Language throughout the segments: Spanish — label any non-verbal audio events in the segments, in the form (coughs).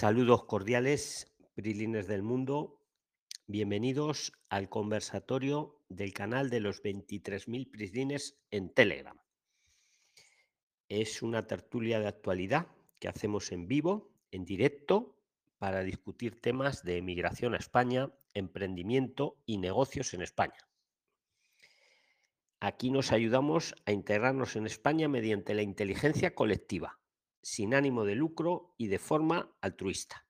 Saludos cordiales, Prilines del mundo. Bienvenidos al conversatorio del canal de los 23.000 Prilines en Telegram. Es una tertulia de actualidad que hacemos en vivo, en directo, para discutir temas de emigración a España, emprendimiento y negocios en España. Aquí nos ayudamos a integrarnos en España mediante la inteligencia colectiva sin ánimo de lucro y de forma altruista.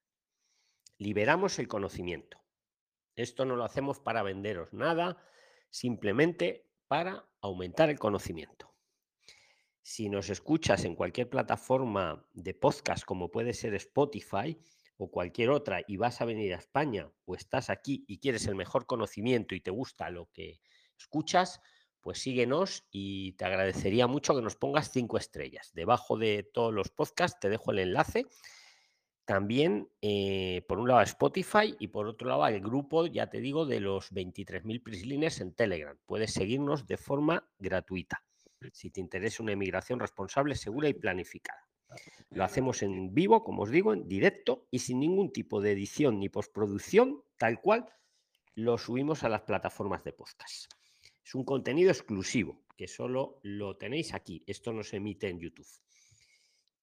Liberamos el conocimiento. Esto no lo hacemos para venderos nada, simplemente para aumentar el conocimiento. Si nos escuchas en cualquier plataforma de podcast como puede ser Spotify o cualquier otra y vas a venir a España o estás aquí y quieres el mejor conocimiento y te gusta lo que escuchas, pues síguenos y te agradecería mucho que nos pongas cinco estrellas. Debajo de todos los podcasts te dejo el enlace. También, eh, por un lado, Spotify y por otro lado, al grupo, ya te digo, de los 23.000 prislines en Telegram. Puedes seguirnos de forma gratuita si te interesa una emigración responsable, segura y planificada. Lo hacemos en vivo, como os digo, en directo y sin ningún tipo de edición ni postproducción, tal cual lo subimos a las plataformas de podcast. Es un contenido exclusivo, que solo lo tenéis aquí. Esto no se emite en YouTube.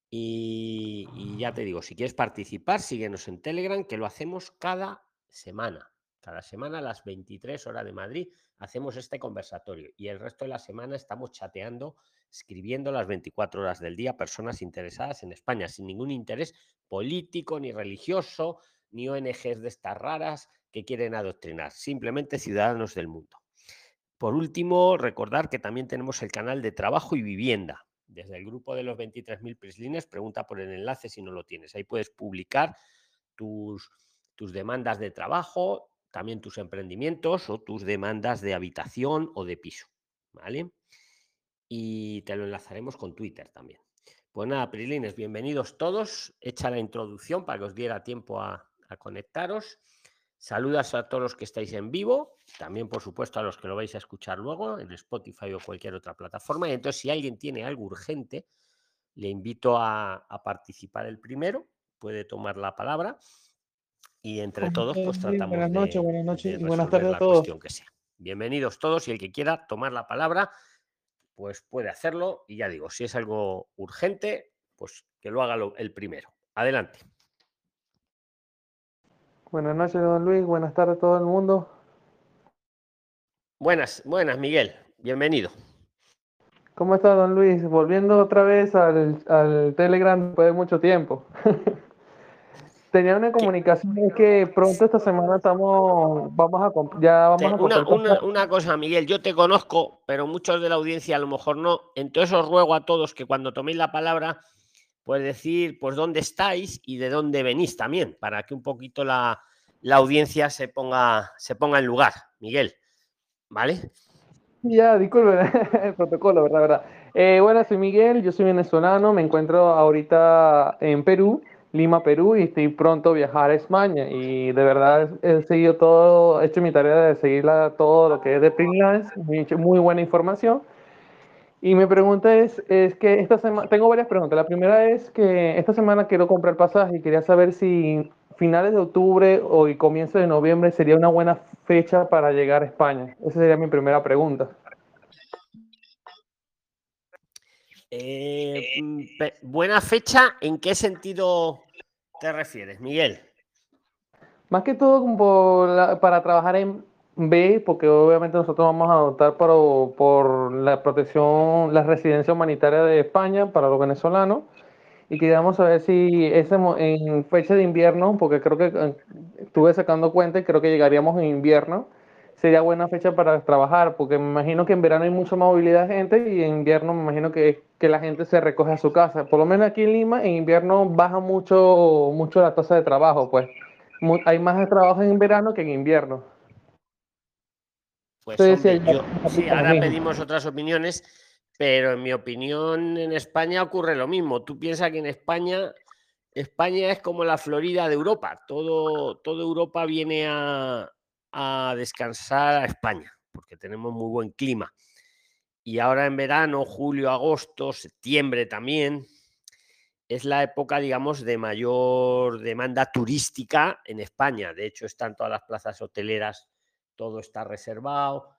Y, ya te digo, si quieres participar, síguenos en Telegram, que lo hacemos cada semana. Cada semana a las 23 horas de Madrid hacemos este conversatorio y el resto de la semana estamos chateando, escribiendo las 24 horas del día personas interesadas en España, sin ningún interés político ni religioso, ni ONGs de estas raras que quieren adoctrinar, simplemente ciudadanos del mundo. Por último, recordar que también tenemos el canal de trabajo y vivienda. Desde el grupo de los 23.000 prislines, pregunta por el enlace si no lo tienes. Ahí puedes publicar tus, tus demandas de trabajo, también tus emprendimientos o tus demandas de habitación o de piso. ¿Vale? Y te lo enlazaremos con Twitter también. Pues nada, Prislines, bienvenidos todos. Hecha la introducción para que os diera tiempo a, a conectaros. Saludas a todos los que estáis en vivo, también por supuesto a los que lo vais a escuchar luego en Spotify o cualquier otra plataforma. Y entonces, si alguien tiene algo urgente, le invito a, participar el primero, puede tomar la palabra y entre todos pues tratamos buenas noches, buenas noches buenas tardes a todos. Que sea. Bienvenidos todos y el que quiera tomar la palabra, pues puede hacerlo. Y ya digo, si es algo urgente, pues que lo haga el primero. Adelante. Buenas noches, don Luis. Buenas tardes a todo el mundo. Buenas, buenas, Miguel. Bienvenido. ¿Cómo está, don Luis? Volviendo otra vez al, Telegram después de mucho tiempo. (laughs) Tenía una comunicación que pronto esta semana estamos, vamos a, ya vamos a una, una, cosa, Miguel, yo te conozco, pero muchos de la audiencia a lo mejor no. Entonces os ruego a todos que cuando toméis la palabra pues decir pues dónde estáis y de dónde venís también, para que un poquito la, audiencia se ponga, se ponga en lugar, Miguel. ¿Vale? Ya, disculpe, (laughs) el protocolo, ¿verdad? ¿verdad? Eh, bueno, soy Miguel, yo soy venezolano, me encuentro ahorita en Perú, Lima, Perú, y estoy pronto a viajar a España. Y de verdad he seguido todo, he hecho mi tarea de seguir todo lo que es de freelance, muy buena información. Y mi pregunta es, es que esta semana, tengo varias preguntas. La primera es que esta semana quiero comprar pasaje y quería saber si finales de octubre o comienzo de noviembre sería una buena fecha para llegar a España. Esa sería mi primera pregunta. Eh, mm, buena fecha, ¿en qué sentido te refieres, Miguel? Más que todo para trabajar en B, porque obviamente nosotros vamos a adoptar por, por la protección, la residencia humanitaria de España para los venezolanos. Y queríamos saber si ese, en fecha de invierno, porque creo que eh, estuve sacando cuenta y creo que llegaríamos en invierno, sería buena fecha para trabajar, porque me imagino que en verano hay mucha movilidad de gente y en invierno me imagino que, que la gente se recoge a su casa. Por lo menos aquí en Lima, en invierno baja mucho, mucho la tasa de trabajo, pues hay más trabajo en verano que en invierno. Pues sí, ahora pedimos otras opiniones, pero en mi opinión en España ocurre lo mismo. Tú piensas que en España, España es como la Florida de Europa. Todo, toda Europa viene a, a descansar a España, porque tenemos muy buen clima. Y ahora en verano, julio, agosto, septiembre también, es la época, digamos, de mayor demanda turística en España. De hecho, están todas las plazas hoteleras, todo está reservado.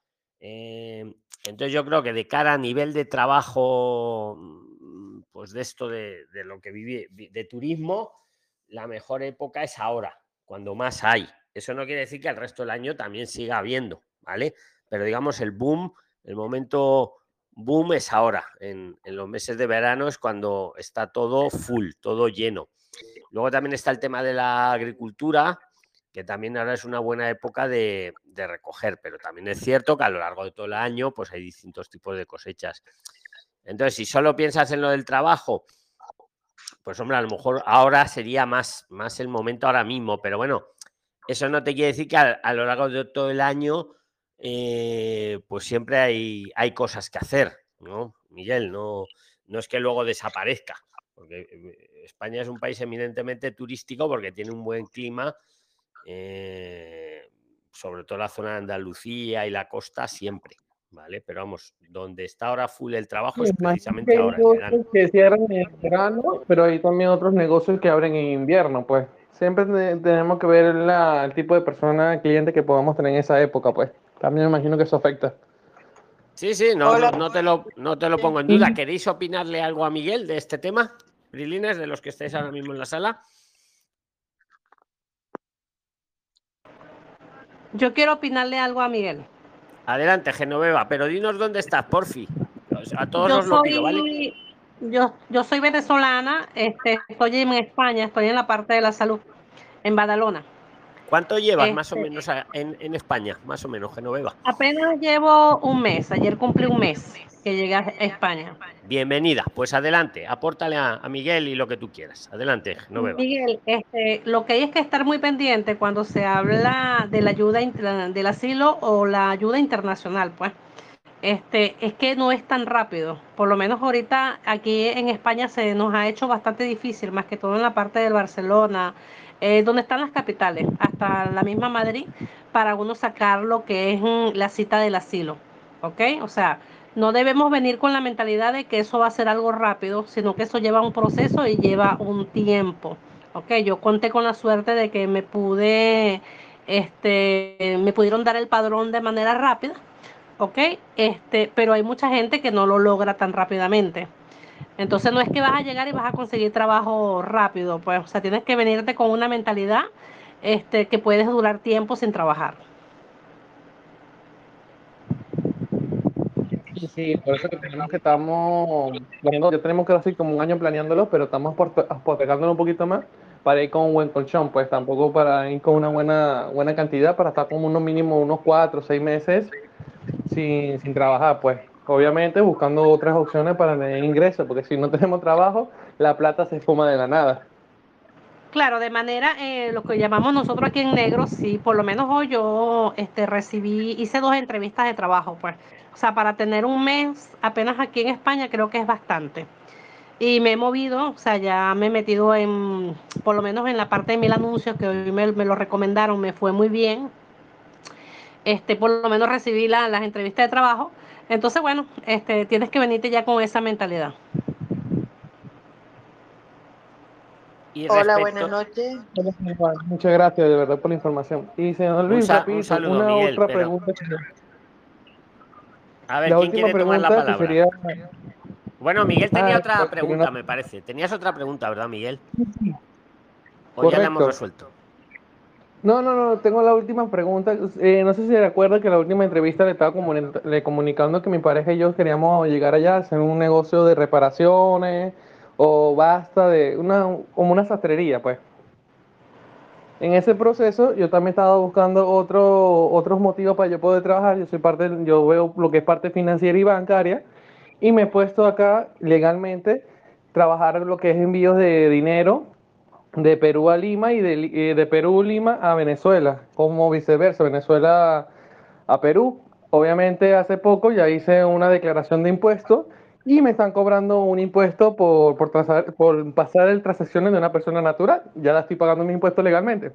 Eh, entonces yo creo que de cara a nivel de trabajo, mm, pues de esto de, lo que vive, de turismo, la mejor época es ahora, cuando más hay. Eso no quiere decir que el resto del año también siga habiendo, ¿vale? Pero digamos el boom, el momento boom es ahora. En, los meses de verano es cuando está todo full, todo lleno. Luego también está el tema de la agricultura, que también ahora es una buena época de, recoger, pero también es cierto que a lo largo de todo el año pues hay distintos tipos de cosechas. Entonces, si solo piensas en lo del trabajo, pues hombre, a lo mejor ahora sería más, más el momento ahora mismo, pero bueno, eso no te quiere decir que a lo largo de todo el año eh, pues siempre hay, hay cosas que hacer, ¿no? Miguel, no, no es que luego desaparezca, porque eh, España es un país eminentemente turístico porque tiene un buen clima, eh, sobre todo la zona de Andalucía y la costa siempre. ¿Vale? Pero vamos, donde está ahora full el trabajo es precisamente ahora. que cierran en verano, pero hay también otros negocios que abren en invierno, pues. Siempre tenemos que ver el tipo de persona, cliente que podamos tener en esa época, pues. También me imagino que eso afecta. Sí, sí, no, no, te lo, no te lo pongo en duda. ¿Queréis opinarle algo a Miguel de este tema? Brilines, de los que estáis ahora mismo en la sala. Yo quiero opinarle algo a Miguel. Adelante, Genoveva, pero dinos dónde estás, porfi. A todos yo lo pido, ¿vale? Yo, yo soy venezolana, este, estoy en España, estoy en la parte de la salud, en Badalona. ¿Cuánto llevas más o este menos en, España? Más o menos, Genoveva. Apenas llevo un mes, ayer cumplí un mes que llegué a España. Bienvenida, pues adelante, apórtale a, Miguel y lo que tú quieras. Adelante, Genoveva. Miguel, este, lo que hay es que estar muy pendiente cuando se habla de la ayuda del asilo o la ayuda internacional, pues. Este, es que no es tan rápido. Por lo menos ahorita aquí en España se nos ha hecho bastante difícil, más que todo en la parte del Barcelona, eh, donde están las capitales, hasta la misma Madrid, para uno sacar lo que es mm, la cita del asilo. ¿Ok? O sea, no debemos venir con la mentalidad de que eso va a ser algo rápido, sino que eso lleva un proceso y lleva un tiempo. ¿Ok? Yo conté con la suerte de que me pude, este, me pudieron dar el padrón de manera rápida. ¿Ok? Este, pero hay mucha gente que no lo logra tan rápidamente. Entonces no es que vas a llegar y vas a conseguir trabajo rápido, pues, o sea, tienes que venirte con una mentalidad este, que puedes durar tiempo sin trabajar. Sí, por eso que tenemos que estamos, ya tenemos decir como un año planeándolo, pero estamos postergándolo un poquito más para ir con un buen colchón, pues tampoco para ir con una buena, buena cantidad, para estar como unos mínimo unos cuatro o seis meses sin, sin trabajar, pues obviamente buscando otras opciones para tener ingresos, porque si no (laughs) tenemos trabajo, la plata se fuma de la nada. Claro, de manera, eh, lo que llamamos nosotros aquí en negro, sí, por lo menos hoy yo este, recibí, hice dos entrevistas de trabajo, pues. O sea, para tener un mes apenas aquí en España creo que es bastante. Y me he movido, o sea, ya me he metido en, por lo menos en la parte de mil anuncios que hoy me, me lo recomendaron, me fue muy bien. Este, por lo menos recibí las entrevistas de trabajo entonces, bueno, este, tienes que venirte ya con esa mentalidad. Hola, buenas noches. Muchas gracias de verdad por la información. Y señor Luis, un, una otra pregunta. A ver, ¿quién quiere tomar la palabra? Bueno, Miguel tenía ah, otra pregunta, me parece. Tenías otra pregunta, ¿verdad, Miguel? O ya la hemos resuelto. No, no, no, tengo la última pregunta. Eh, no sé si recuerda que la última entrevista le estaba comunicando que mi pareja y yo queríamos llegar allá hacer un negocio de reparaciones o basta de una, como una sastrería, pues. En ese proceso yo también estaba buscando otro, otros motivos para yo poder trabajar. Yo soy parte, yo veo lo que es parte financiera y bancaria y me he puesto acá legalmente trabajar lo que es envíos de dinero de Perú a Lima y de, de Perú Lima a Venezuela, como viceversa, Venezuela a Perú. Obviamente hace poco ya hice una declaración de impuestos y me están cobrando un impuesto por, por, por pasar el transacciones de una persona natural. Ya la estoy pagando mi impuesto legalmente.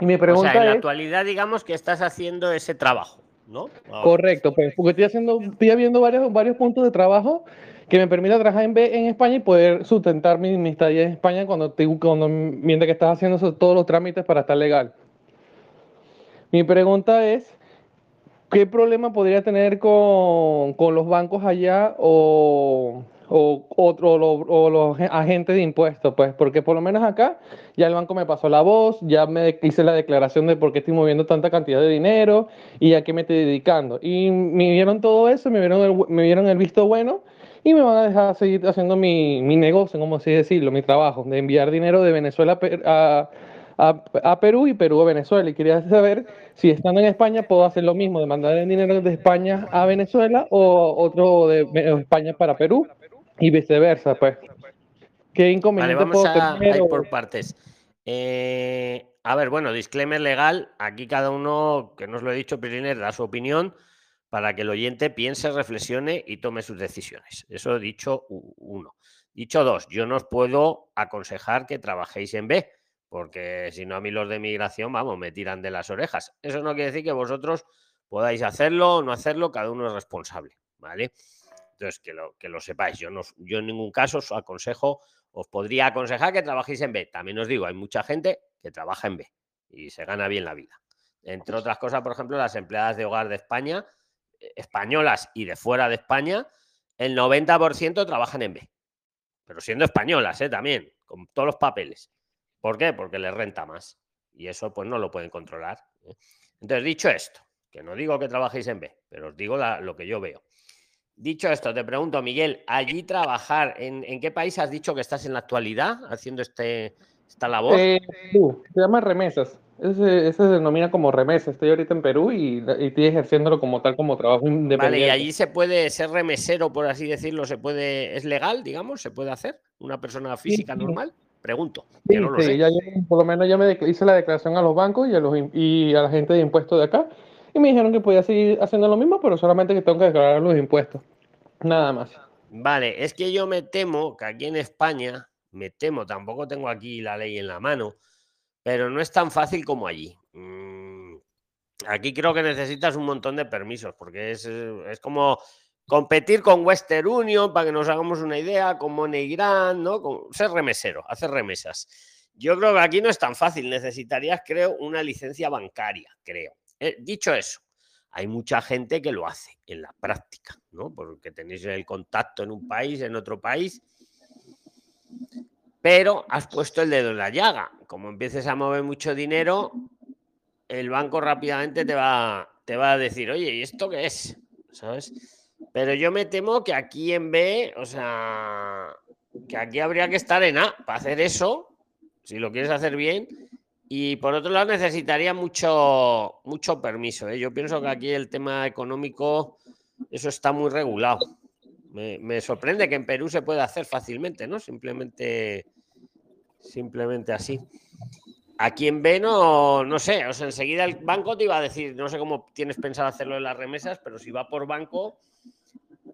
Y mi pregunta o sea, en la actualidad digamos que estás haciendo ese trabajo. ¿no? Correcto, pues, porque estoy haciendo, estoy viendo varios, varios puntos de trabajo que me permita trabajar en, en España y poder sustentar mi, mi estadía en España cuando, cuando mientras que estás haciendo todos los trámites para estar legal. Mi pregunta es, ¿qué problema podría tener con, con los bancos allá o, o, o, los agentes de impuestos? Pues porque por lo menos acá ya el banco me pasó la voz, ya me hice la declaración de por qué estoy moviendo tanta cantidad de dinero y a qué me estoy dedicando. Y me vieron todo eso, me vieron el, me vieron el visto bueno y me van a dejar seguir haciendo mi, mi negocio, como así decirlo, mi trabajo, de enviar dinero de Venezuela a, a, a, Perú y Perú a Venezuela. Y quería saber si estando en España puedo hacer lo mismo, de mandar el dinero de España a Venezuela o otro de, España para Perú y viceversa, pues. ¿Qué inconveniente vale, vamos a, tener? por partes. Eh, a ver, bueno, disclaimer legal. Aquí cada uno, que no os lo he dicho, Piriner, da su opinión para que el oyente piense, reflexione y tome sus decisiones. Eso dicho uno. Dicho dos, yo no os puedo aconsejar que trabajéis en B, porque si no a mí los de migración, vamos, me tiran de las orejas. Eso no quiere decir que vosotros podáis hacerlo o no hacerlo, cada uno es responsable, ¿vale? Entonces, que lo, que lo sepáis, yo, no, yo en ningún caso os aconsejo, os podría aconsejar que trabajéis en B. También os digo, hay mucha gente que trabaja en B y se gana bien la vida. Entre otras cosas, por ejemplo, las empleadas de hogar de España españolas y de fuera de España, el 90% trabajan en B. Pero siendo españolas, ¿eh? también, con todos los papeles. ¿Por qué? Porque les renta más. Y eso pues no lo pueden controlar. ¿eh? Entonces, dicho esto, que no digo que trabajéis en B, pero os digo lo que yo veo. Dicho esto, te pregunto, Miguel, allí trabajar, ¿en, ¿en, qué país has dicho que estás en la actualidad haciendo este, esta labor? Eh, se llama remesas. Ese, se denomina como remesa. Estoy ahorita en Perú y, estoy ejerciéndolo como tal, como trabajo independiente. Vale, y allí se puede ser remesero, por así decirlo, se puede, es legal, digamos, se puede hacer una persona física normal. Pregunto. Sí, sí, Ya por lo menos ya me hice la declaración a los bancos y a, los, y a la gente de impuestos de acá y me dijeron que podía seguir haciendo lo mismo, pero solamente que tengo que declarar los impuestos. Nada más. Vale, es que yo me temo que aquí en España, me temo, tampoco tengo aquí la ley en la mano, pero no es tan fácil como allí. Mm, aquí creo que necesitas un montón de permisos, porque es, es como competir con Western Union, para que nos hagamos una idea, con MoneyGram, ¿no? Con, ser remesero, hacer remesas. Yo creo que aquí no es tan fácil, necesitarías, creo, una licencia bancaria, creo. Eh, dicho eso, hay mucha gente que lo hace en la práctica, ¿no? Porque tenéis el contacto en un país, en otro país, pero has puesto el dedo en la llaga. Como empieces a mover mucho dinero, el banco rápidamente te va, te va a decir, oye, ¿y esto qué es? ¿Sabes? Pero yo me temo que aquí en B, o sea, que aquí habría que estar en A para hacer eso, si lo quieres hacer bien. Y por otro lado, necesitaría mucho, mucho permiso. ¿eh? Yo pienso que aquí el tema económico, eso está muy regulado. Me, sorprende que en Perú se pueda hacer fácilmente, ¿no? Simplemente, simplemente así. Aquí en B no, no sé, o sea, enseguida el banco te iba a decir, no sé cómo tienes pensado hacerlo en las remesas, pero si va por banco,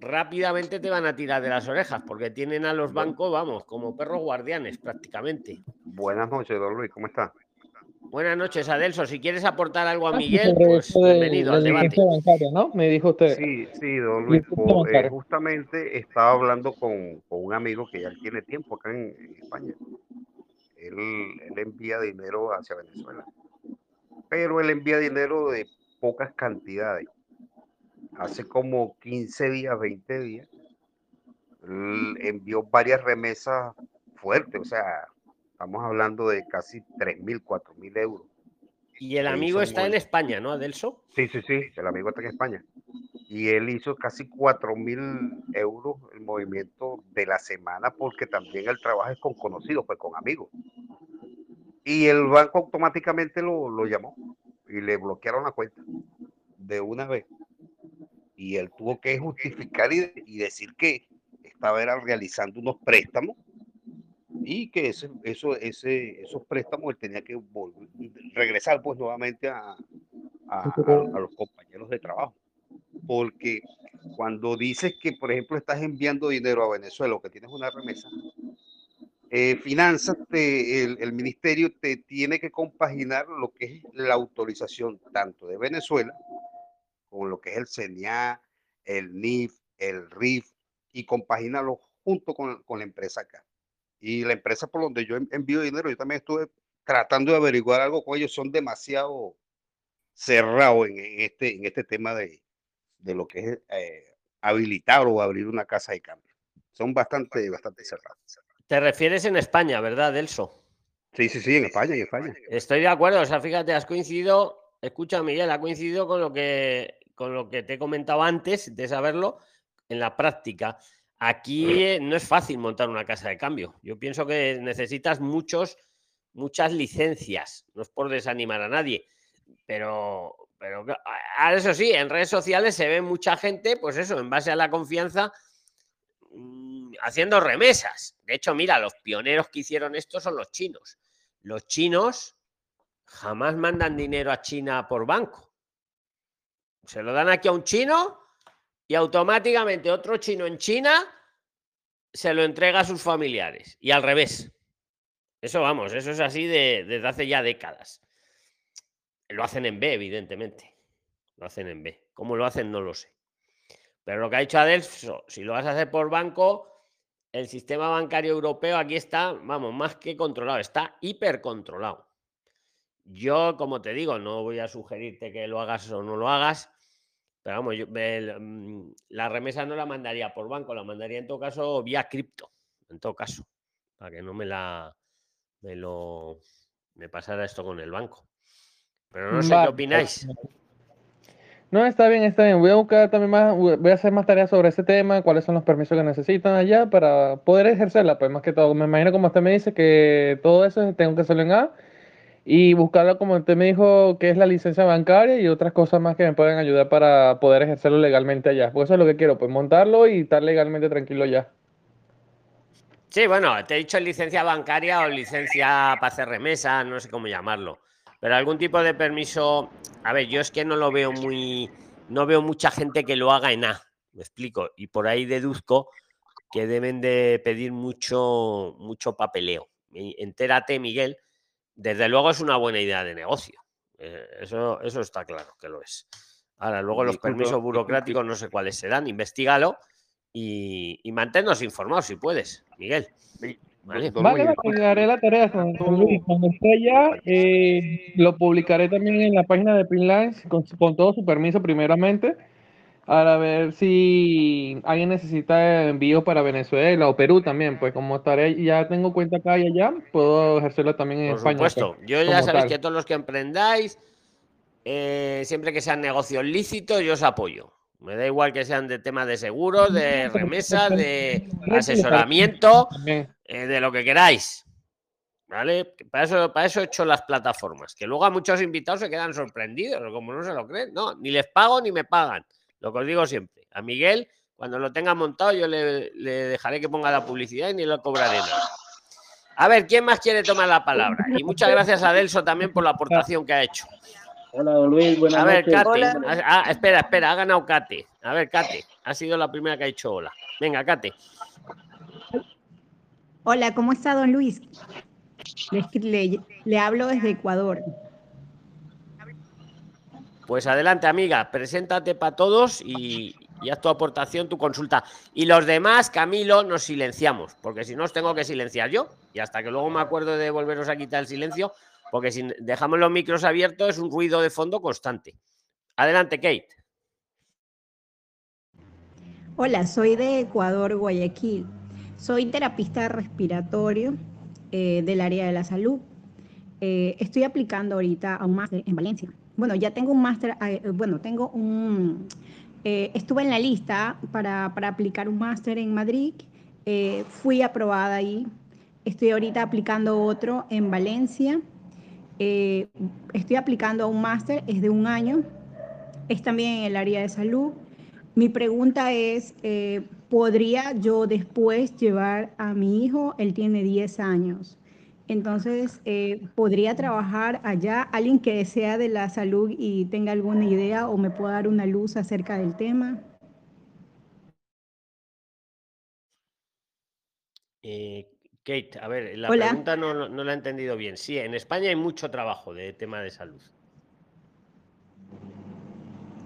rápidamente te van a tirar de las orejas, porque tienen a los bancos, vamos, como perros guardianes prácticamente. Buenas noches, don Luis, ¿cómo está? Buenas noches, Adelso. Si quieres aportar algo a ah, Miguel, pues bienvenido al debate. ¿no? Me dijo usted. Sí, sí, don Luis. Eh, justamente estaba hablando con, con, un amigo que ya tiene tiempo acá en, España. Él, envía dinero hacia Venezuela. Pero él envía dinero de pocas cantidades. Hace como 15 días, 20 días, él envió varias remesas fuertes, o sea, Estamos hablando de casi 3.000, 4.000 euros. Y el amigo está en España, ¿no, Adelso? Sí, sí, sí, el amigo está en España. Y él hizo casi 4.000 euros el movimiento de la semana porque también el trabajo es con conocidos, pues con amigos. Y el banco automáticamente lo, lo llamó y le bloquearon la cuenta de una vez. Y él tuvo que justificar y, y decir que estaba realizando unos préstamos y que ese, eso, ese, esos préstamos él tenía que regresar pues nuevamente a, a, los compañeros de trabajo. Porque cuando dices que, por ejemplo, estás enviando dinero a Venezuela o que tienes una remesa, eh, finanzas, el, el, ministerio te tiene que compaginar lo que es la autorización tanto de Venezuela con lo que es el CENIA, el NIF, el RIF y compaginarlo junto con, con la empresa acá. Y la empresa por donde yo envío dinero, yo también estuve tratando de averiguar algo con ellos, son demasiado cerrados en, este, en este tema de, de lo que es eh, habilitar o abrir una casa de cambio. Son bastante, bastante cerrados. Te refieres en España, ¿verdad, Delso? Sí, sí, sí, en España, en España. Estoy de acuerdo, o sea, fíjate, has coincidido, escucha Miguel, ha coincidido con lo que, con lo que te he comentado antes de saberlo en la práctica. Aquí no es fácil montar una casa de cambio. Yo pienso que necesitas muchos, muchas licencias. No es por desanimar a nadie, pero, pero eso sí, en redes sociales se ve mucha gente, pues eso, en base a la confianza, mm, haciendo remesas. De hecho, mira, los pioneros que hicieron esto son los chinos. Los chinos jamás mandan dinero a China por banco. Se lo dan aquí a un chino y automáticamente otro chino en China se lo entrega a sus familiares y al revés. Eso vamos, eso es así desde hace ya décadas. Lo hacen en B, evidentemente. Lo hacen en B. ¿Cómo lo hacen? No lo sé. Pero lo que ha dicho Adelso, si lo vas a hacer por banco, el sistema bancario europeo aquí está, vamos, más que controlado, está hipercontrolado. Yo, como te digo, no voy a sugerirte que lo hagas o no lo hagas, pero vamos, yo, mm, la remesa no la mandaría por banco, la mandaría en todo caso vía cripto, en todo caso, para que no me la me lo me pasara esto con el banco. Pero no sé qué opináis. No, está bien, está bien. Voy a buscar también más, voy a hacer más tareas sobre ese tema, cuáles son los permisos que necesitan allá para poder ejercerla, pues más que todo. Me imagino como usted me dice que todo eso tengo que hacerlo en A y buscarlo como usted me dijo que es la licencia bancaria y otras cosas más que me pueden ayudar para poder ejercerlo legalmente allá. Porque eso es lo que quiero, pues montarlo y estar legalmente tranquilo ya. Sí, bueno, te he dicho licencia bancaria o licencia para hacer remesa, no sé cómo llamarlo. Pero algún tipo de permiso, a ver, yo es que no lo veo muy, no veo mucha gente que lo haga en A, me explico, y por ahí deduzco que deben de pedir mucho, mucho papeleo. Entérate, Miguel, desde luego es una buena idea de negocio. Eh, eso, eso está claro que lo es. Ahora, luego los permisos burocráticos no sé cuáles serán, investigalo y, y manténnos informados si puedes, Miguel. Vale, vale la tarea con, Luis. Cuando esté allá, eh, lo publicaré también en la página de Pinlines con, con todo su permiso primeramente a ver si alguien necesita envío para Venezuela o Perú también, pues como estaré, ya tengo cuenta acá y allá, puedo ejercerlo también en Por España. Por supuesto, pues, yo ya sabéis que todos los que emprendáis, eh, siempre que sean negocios lícitos, yo os apoyo. Me da igual que sean de temas de seguros, de remesas, de asesoramiento, eh, de lo que queráis. ¿Vale? Para eso, para eso he hecho las plataformas. Que luego a muchos invitados se quedan sorprendidos, como no se lo creen. No, ni les pago ni me pagan. Lo que os digo siempre. A Miguel, cuando lo tenga montado, yo le, dejaré que ponga la publicidad y ni lo cobraré nada. A ver, ¿quién más quiere tomar la palabra? Y muchas gracias a Delso también por la aportación que ha hecho. Hola, Luis, buenas A ver, Kate. Ah, espera, espera, ha ganado Kate. A ver, Kate, ha sido la primera que ha dicho hola. Venga, Kate. Hola, ¿cómo está, don Luis? Le, le hablo desde Ecuador. Pues adelante, amiga, preséntate para todos y, haz tu aportación, tu consulta. Y los demás, Camilo, nos silenciamos, porque si no os tengo que silenciar yo. Y hasta que luego me acuerdo de volveros a quitar el silencio, porque si dejamos los micros abiertos es un ruido de fondo constante. Adelante, Kate. Hola, soy de Ecuador, Guayaquil. Soy terapista respiratorio eh, del área de la salud. Eh, estoy aplicando ahorita a un máster en Valencia bueno, ya tengo un máster, eh, bueno, tengo un, eh, estuve en la lista para, aplicar un máster en Madrid, eh, fui aprobada ahí, estoy ahorita aplicando otro en Valencia, estoy aplicando a un máster, es de un año, es también en el área de salud. Mi pregunta es, ¿podría yo después llevar a mi hijo? Él tiene 10 años. Entonces, eh, ¿podría trabajar allá alguien que sea de la salud y tenga alguna idea o me pueda dar una luz acerca del tema? Eh, Kate, a ver, la pregunta no, no, la he entendido bien. Sí, en España hay mucho trabajo de tema de salud.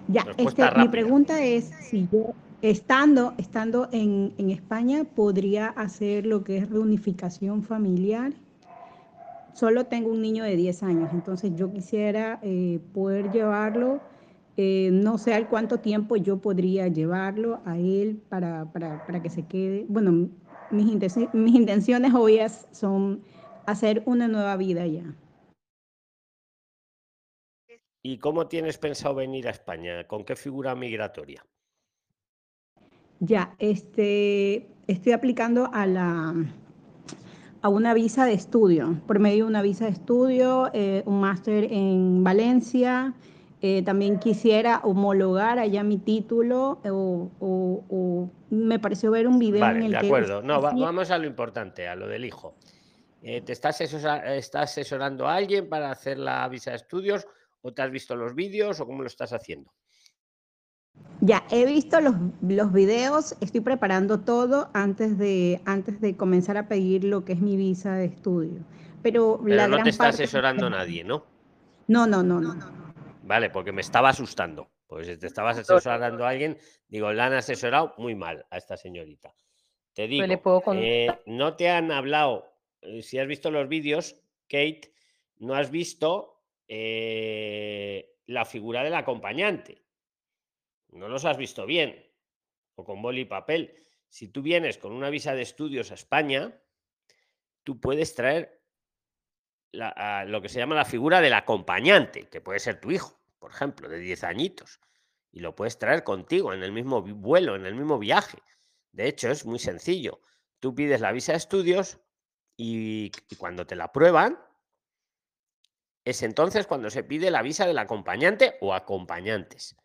Ya, este, mi pregunta es si yo, estando, estando en, en España, podría hacer lo que es reunificación familiar. Solo tengo un niño de 10 años, entonces yo quisiera eh, poder llevarlo, eh, no sé al cuánto tiempo yo podría llevarlo a él para, para, para que se quede. Bueno, mis, intenci- mis intenciones obvias son hacer una nueva vida ya. ¿Y cómo tienes pensado venir a España? ¿Con qué figura migratoria? Ya, este, estoy aplicando a la, a una visa de estudio, por medio de una visa de estudio, eh, un máster en Valencia. Eh, también quisiera homologar allá mi título o, o- o me pareció ver un video en Vale, el de que acuerdo. No, va- vamos a lo importante, a lo del hijo. Eh, ¿Te estás, asesora- estás asesorando a alguien para hacer la visa de estudios o te has visto los vídeos o cómo lo estás haciendo? Ya, he visto los, los videos, estoy preparando todo antes de, antes de comenzar a pedir lo que es mi visa de estudio. Pero, Pero la no gran te está parte- asesorando (laughs) nadie, ¿no? No, no, no, no. Vale, porque me estaba asustando. Pues si te estabas asesorando a alguien, digo, la han asesorado muy mal a esta señorita. Te digo, le puedo contar? eh, no te han hablado, eh, si has visto los vídeos, Kate, no has visto eh, la figura del acompañante. No los has visto bien, o con boli y papel. Si tú vienes con una visa de estudios a España, tú puedes traer la- a lo que se llama la figura del acompañante, que puede ser tu hijo, por ejemplo, de 10 añitos, y lo puedes traer contigo en el mismo vuelo, en el mismo viaje. De hecho, es muy sencillo. Tú pides la visa de estudios y, cuando te la aprueban, es entonces cuando se pide la visa del acompañante o acompañantes.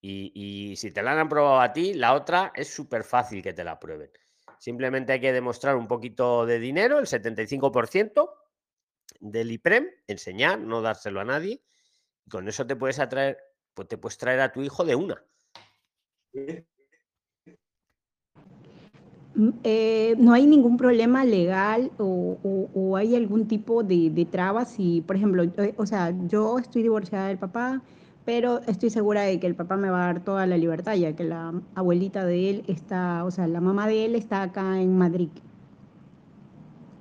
Y, si te la han aprobado a ti, la otra es súper fácil que te la aprueben. Simplemente hay que demostrar un poquito de dinero, el 75% del IPREM, enseñar, no dárselo a nadie. Con eso te puedes atraer, pues te puedes traer a tu hijo de una. Mm, eh, no hay ningún problema legal o, o- o hay algún tipo de, de trabas si, por ejemplo, eh, o sea, yo estoy divorciada del papá, pero estoy segura de que el papá me va a dar toda la libertad, ya que la abuelita de él está, o sea, la mamá de él está acá en Madrid.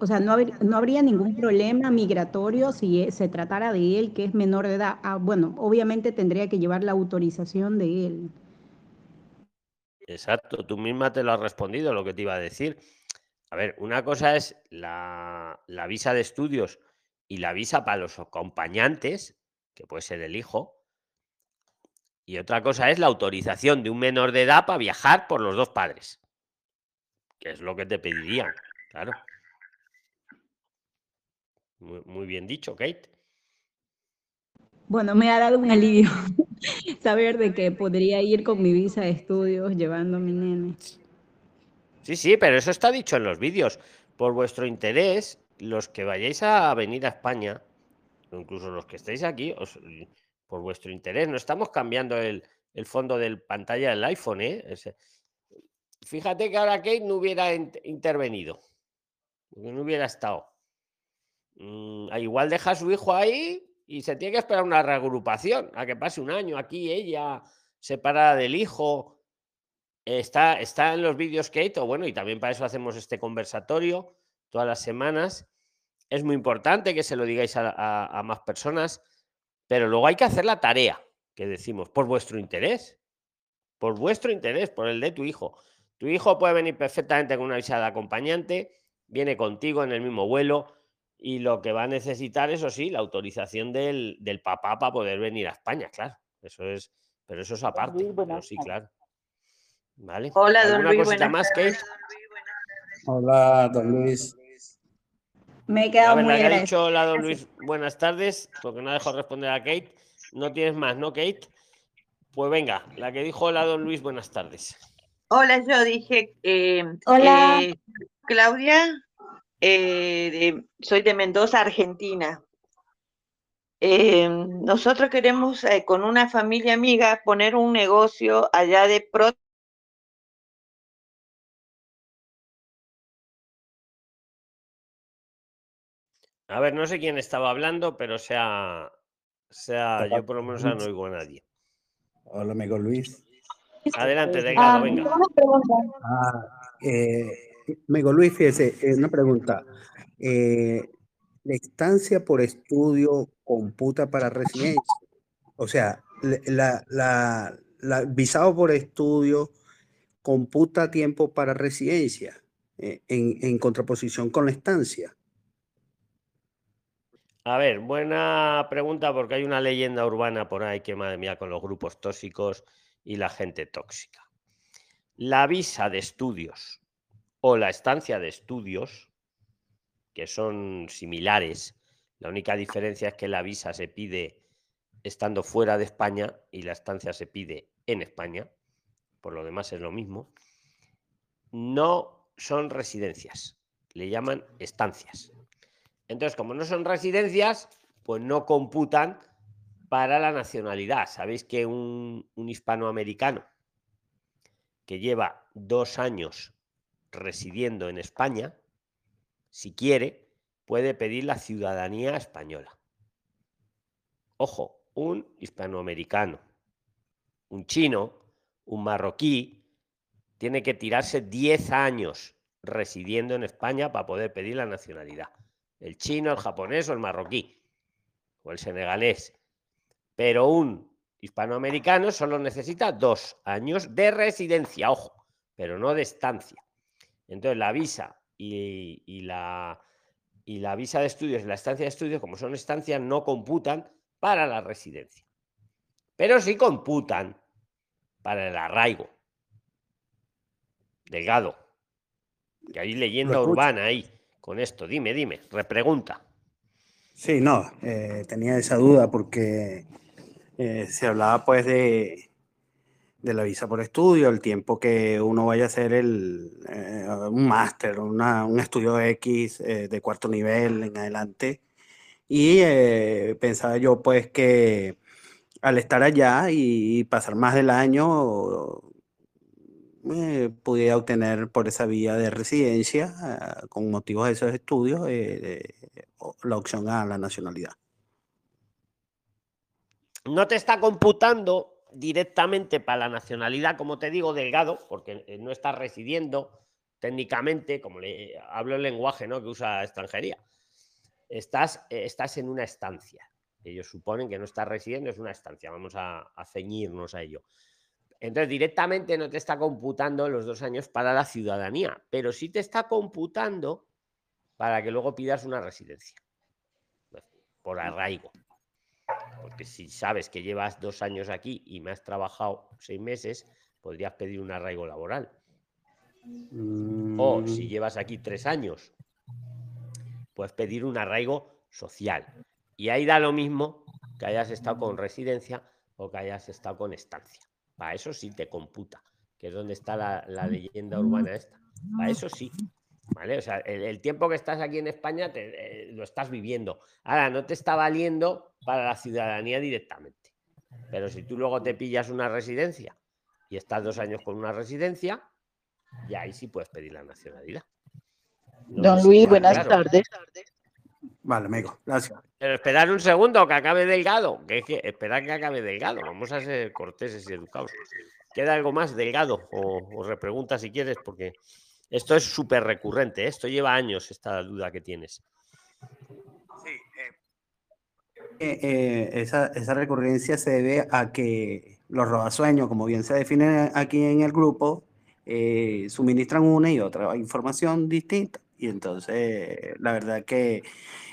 O sea, no, habr- no habría ningún problema migratorio si eh, se tratara de él, que es menor de edad. Ah, bueno, obviamente tendría que llevar la autorización de él. Exacto, tú misma te lo has respondido lo que te iba a decir. A ver, una cosa es la, la visa de estudios y la visa para los acompañantes, que puede ser el hijo. Y otra cosa es la autorización de un menor de edad para viajar por los dos padres, que es lo que te pedirían, claro. Muy, muy bien dicho, Kate. Bueno, me ha dado un alivio (laughs) saber de que podría ir con mi visa de estudios llevando a mi nene. Sí, sí, pero eso está dicho en los vídeos. Por vuestro interés, los que vayáis a venir a España, o incluso los que estéis aquí, os- por vuestro interés, no estamos cambiando el, el fondo del pantalla del iPhone, ¿eh? Fíjate que ahora Kate no hubiera int- intervenido, no hubiera estado. Mm, igual deja a su hijo ahí y se tiene que esperar una reagrupación, a que pase un año aquí ella separada del hijo. Está, está en los vídeos Kate, o bueno, y también para eso hacemos este conversatorio todas las semanas. Es muy importante que se lo digáis a, a- a más personas, pero luego hay que hacer la tarea que decimos, por vuestro interés, por vuestro interés, por el de tu hijo. Tu hijo puede venir perfectamente con una visa de acompañante, viene contigo en el mismo vuelo y lo que va a necesitar, eso sí, la autorización del, del papá para poder venir a España, claro. Eso es, pero eso es aparte. Pero sí, claro. ¿Vale? Hola, don ¿Alguna Luis, cosita buenas más, Kate? Hola, don Luis. Me he A quedado ver, muy la que ha agradecida. dicho la don Luis, buenas tardes, porque no ha dejado responder a Kate. No tienes más, ¿no, Kate? Pues venga, la que dijo la don Luis, buenas tardes. Hola, yo dije, eh, Hola. eh, Claudia, eh, de- soy de Mendoza, Argentina. Eh, nosotros queremos eh, con una familia amiga poner un negocio allá de pro A ver, no sé quién estaba hablando, pero sea, sea, yo por lo menos no oigo a nadie. Hola, amigo Luis. Adelante, Delgado, Ah, venga. Ah, eh, amigo Luis, fíjese, una pregunta. Eh, ¿la estancia por estudio computa para residencia? O sea, la, la- visado por estudio computa tiempo para residencia eh, en, en contraposición con la estancia. A ver, buena pregunta porque hay una leyenda urbana por ahí que, madre mía, con los grupos tóxicos y la gente tóxica. La visa de estudios o la estancia de estudios, que son similares, la única diferencia es que la visa se pide estando fuera de España y la estancia se pide en España, por lo demás es lo mismo, no son residencias, le llaman estancias. Entonces, como no son residencias, pues no computan para la nacionalidad. Sabéis que un, un hispanoamericano que lleva dos años residiendo en España, si quiere, puede pedir la ciudadanía española. Ojo, un hispanoamericano, un chino, un marroquí, tiene que tirarse 10 años residiendo en España para poder pedir la nacionalidad. El chino, el japonés o el marroquí o el senegalés. Pero un hispanoamericano solo necesita dos años de residencia, ojo, pero no de estancia. Entonces la visa y, y la, y la visa de estudios y la estancia de estudios, como son estancias, no computan para la residencia. Pero sí computan para el arraigo. Delgado. Que hay leyenda urbana ahí con esto. Dime, dime, repregunta. Sí, no, eh, tenía esa duda porque eh, se hablaba pues de, de la visa por estudio, el tiempo que uno vaya a hacer el, eh, un máster, un estudio X eh, de cuarto nivel en adelante. Y eh, pensaba yo pues que al estar allá y pasar más del año, pudiera obtener por esa vía de residencia, ah, con motivos de esos estudios, la opción a la nacionalidad. No te está computando directamente para la nacionalidad, como te digo, Delgado, porque eh, no estás residiendo técnicamente, como le hablo el lenguaje ¿no? que usa extranjería. Estás, eh, estás en una estancia. Ellos suponen que no estás residiendo, es una estancia. Vamos a, a ceñirnos a ello. Entonces, directamente no te está computando los dos años para la ciudadanía, pero sí te está computando para que luego pidas una residencia por arraigo. Porque si sabes que llevas dos años aquí y me has trabajado seis meses, podrías pedir un arraigo laboral. O si Mm, llevas aquí tres años, puedes pedir un arraigo social. Y ahí da lo mismo que hayas estado con residencia o que hayas estado con estancia. Para eso sí te computa, que es donde está la, la leyenda urbana esta. Para eso sí. ¿Vale? O sea, el, el tiempo que estás aquí en España te- eh, lo estás viviendo. Ahora, no te está valiendo para la ciudadanía directamente. Pero si tú luego te pillas una residencia y estás dos años con una residencia, y ahí sí puedes pedir la nacionalidad. No Don Luis, buenas claro. tardes. Vale, amigo, gracias. Pero esperar un segundo que acabe Delgado. Que es que esperar que acabe Delgado. Vamos a ser corteses y educados. ¿Queda algo más, Delgado? O, o repregunta si quieres, porque esto es súper recurrente. ¿eh? Esto lleva años, esta duda que tienes. Eh, eh, esa, esa recurrencia se debe a que los robasueños, como bien se define aquí en el grupo, eh, suministran una y otra información distinta. Y entonces, la verdad que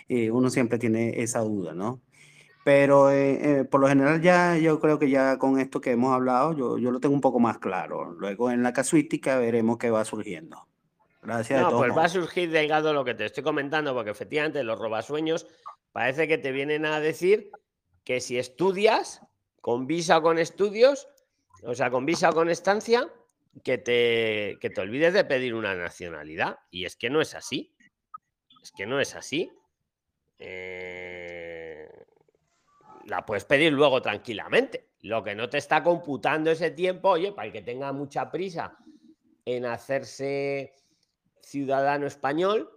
eh, uno siempre tiene esa duda, ¿no? Pero eh, eh, por lo general ya yo creo que ya con esto que hemos hablado, yo, yo lo tengo un poco más claro. Luego en la casuística veremos qué va surgiendo. Gracias. No, todos pues va a surgir Delgado lo que te estoy comentando, porque efectivamente los robasueños parece que te vienen a decir que si estudias con visa o con estudios, o sea, con visa o con estancia, que te, que te olvides de pedir una nacionalidad. Y es que no es así. Es que no es así. Eh, la puedes pedir luego tranquilamente. Lo que no te está computando ese tiempo, oye, para el que tenga mucha prisa en hacerse ciudadano español,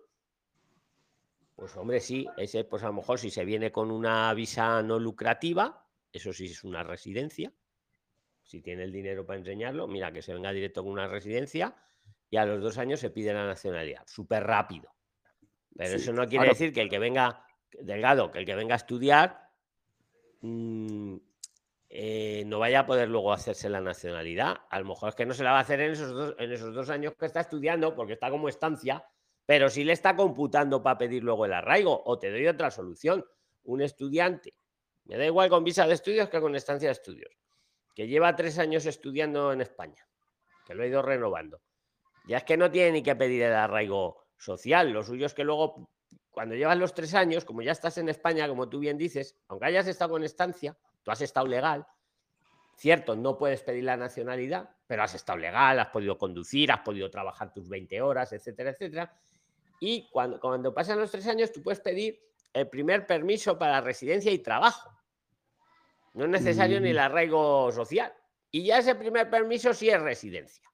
pues hombre, sí, ese, pues a lo mejor si se viene con una visa no lucrativa, eso sí es una residencia, Si tiene el dinero para enseñarlo, mira, que se venga directo con una residencia y a los dos años se pide la nacionalidad. Súper rápido. Pero eso no quiere decir que el que venga, Delgado, que el que venga a estudiar mm, eh, no vaya a poder luego hacerse la nacionalidad. A lo mejor es que no se la va a hacer en esos dos, en esos dos años que está estudiando, porque está como estancia, pero sí le está computando para pedir luego el arraigo. O te doy otra solución. Un estudiante, me da igual con visa de estudios que con estancia de estudios, que lleva tres años estudiando en España, que lo ha ido renovando. Ya es que no tiene ni que pedir el arraigo social. Lo suyo es que luego, cuando llevas los tres años, como ya estás en España, como tú bien dices, aunque hayas estado con estancia, tú has estado legal, cierto, no puedes pedir la nacionalidad, pero has estado legal, has podido conducir, has podido trabajar tus 20 horas, etcétera, etcétera. Y cuando, cuando pasan los tres años, tú puedes pedir el primer permiso para residencia y trabajo. No es necesario ni el mm. arraigo social. Y ya ese primer permiso sí es residencia.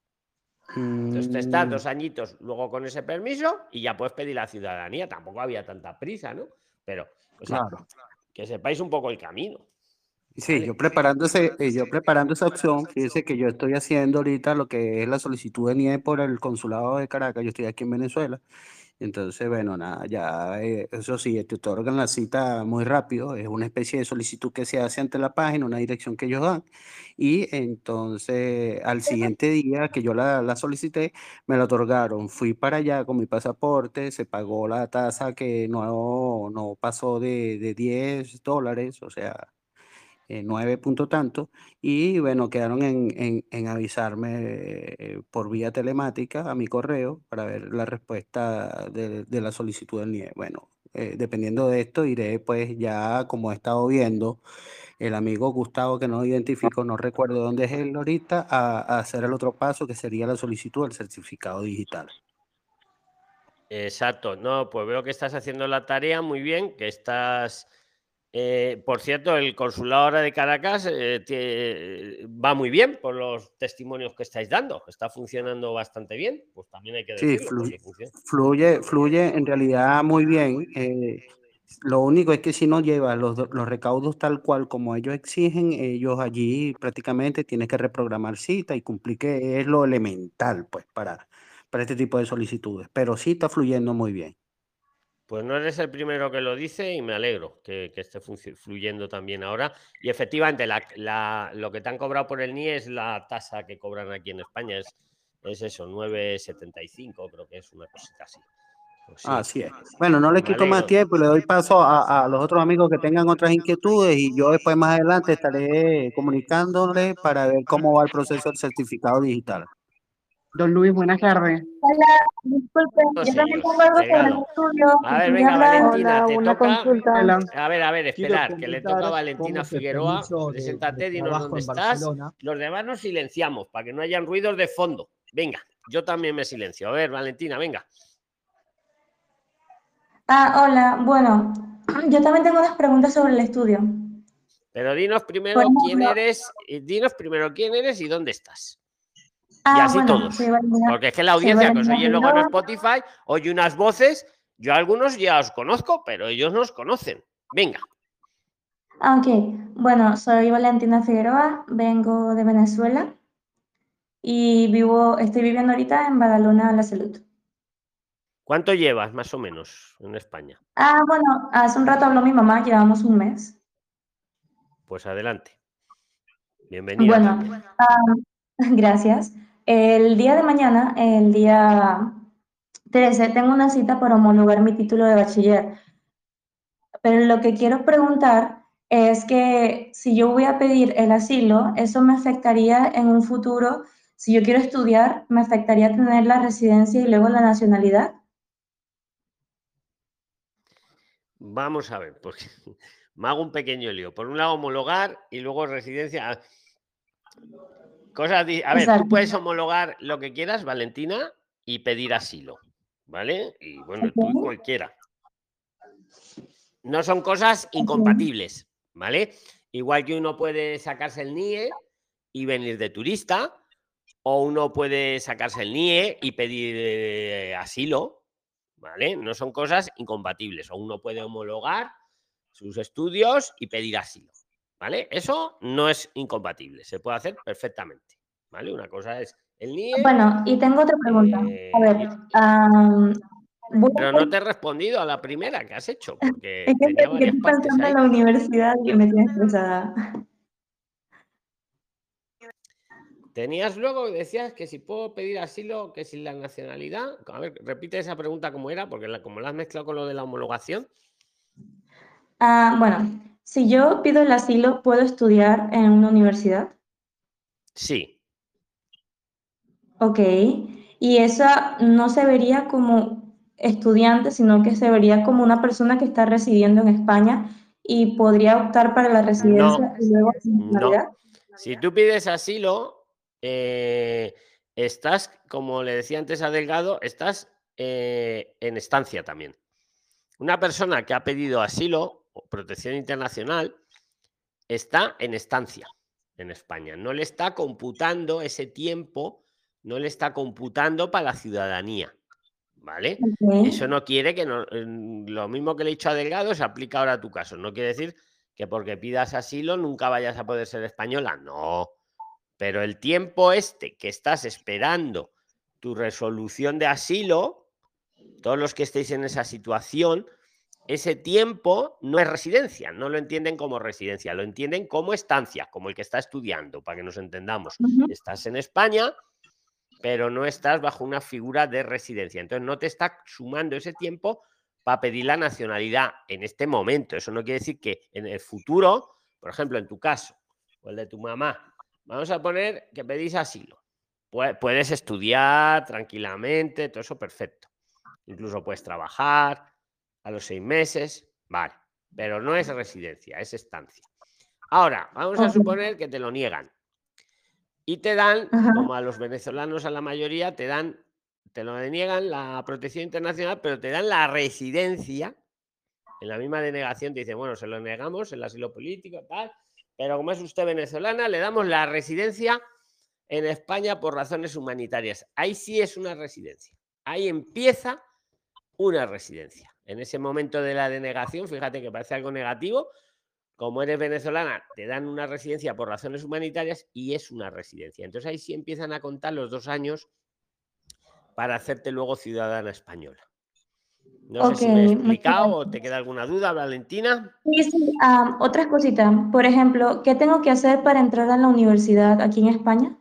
Entonces te estás mm. dos añitos luego con ese permiso y ya puedes pedir la ciudadanía. Tampoco había tanta prisa, ¿no? Pero que sepáis un poco el camino. Sí, yo preparando, eh, yo preparando esa opción, fíjense que yo estoy haciendo ahorita lo que es la solicitud de NIE por el consulado de Caracas, yo estoy aquí en Venezuela, entonces, bueno, nada, ya, eh, eso sí, te otorgan la cita muy rápido, es una especie de solicitud que se hace ante la página, una dirección que ellos dan, y entonces al siguiente día que yo la, la solicité, me la otorgaron, fui para allá con mi pasaporte, se pagó la tasa que no, no pasó de, de 10 dólares, o sea, eh, nueve punto tanto, y bueno, quedaron en, en, avisarme eh, por vía telemática a mi correo para ver la respuesta de, de la solicitud del NIE. Bueno, eh, dependiendo de esto, iré pues ya como he estado viendo el amigo Gustavo que no identifico, no recuerdo dónde es él ahorita, a, a hacer el otro paso que sería la solicitud del certificado digital. Exacto, no, pues veo que estás haciendo la tarea muy bien, que estás eh, por cierto, el consulado ahora de Caracas eh, va muy bien por los testimonios que estáis dando. Está funcionando bastante bien. Pues también hay que decirlo. Sí, fluye, fluye, en realidad muy bien. Eh, lo único es que si no llevas los, los, recaudos tal cual como ellos exigen, ellos allí prácticamente tienes que reprogramar cita y cumplir que es lo elemental pues para, para este tipo de solicitudes. Pero sí está fluyendo muy bien. Pues no eres el primero que lo dice y me alegro que, esté fluyendo también ahora. Y efectivamente, lo que te han cobrado por el NIE es la tasa que cobran aquí en España, es, es eso, 9,75, creo que es una cosita así. Pues así es. Bueno, no le quito más tiempo, le doy paso a, a, los otros amigos que tengan otras inquietudes y yo después más adelante estaré comunicándole para ver cómo va el proceso del certificado digital. Don Luis, buenas tardes. Hola, disculpe, yo también tengo algo sobre el estudio. A ver, venga, Valentina, te toca. Consulta. A ver, a ver, esperar, que le toca a Valentina Figueroa. Preséntate, dinos dónde estás. Los demás nos silenciamos para que no hayan ruidos de fondo. Venga, yo también me silencio. A ver, Valentina, venga. Ah, hola, bueno, yo también tengo unas preguntas sobre el estudio. Pero dinos primero quién eres, dinos primero quién eres y dónde estás. Ah, y así todos. Porque es que la audiencia que os oye luego en Spotify oye unas voces. Yo algunos ya os conozco, pero ellos no os conocen. Venga. Ah, ok, bueno, soy Valentina Figueroa, vengo de Venezuela y vivo, estoy viviendo ahorita en Badalona, La Salud. ¿Cuánto llevas más o menos en España? Ah, bueno, hace un rato habló mi mamá, llevamos un mes. Pues adelante. Bienvenida. Bueno, ah, (laughs) gracias. El día de mañana, el día 13, tengo una cita para homologar mi título de bachiller. Pero lo que quiero preguntar es que si yo voy a pedir el asilo, ¿eso me afectaría en un futuro? Si yo quiero estudiar, ¿me afectaría tener la residencia y luego la nacionalidad? Vamos a ver, porque (laughs) me hago un pequeño lío. Por un lado, homologar y luego residencia. Cosas, a ver, tú puedes homologar lo que quieras, Valentina, y pedir asilo, ¿vale? Y bueno, tú y cualquiera. No son cosas incompatibles, ¿vale? Igual que uno puede sacarse el NIE y venir de turista, o uno puede sacarse el NIE y pedir eh, asilo, ¿vale? No son cosas incompatibles. O uno puede homologar sus estudios y pedir asilo. ¿Vale? Eso no es incompatible, se puede hacer perfectamente. ¿Vale? Una cosa es el NIE. Bueno, y tengo otra pregunta. eh, A ver, a pero no te he respondido a la primera que has hecho, (laughs) porque es que tenía estoy varias partes pensando ahí. en la universidad y me tiene estresada. Tenías luego, decías que si puedo pedir asilo, que si la nacionalidad. A ver, repite esa pregunta como era, porque la- como la has mezclado con lo de la homologación. Ah, bueno, si yo pido el asilo, ¿puedo estudiar en una universidad? Sí, Ok. Y esa no se vería como estudiante, sino que se vería como una persona que está residiendo en España y podría optar para la residencia y luego no. nacionalidad. Si tú pides asilo, eh, estás, como le decía antes a Delgado, estás eh, en estancia también. Una persona que ha pedido asilo protección internacional está en estancia en España. No le está computando ese tiempo, no le está computando para la ciudadanía. ¿Vale? Eso no quiere que no, lo mismo que le he dicho a Delgado se aplica ahora a tu caso. No quiere decir que porque pidas asilo nunca vayas a poder ser española. No. Pero el tiempo este que estás esperando tu resolución de asilo, todos los que estéis en esa situación, ese tiempo no es residencia, no lo entienden como residencia, lo entienden como estancia, como el que está estudiando, para que nos entendamos. Estás en España, pero no estás bajo una figura de residencia. Entonces no te está sumando ese tiempo para pedir la nacionalidad en este momento. Eso no quiere decir que en el futuro, por ejemplo, en tu caso o el de tu mamá, vamos a poner que pedís asilo. Pue- Puedes estudiar tranquilamente, todo eso perfecto. Incluso puedes trabajar a los seis meses, vale, pero no es residencia, es estancia. Ahora, vamos a suponer que te lo niegan y te dan, Ajá. como a los venezolanos a la mayoría, te dan, te lo deniegan la protección internacional, pero te dan la residencia. En la misma denegación te dicen, bueno, se lo negamos, el asilo político, tal, pero como es usted venezolana, le damos la residencia en España por razones humanitarias. Ahí sí es una residencia. Ahí empieza una residencia. En ese momento de la denegación, fíjate que parece algo negativo, como eres venezolana, te dan una residencia por razones humanitarias y es una residencia. Entonces ahí sí empiezan a contar los dos años para hacerte luego ciudadana española. No sé si me he explicado o te queda alguna duda, Valentina. Sí, sí, otras cositas. Por ejemplo, ¿qué tengo que hacer para entrar a la universidad aquí en España?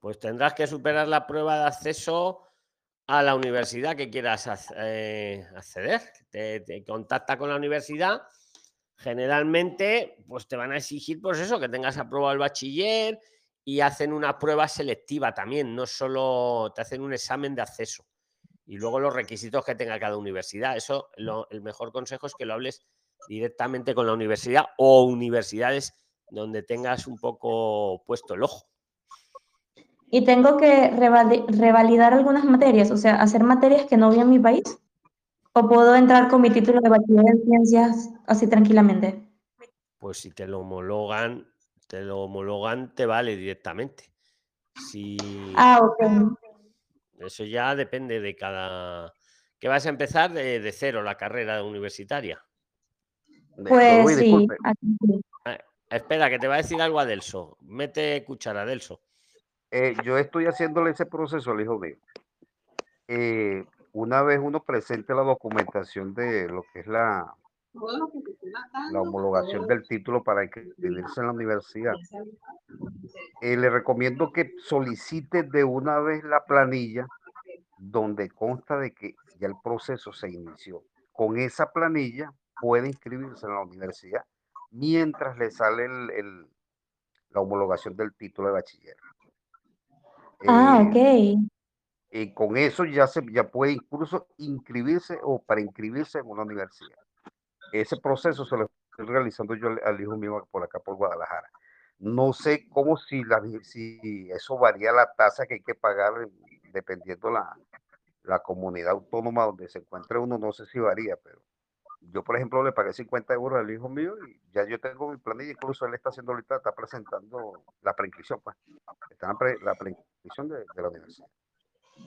Pues tendrás que superar la prueba de acceso a la universidad que quieras eh, acceder. Te, te contacta con la universidad. Generalmente, pues te van a exigir, pues eso, que tengas aprobado el bachiller y hacen una prueba selectiva también, no solo te hacen un examen de acceso. Y luego los requisitos que tenga cada universidad. Eso, lo- el mejor consejo es que lo hables directamente con la universidad o universidades donde tengas un poco puesto el ojo. Y tengo que revali- revalidar algunas materias, o sea, hacer materias que no vi en mi país. ¿O puedo entrar con mi título de bachiller en ciencias así tranquilamente? Pues si te lo homologan, te lo homologan, te vale directamente. Si Ah, ok. eso ya depende de cada. Que vas a empezar de, de cero la carrera universitaria. Pues Luis, sí, disculpe, aquí sí. Ah, espera, que te va a decir algo Adelso. Mete cuchara, Adelso. Eh, yo estoy haciéndole ese proceso al hijo mío. Eh, una vez uno presente la documentación de lo que es la, la homologación del título para inscribirse en la universidad, eh, le recomiendo que solicite de una vez la planilla donde consta de que ya el proceso se inició. Con esa planilla puede inscribirse en la universidad mientras le sale el- el- la homologación del título de bachiller. Ah, Eh, ok. y con eso ya se ya puede incluso inscribirse o para inscribirse en una universidad. Ese proceso se lo estoy realizando yo al, al hijo mío por acá por Guadalajara. No sé cómo si la si eso varía la tasa que hay que pagar en- dependiendo la, la comunidad autónoma donde se encuentre uno, no sé si varía, pero yo por ejemplo le pagué 50 euros al hijo mío y ya yo tengo mi planilla, incluso él está haciendo ahorita, está presentando la preinscripción, pues, está la, pre- la preinscripción de, de la universidad.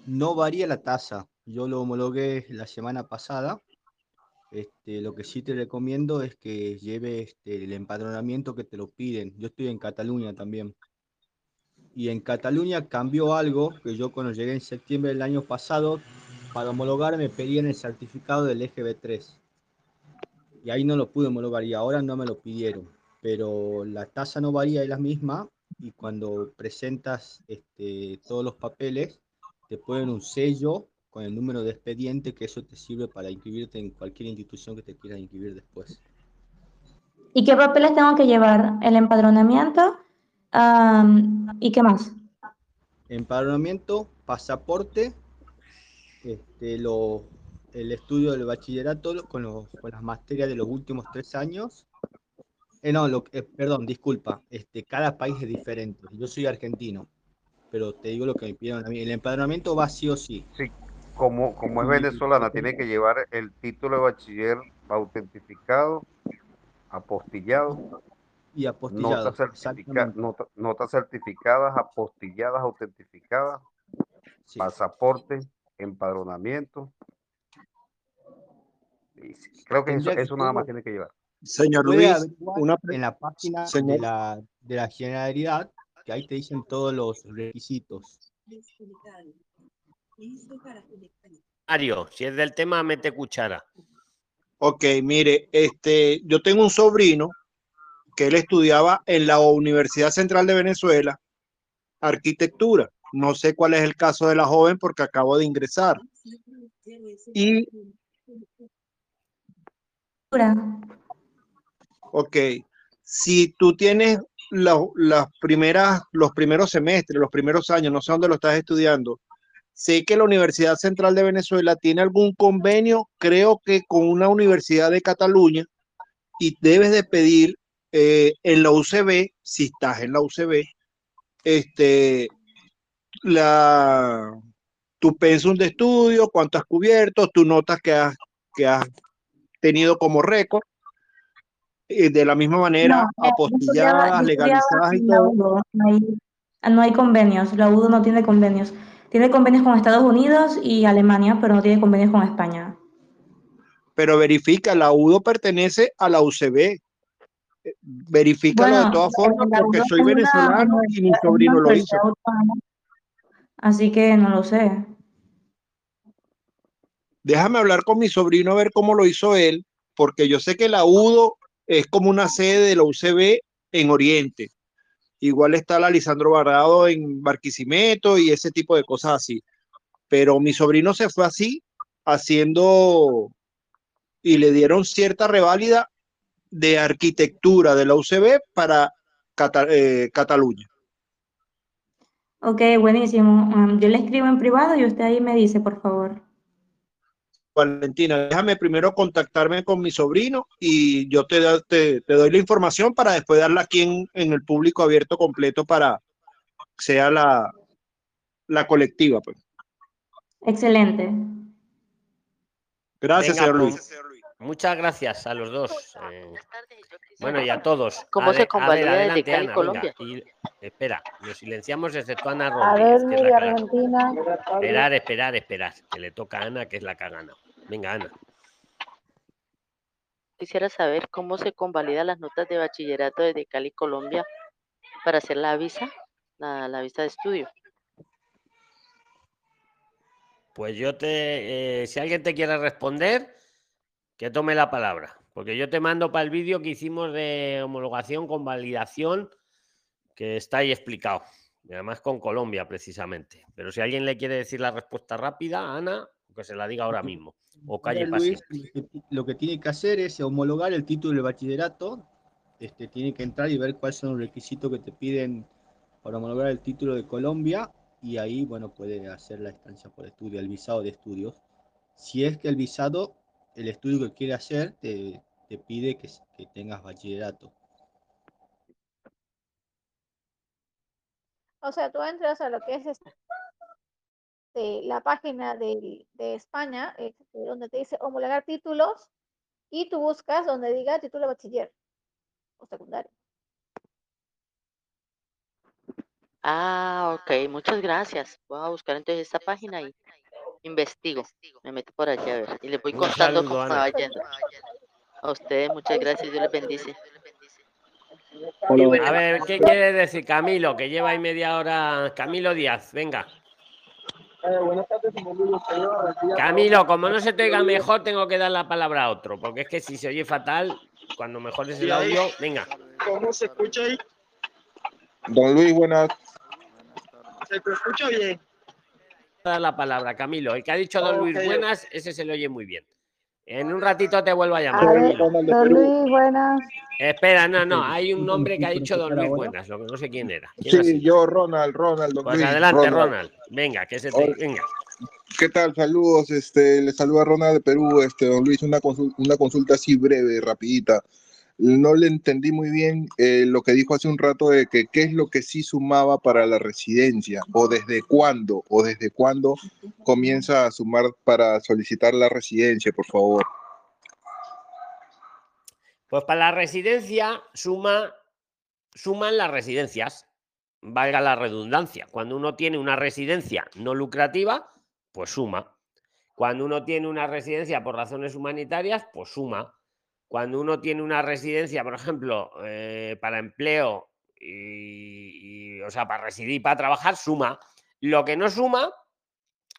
No varía la tasa. Yo lo homologué la semana pasada Este, lo que sí te recomiendo es que lleve este, el empadronamiento que te lo piden. Yo estoy en Cataluña también. Y en Cataluña cambió algo que yo cuando llegué en septiembre del año pasado, para homologar me pedían el certificado del EGB3. Y ahí no lo pude homologar y ahora no me lo pidieron. Pero la tasa no varía, es la misma. Y cuando presentas este, todos los papeles, te ponen un sello con el número de expediente, que eso te sirve para inscribirte en cualquier institución que te quieras inscribir después. ¿Y qué papeles tengo que llevar? ¿El empadronamiento? Am, ¿y qué más? Empadronamiento, pasaporte, este, lo- el estudio del bachillerato con, los- con las materias de los últimos tres años. Eh, no, lo, eh, perdón, disculpa, este, cada país es diferente. Yo soy argentino, pero te digo lo que me pidieron a mí. El empadronamiento va sí o sí. Sí, como, como es venezolana, tiene que llevar el título de bachiller autentificado, apostillado, Y apostillado, notas, certifica- nota- notas certificadas, apostilladas, autentificadas, Sí. pasaporte, empadronamiento. Creo que eso, eso nada más tiene que llevar. Señor Luis, una en la página de la, de la Generalidad, que ahí te dicen todos los requisitos. Mario, si es del tema, mete cuchara. Ok, mire, este, yo tengo un sobrino que él estudiaba en la Universidad Central de Venezuela, arquitectura. No sé cuál es el caso de la joven porque acabo de ingresar. Y, ok, si tú tienes los primeros semestres, los primeros años, no sé dónde lo estás estudiando, sé que la Universidad Central de Venezuela tiene algún convenio, creo que con una universidad de Cataluña, y debes de pedir eh, en la UCB, si estás en la UCB, este, la, tu pensum de estudio, cuánto has cubierto, tus notas que has, que has tenido como récord, eh, de la misma manera, No, eh, apostilladas, legalizadas y todo. UDO, no hay, no hay convenios, la UDO no tiene convenios. Tiene convenios con Estados Unidos y Alemania, pero no tiene convenios con España. pero verifica, la UDO pertenece a la UCB. Eh, Verifícalo de Bueno, todas formas la porque soy una venezolano y mi sobrino lo hizo. Así que no lo sé. Déjame hablar con mi sobrino a ver cómo lo hizo él, porque yo sé que la UDO es como una sede de la UCB en Oriente. Igual está la Lisandro Barrado en Barquisimeto y ese tipo de cosas así. Pero mi sobrino se fue así, haciendo y le dieron cierta reválida de arquitectura de la UCB para eh, Cataluña. Ok, buenísimo. Um, yo le escribo en privado y usted ahí me dice, por favor. Valentina, déjame primero contactarme con mi sobrino y yo te, da- te, te doy la información para después darla aquí en, en el público abierto completo para que sea la, la colectiva. Pues. Excelente. Gracias, Venga, señor pues, Luis. Muchas gracias a los dos. eh, bueno, y a todos. ¿Cómo se Ade- a ver, convalida desde Cali, Ana, Colombia? venga. Y, espera, lo silenciamos excepto a Ana A Rodríguez, ver, que es la. Argentina. Esperar, esperar, esperar, que le toca a Ana, que es la que ha ganado. Venga, Ana. Quisiera saber cómo se convalida las notas de bachillerato desde Cali, Colombia, para hacer la visa, la, la visa de estudio. Pues yo te, eh, si alguien te quiere responder, que tome la palabra, porque yo te mando para el vídeo que hicimos de homologación con validación, que está ahí explicado, y además con Colombia precisamente. Pero si alguien le quiere decir la respuesta rápida, Ana, que se la diga ahora mismo, o calle Luis, lo que, lo que tiene que hacer es homologar el título del bachillerato. Este, tiene que entrar y ver cuáles son los requisitos que te piden para homologar el título de Colombia y ahí, bueno, puede hacer la estancia por estudio, el visado de estudios. Si es que el visado, el estudio que quiere hacer, te, te pide que, que tengas bachillerato. O sea, tú entras a lo que es este, la página de España, este, donde te dice homologar títulos, y tú buscas donde diga título de bachiller o secundario. Ah, ok, muchas gracias. Voy a buscar entonces esta página y, investigo, me meto por allá a ver y les voy Un contando saludo, cómo me Ana. va yendo. A ustedes, muchas gracias, Dios les bendice. A ver, ¿qué quiere decir Camilo? Que lleva ahí media hora. Camilo Díaz, venga. Buenas tardes, señor Luis. Señor, bendiga a Camilo, como no se te oiga mejor, tengo que dar la palabra a otro, porque es que si se oye fatal, cuando mejores el audio, venga. ¿Cómo se escucha ahí? Don Luis, buenas. ¿Se te escucha bien? dar la palabra, Camilo. El que ha dicho Don Luis. Buenas, ese se le oye muy bien. En un ratito te vuelvo a llamar. A ver, don Luis, buenas. Espera, no, no, hay un nombre que ha dicho Don Luis Buenas, lo que no sé quién era. ¿Quién ha Sí, yo, Ronald, Ronald, don Pues Luis. adelante, Ronald. Venga, que se te... Venga. ¿Qué tal? Saludos, este, le saluda Ronald de Perú, este, don Luis, una consulta, una consulta así breve, rapidita. No le entendí muy bien eh, lo que dijo hace un rato de que qué es lo que sí sumaba para la residencia, o desde cuándo, o desde cuándo comienza a sumar para solicitar la residencia, por favor. Pues para la residencia suma, suman las residencias, valga la redundancia. Cuando uno tiene una residencia no lucrativa, pues suma. Cuando uno tiene una residencia por razones humanitarias, pues suma. Cuando uno tiene una residencia, por ejemplo, eh, para empleo y, y, o sea, para residir, para trabajar, suma. Lo que no suma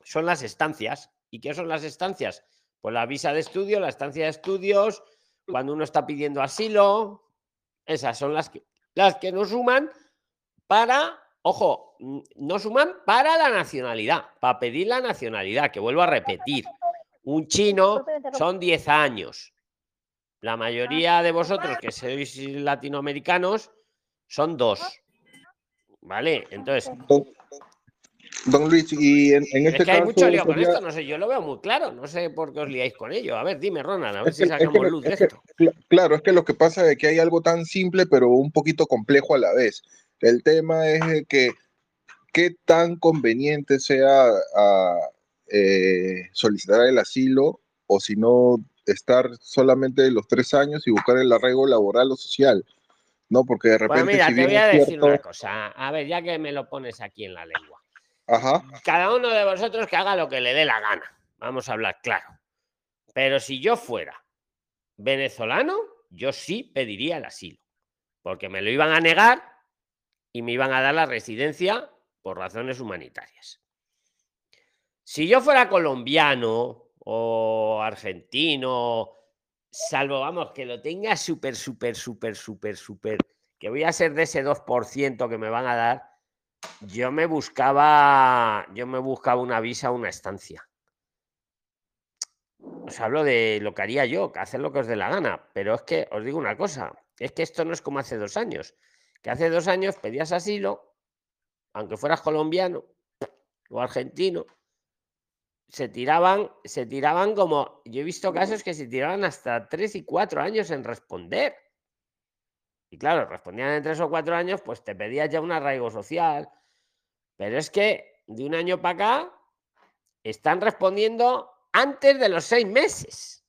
son las estancias. ¿Y qué son las estancias? Pues la visa de estudio, la estancia de estudios, cuando uno está pidiendo asilo, esas son las que, las que no suman para, ojo, no suman para la nacionalidad, para pedir la nacionalidad, que vuelvo a repetir. Un chino son 10 años. La mayoría de vosotros que sois latinoamericanos son dos. ¿Vale? Entonces, Don, don Luis, y en, en es este que hay caso mucho lío con esto, no sé, yo lo veo muy claro, no sé por qué os liáis con ello. A ver, dime, Ronald, a ver Es si que- es sacamos que- luz de es esto. cl- claro, es que lo que pasa es que hay algo tan simple, pero un poquito complejo a la vez. El tema es que qué tan conveniente sea a, eh, solicitar el asilo o si no estar solamente los tres años y buscar el arraigo laboral o social, ¿no? Porque de Pues repente, mira, si te voy a decir una cosa. A ver, ya que me lo pones aquí en la lengua. ajá, Cada uno de vosotros que haga lo que le dé la gana. Vamos a hablar claro. Pero si yo fuera venezolano, yo sí pediría el asilo. Porque me lo iban a negar y me iban a dar la residencia por razones humanitarias. Si yo fuera colombiano o argentino, salvo, vamos, que lo tenga súper, súper, súper, súper, súper, que voy a ser de ese 2% que me van a dar, yo me buscaba, yo me buscaba una visa, una estancia. Os hablo de lo que haría yo, que hacer lo que os dé la gana. Pero es que os digo una cosa, es que esto no es como hace dos años. Que hace dos años pedías asilo, aunque fueras colombiano o argentino, se tiraban, se tiraban como. Yo he visto casos que se tiraban hasta tres y cuatro años en responder. Y claro, respondían en tres o cuatro años, pues te pedías ya un arraigo social. Pero es que de un año para acá están respondiendo antes de los seis meses.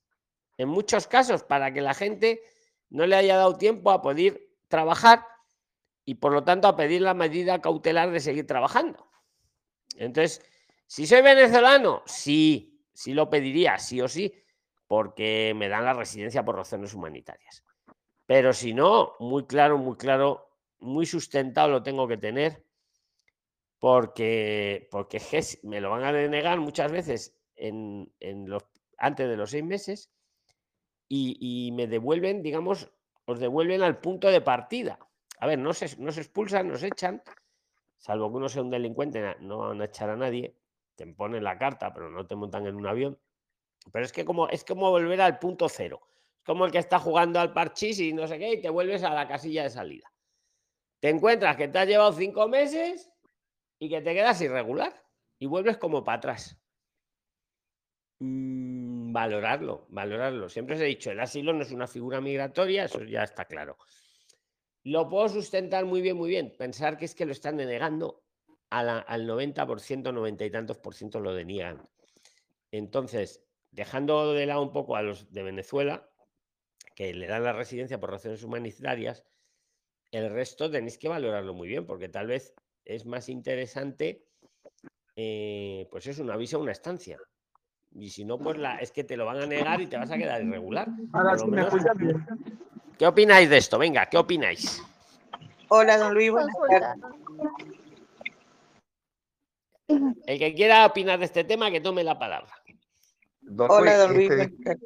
En muchos casos, para que la gente no le haya dado tiempo a poder trabajar y por lo tanto a pedir la medida cautelar de seguir trabajando. Entonces, si soy venezolano, sí, sí lo pediría, sí o sí, porque me dan la residencia por razones humanitarias. Pero si no, muy claro, muy claro, muy sustentado lo tengo que tener, porque, porque me lo van a denegar muchas veces en, en los, antes de los seis meses y, y me devuelven, digamos, os devuelven al punto de partida. A ver, no se, no se expulsan, no se echan, salvo que uno sea un delincuente, no van a echar a nadie, te ponen la carta, pero no te montan en un avión. Pero es que como, es como volver al punto cero. Es como el que está jugando al parchís y no sé qué, y te vuelves a la casilla de salida. Te encuentras que te has llevado cinco meses y que te quedas irregular y vuelves como para atrás. Mm, valorarlo, valorarlo. Siempre os he dicho, el asilo no es una figura migratoria, eso ya está claro. Lo puedo sustentar muy bien, muy bien. Pensar que es que lo están denegando a la- al 90%, 90 y tantos por ciento lo deniegan. Entonces, dejando de lado un poco a los de Venezuela, que le dan la residencia por razones humanitarias, el resto tenéis que valorarlo muy bien, porque tal vez es más interesante eh, pues es una visa, una estancia. Y si no, pues la, es que te lo van a negar y te vas a quedar irregular. Ahora sí me menos-. ¿Qué opináis de esto? Venga, ¿qué opináis? Hola, don Luis, buenas. El que quiera opinar de este tema, que tome la palabra. Don Hola, don Luis. este,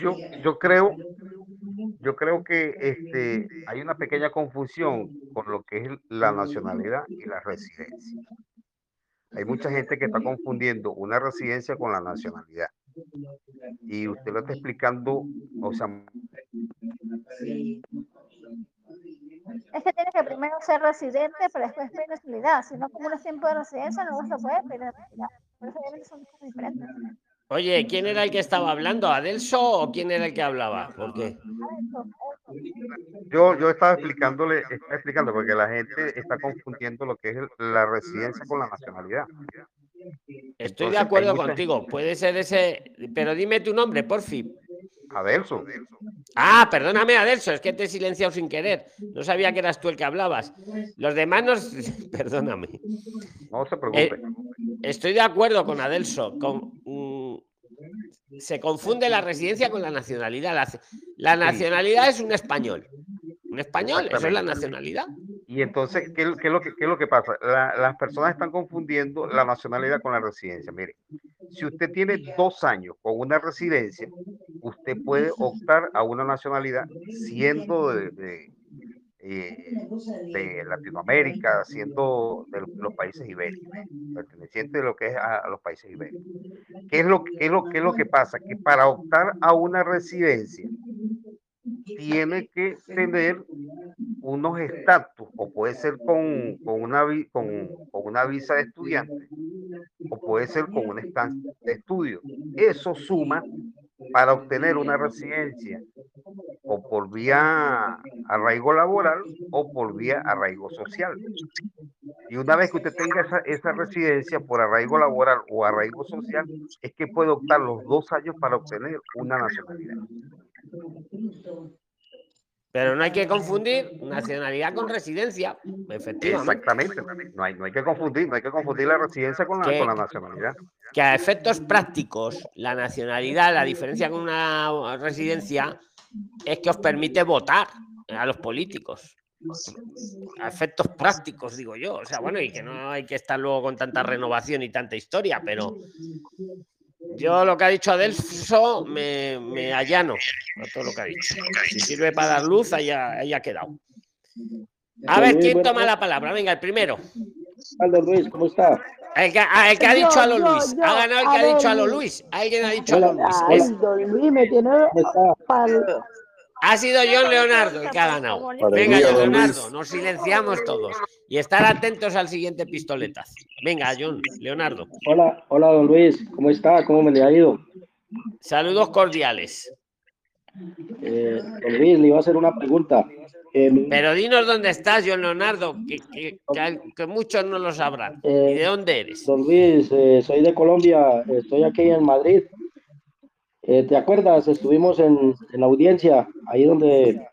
yo, yo creo, yo creo que este, hay una pequeña confusión con lo que es la nacionalidad y la residencia. Hay mucha gente que está confundiendo una residencia con la nacionalidad. Y usted lo está explicando, o sea, Es que tiene que primero ser residente para después pedir nacionalidad. Si no acumulas tiempo de residencia, no vas a poder pedir nacionalidad. Por eso obviamente son cosas diferentes. Oye, ¿quién era el que estaba hablando? ¿Adelso o quién era el que hablaba? Porque yo, yo estaba explicándole, estaba explicando porque la gente está confundiendo lo que es la residencia con la nacionalidad. estoy Entonces, de acuerdo mucha- contigo. Puede ser ese. Pero dime tu nombre, por fin. Adelso. Ah, perdóname, Adelso, es que te he silenciado sin querer. No sabía que eras tú el que hablabas. Los demás nos. (laughs) Perdóname. No se Eh, preocupe. estoy de acuerdo con Adelso. Con, mm, se confunde la residencia con la nacionalidad. La, la nacionalidad es un español. Un español, eso es la nacionalidad. Y entonces, ¿qué, qué es, lo que, qué es lo que pasa? La- las personas están confundiendo la nacionalidad con la residencia. Mire, si usted tiene dos años con una residencia, usted puede optar a una nacionalidad siendo de, eh, de Latinoamérica, siendo de los- países ibéricos, perteneciente de lo que es a, los países ibéricos. ¿Qué es, lo, qué, es lo, ¿Qué es lo que pasa? Que para optar a una residencia, tiene que tener unos estatus, o puede ser con, con, una, con, con una visa de estudiante, o puede ser con una estancia de estudio. Eso suma para obtener una residencia o por vía arraigo laboral o por vía arraigo social. Y una vez que usted tenga esa, esa residencia por arraigo laboral o arraigo social, es que puede optar los dos años para obtener una nacionalidad. Pero no hay que confundir nacionalidad con residencia. Efectivamente. Exactamente. No hay, no hay que confundir, no hay que confundir la residencia con la, con la nacionalidad. que a efectos prácticos, la nacionalidad, la diferencia con una residencia es que os permite votar a los políticos. A efectos prácticos, digo yo. O sea, bueno, y que no hay que estar luego con tanta renovación y tanta historia, pero yo lo que ha dicho Adelso me, me allano a todo lo que ha dicho. Si sirve para dar luz, ahí ha, ahí ha quedado. A ver, ¿quién toma la palabra? Venga, el primero. Aldo Luis, ¿cómo está? El que, ah, el que ha Yo, dicho a lo yo, Luis. yo. Ha ganado el A que ha dicho a lo Luis. Alguien ha dicho a Hola, lo Luis. Don Luis me tiene. Ha sido John Leonardo el que ha ganado. Venga, John Leonardo, nos silenciamos todos. Y estar atentos al siguiente pistoletazo. Venga, John, Leonardo. Hola, hola, don Luis, ¿cómo está? ¿Cómo me le ha ido? Saludos cordiales. Eh, don Luis, le iba a hacer una pregunta. Eh, mi- Pero dinos dónde estás, John Leonardo, que, que- que al- que muchos no lo sabrán. Eh, ¿Y de dónde eres? don Luis, eh, soy de Colombia, estoy aquí en Madrid. Eh, ¿te acuerdas? Estuvimos en, en la audiencia, ahí donde,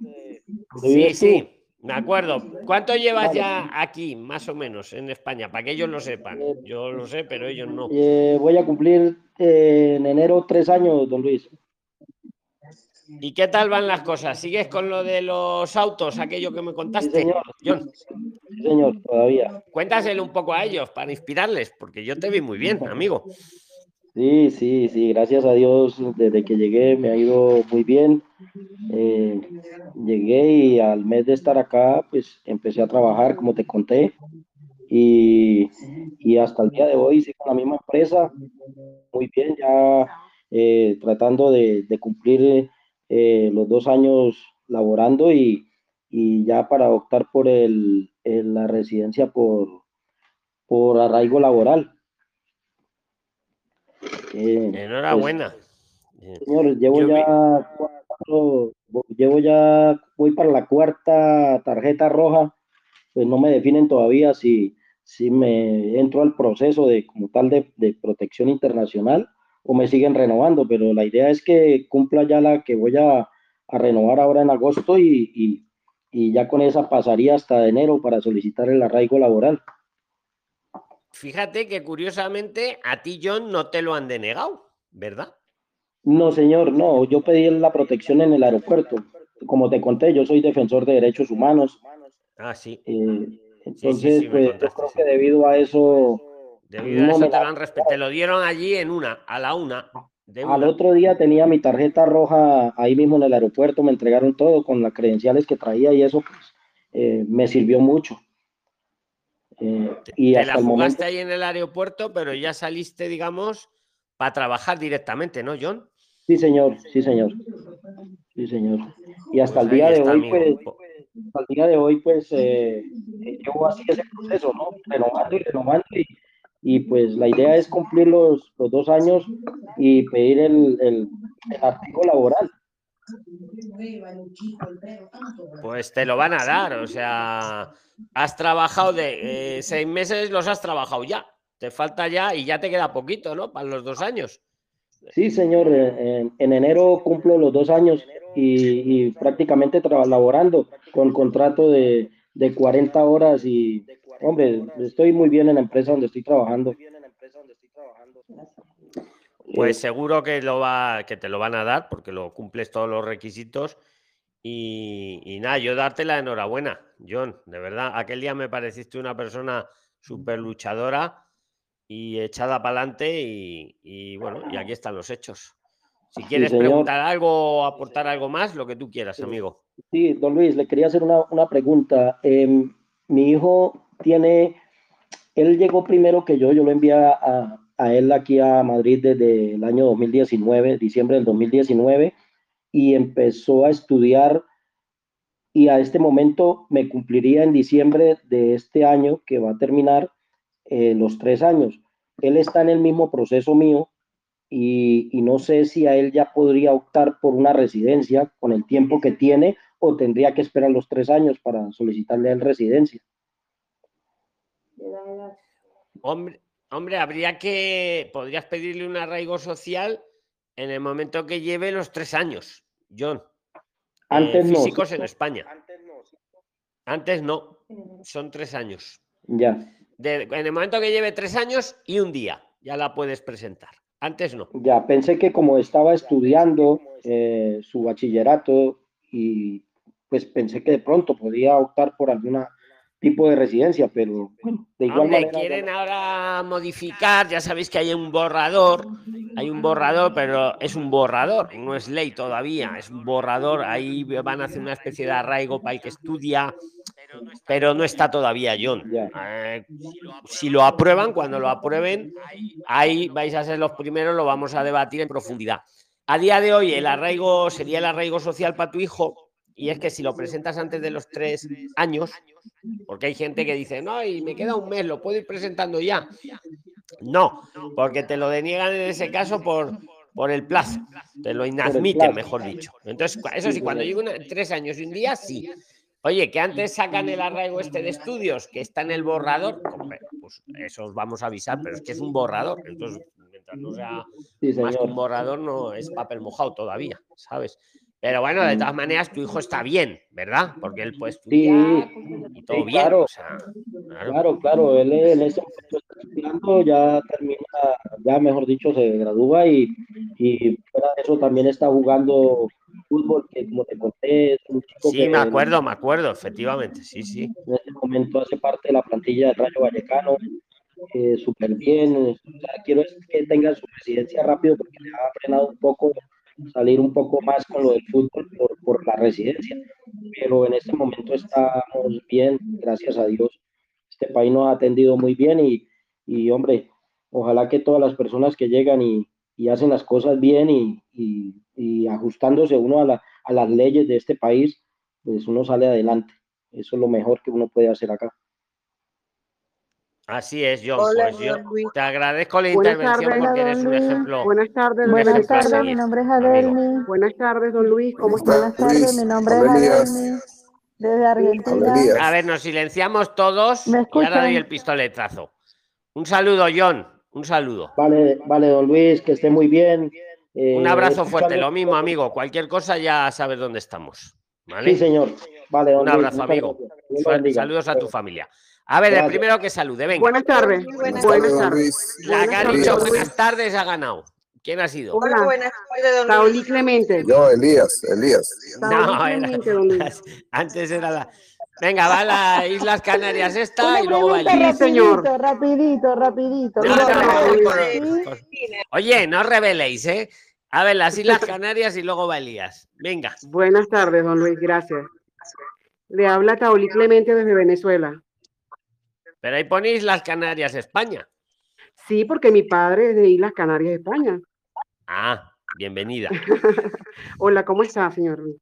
donde Sí, tú. sí, me acuerdo. ¿Cuánto llevas Vale. ya aquí, más o menos, en España? Para que ellos lo sepan. Yo lo sé, pero ellos no. Eh, voy a cumplir eh, en enero tres años, don Luis. ¿Y qué tal van las cosas? ¿Sigues con lo de los autos, aquello que me Sí, contaste? señor. John, Sí, señor, todavía. cuéntaselo un poco a ellos para inspirarles, porque yo te vi muy bien, amigo. Sí, sí, sí, gracias a Dios, desde que llegué me ha ido muy bien. Eh, llegué y al mes de estar acá, pues empecé a trabajar, como te conté, y, y hasta el día de hoy sigo en la misma empresa, muy bien, ya eh, tratando de, de cumplir eh, los dos años laborando y, y ya para optar por el, el- la residencia por, por arraigo laboral. Eh, pues, Enhorabuena. Señor, llevo Yo ya cuatro, llevo ya, voy para la cuarta tarjeta roja, pues no me definen todavía si, si me entro al proceso de como tal de, de protección internacional o me siguen renovando, pero la idea es que cumpla ya la que voy a, a renovar ahora en agosto y, y, y ya con esa pasaría hasta enero para solicitar el arraigo laboral. Fíjate que curiosamente a ti, John, no te lo han denegado, ¿verdad? No, señor, no, yo pedí la protección en el aeropuerto. Como te conté, yo soy defensor de derechos humanos. Ah, sí. eh, Sí, sí, entonces, sí, pues yo creo que debido a eso, Debido a no eso me te la- lo. Te lo dieron allí en una, a la una. De al una. otro día tenía mi tarjeta roja ahí mismo en el aeropuerto, me entregaron todo con las credenciales que traía y eso pues, eh, me sirvió mucho. Eh, y Te hasta la el jugaste momento, ahí en el aeropuerto, pero ya saliste, digamos, para trabajar directamente, ¿no, John? sí, señor, sí, señor. Sí, señor. Y hasta Pues el día ahí de hoy, pues, hasta el día de hoy, pues, eh, llevo así ese proceso, ¿no? Renovando y renovando y, y, pues la idea es cumplir los, los dos años y pedir el, el, el artículo laboral. Pues te lo van a dar, o sea, has trabajado de eh, seis meses, los has trabajado ya. Te falta ya y ya te queda poquito, ¿no? Para los dos años. Sí, señor, eh, en, en enero cumplo los dos años y, y prácticamente laborando con contrato de, de 40 horas y, hombre, estoy muy bien en la empresa donde estoy trabajando. Pues seguro que lo va, que te lo van a dar porque lo cumples todos los requisitos. Y, y nada, yo darte la enhorabuena, John, de verdad. Aquel día me pareciste una persona súper luchadora y echada para adelante y, y bueno, y aquí están los hechos. Si quieres preguntar algo o aportar algo más, lo que tú quieras, amigo. Sí, don Luis, le quería hacer una, una pregunta. Em, mi hijo tiene, él llegó primero que yo, yo lo envié a, a él aquí a Madrid desde el año 2019, diciembre del 2019, y empezó a estudiar y a este momento me cumpliría en diciembre de este año que va a terminar eh, los tres años. Él está en el mismo proceso mío y, y no sé si a él ya podría optar por una residencia con el tiempo que tiene o tendría que esperar los tres años para solicitarle a él residencia. Hombre, hombre, habría que. Podrías pedirle un arraigo social en el momento que lleve los tres años, John. eh, Antes no, físicos en ¿cierto? España. Antes no, son tres años. Ya, De- en el momento que lleve tres años y un día, ya la puedes presentar. Antes no. ya, pensé que como estaba estudiando eh, su bachillerato y pues pensé que de pronto podía optar por algún tipo de residencia, pero bueno, de igual Hombre, manera. quieren ahora modificar, ya sabéis que hay un borrador, hay un borrador, pero es un borrador, no es ley todavía, es un borrador, ahí van a hacer una especie de arraigo para el que estudia, pero no está todavía, John. Eh, si lo aprueban, cuando lo aprueben, ahí vais a ser los primeros, lo vamos a debatir en profundidad. A día de hoy, el arraigo sería el arraigo social para tu hijo, y es que si lo presentas antes de los tres años, porque hay gente que dice, no, y me queda un mes, lo puedo ir presentando ya. No, porque te lo deniegan en ese caso por, por el plazo, te lo inadmiten, mejor dicho. Entonces, eso sí, cuando llegue tres años y un día, sí. Oye, que antes sacan el arraigo este de estudios, que está en el borrador, pues eso os vamos a avisar, pero es que es un borrador, entonces, mientras no sea Sí, más que un borrador, no es papel mojado todavía, ¿sabes? Pero bueno, de todas maneras, tu hijo está bien, ¿verdad? Porque él puede Sí, y todo sí, bien. claro. o sea, claro. Claro, claro, él en ese momento está estudiando, ya termina, ya mejor dicho, se gradúa y, y fuera de eso también está jugando fútbol, que como te conté, es un chico Sí, que me acuerdo, me acuerdo, efectivamente, sí, sí. en este momento hace parte de la plantilla del Rayo Vallecano, eh, súper bien, o sea, quiero que tenga su residencia rápido porque le ha frenado un poco salir un poco más con lo del fútbol por, por la residencia, pero en este momento estamos bien, gracias a Dios. Este país nos ha atendido muy bien y, y hombre, ojalá que todas las personas que llegan y, y hacen las cosas bien y, y- y ajustándose uno a, la- a las leyes de este país, pues uno sale adelante. Eso es lo mejor que uno puede hacer acá. Así es, John. Hola, Pues yo Luis. te agradezco la Buenas intervención tardes. porque eres un ejemplo. Buenas tardes, un don ejemplo Luis. a seguir, amigo. Buenas tardes, don Luis. ¿Cómo está? Buenas tardes, mi nombre es Adelmi, desde Argentina. A ver, nos silenciamos todos ¿Me y ahora doy el pistoletazo. Un saludo, John. Un saludo. Vale, vale, don Luis, que esté muy bien. Eh, Un abrazo fuerte. Lo mismo, amigo. Cualquier cosa ya sabes dónde estamos. ¿Vale? Sí, señor. Vale, don Un abrazo, amigo. Saludos a tu familia. A ver, el primero que salude, venga. Buenas tardes. Buenas Buenas tardes. La que ha Buenas dicho tardes. buenas tardes ha ganado. ¿Quién ha sido? Hola. buenas tardes, don. Clemente. Yo, Elías, Elías. No, Saúl era- Clemente, don Luis. antes era la. Venga, va a las Islas Canarias esta Una y luego va el Sí, señor. rapidito, rapidito. No, no, Oye, no reveléis, ¿eh? A ver, las Islas Canarias y luego va Elías. Venga. Buenas tardes, don Luis, gracias. Le habla Taolí Clemente desde Venezuela. Pero ahí ponéis las Canarias, España. Sí, porque mi padre es de Islas Canarias, España. Ah, bienvenida. (laughs) Hola, ¿cómo está, señor Luis?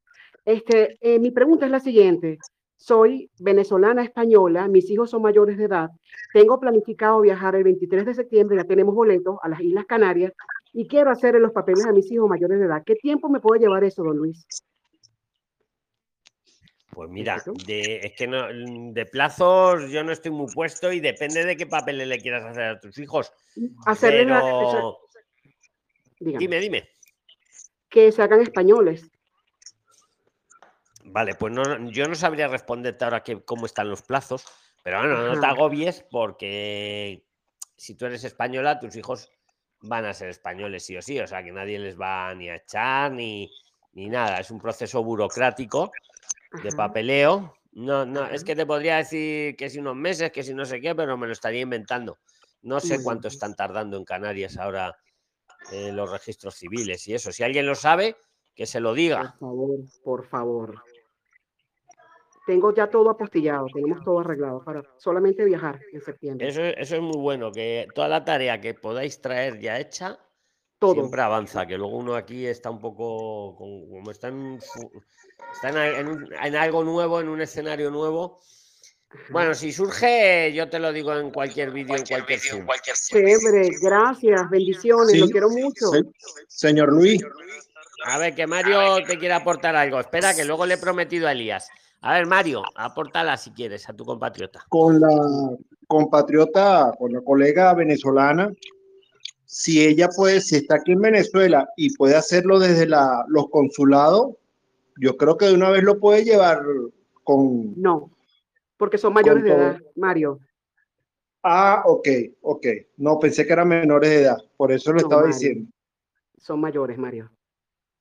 Este, eh, mi pregunta es la siguiente. Soy venezolana española, mis hijos son mayores de edad. Tengo planificado viajar el 23 de septiembre, ya tenemos boletos a las Islas Canarias y quiero hacerle los papeles a mis hijos mayores de edad. ¿Qué tiempo me puede llevar eso, don Luis? Pues mira, de, es que no, de plazos yo no estoy muy puesto y depende de qué papeles le quieras hacer a tus hijos. Hacerle. Dígame. Dime, dime. Que se hagan españoles. Vale, pues no, yo no sabría responderte ahora que, cómo están los plazos, pero bueno, no te agobies porque si tú eres española, tus hijos van a ser españoles sí o sí, o sea que nadie les va ni a echar ni, ni nada, es un proceso burocrático de papeleo. No, no, es que te podría decir que si unos meses, que si no sé qué, pero me lo estaría inventando. No sé cuánto están tardando en Canarias ahora eh, los registros civiles y eso. Si alguien lo sabe, que se lo diga. Por favor, por favor. Tengo ya todo apostillado, tenemos todo arreglado para solamente viajar en septiembre. Eso, eso es muy bueno, que toda la tarea que podáis traer ya hecha, Todo. siempre avanza, que luego uno aquí está un poco, como está, en, está en, en un- en algo nuevo, en un escenario nuevo. Bueno, si surge, yo te lo digo en cualquier vídeo, en cualquier Zoom. Chévere, gracias, bendiciones, lo Sí, quiero mucho. se- señor Luis, A ver, que Mario te quiere aportar algo. Espera, que luego le he prometido a Elías. A ver, Mario, apórtala si quieres a tu compatriota. con la compatriota, con la colega venezolana, si ella puede, si está aquí en Venezuela y puede hacerlo desde la, los consulados, yo creo que de una vez lo puede llevar con... No, porque son mayores de edad, Mario. Ah, ok, ok. No, pensé que eran menores de edad, por eso lo No, estaba Mario. diciendo. Son mayores, Mario.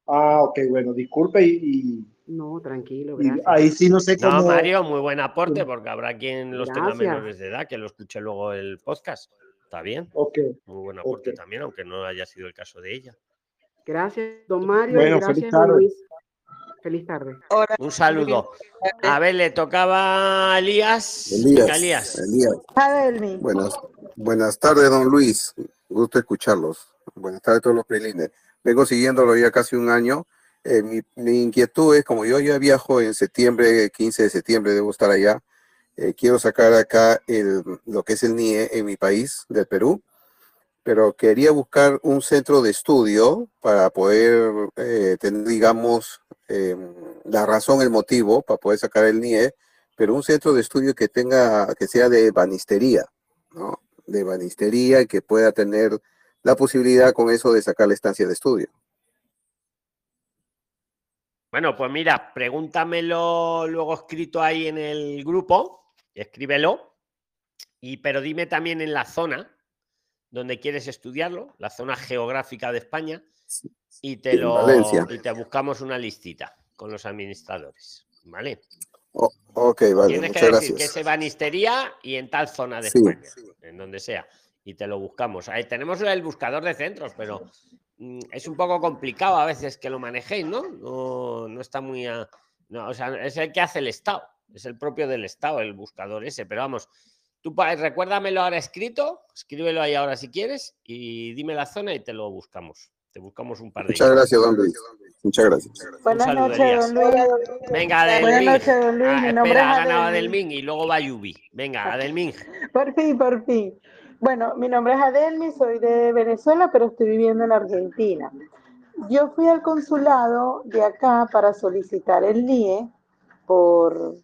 Ah, ok, bueno, disculpe y, y- No, tranquilo, y gracias. ahí sí no sé No, cómo... Mario, muy buen aporte, porque habrá quien los tenga menores de edad, que lo escuche luego el podcast. ¿Está bien? Ok, Muy buen aporte ok. también, aunque no haya sido el caso de ella. Gracias, don Mario, Bueno, y feliz gracias, don tarde. Luis. Feliz tarde. Un saludo. A ver, le tocaba a Elías. Elías, Elías. Elías. Buenas, buenas tardes, don Luis. Gusto escucharlos. Buenas tardes a todos los prilines. Vengo siguiéndolo ya casi un año. Eh, mi, mi inquietud es, como yo ya viajo en septiembre, 15 de septiembre, debo estar allá. Eh, quiero sacar acá el, lo que es el NIE en mi país, del Perú, pero quería buscar un centro de estudio para poder eh, tener, digamos, eh, la razón, el motivo para poder sacar el NIE, pero un centro de estudio que tenga, que sea de banistería, ¿no? De banistería y que pueda tener la posibilidad con eso de sacar la estancia de estudio. Bueno, pues mira, pregúntamelo luego escrito ahí en el grupo, escríbelo, y, pero dime también en la zona donde quieres estudiarlo, la zona geográfica de España, y te, lo, Valencia. y te buscamos una listita con los administradores, ¿vale? O- ok, vale, Tienes que muchas decir que gracias. se banistería y en tal zona de Sí. España, en donde sea, y te lo buscamos. Ahí tenemos el buscador de centros, pero mm, es un poco complicado a veces que lo manejéis, ¿no? No, no está muy... a- no, o sea, es el que hace el Estado, es el propio del Estado, el buscador ese, pero vamos, tú recuérdamelo ahora escrito, escríbelo ahí ahora si quieres y dime la zona y te lo buscamos. Te buscamos un par de Muchas días. gracias, don Luis. Muchas gracias. Buenas noches, don Luis. Venga, Buenas Adelming. noches, don Luis. Ah, Mi nombre espera, es ha ganado Adelming. Adelming y luego va Yubi. Venga, Adelming. Por fin, por fin. Bueno, mi nombre es Adelmi, soy de Venezuela, pero estoy viviendo en Argentina. Yo fui al consulado de acá para solicitar el NIE por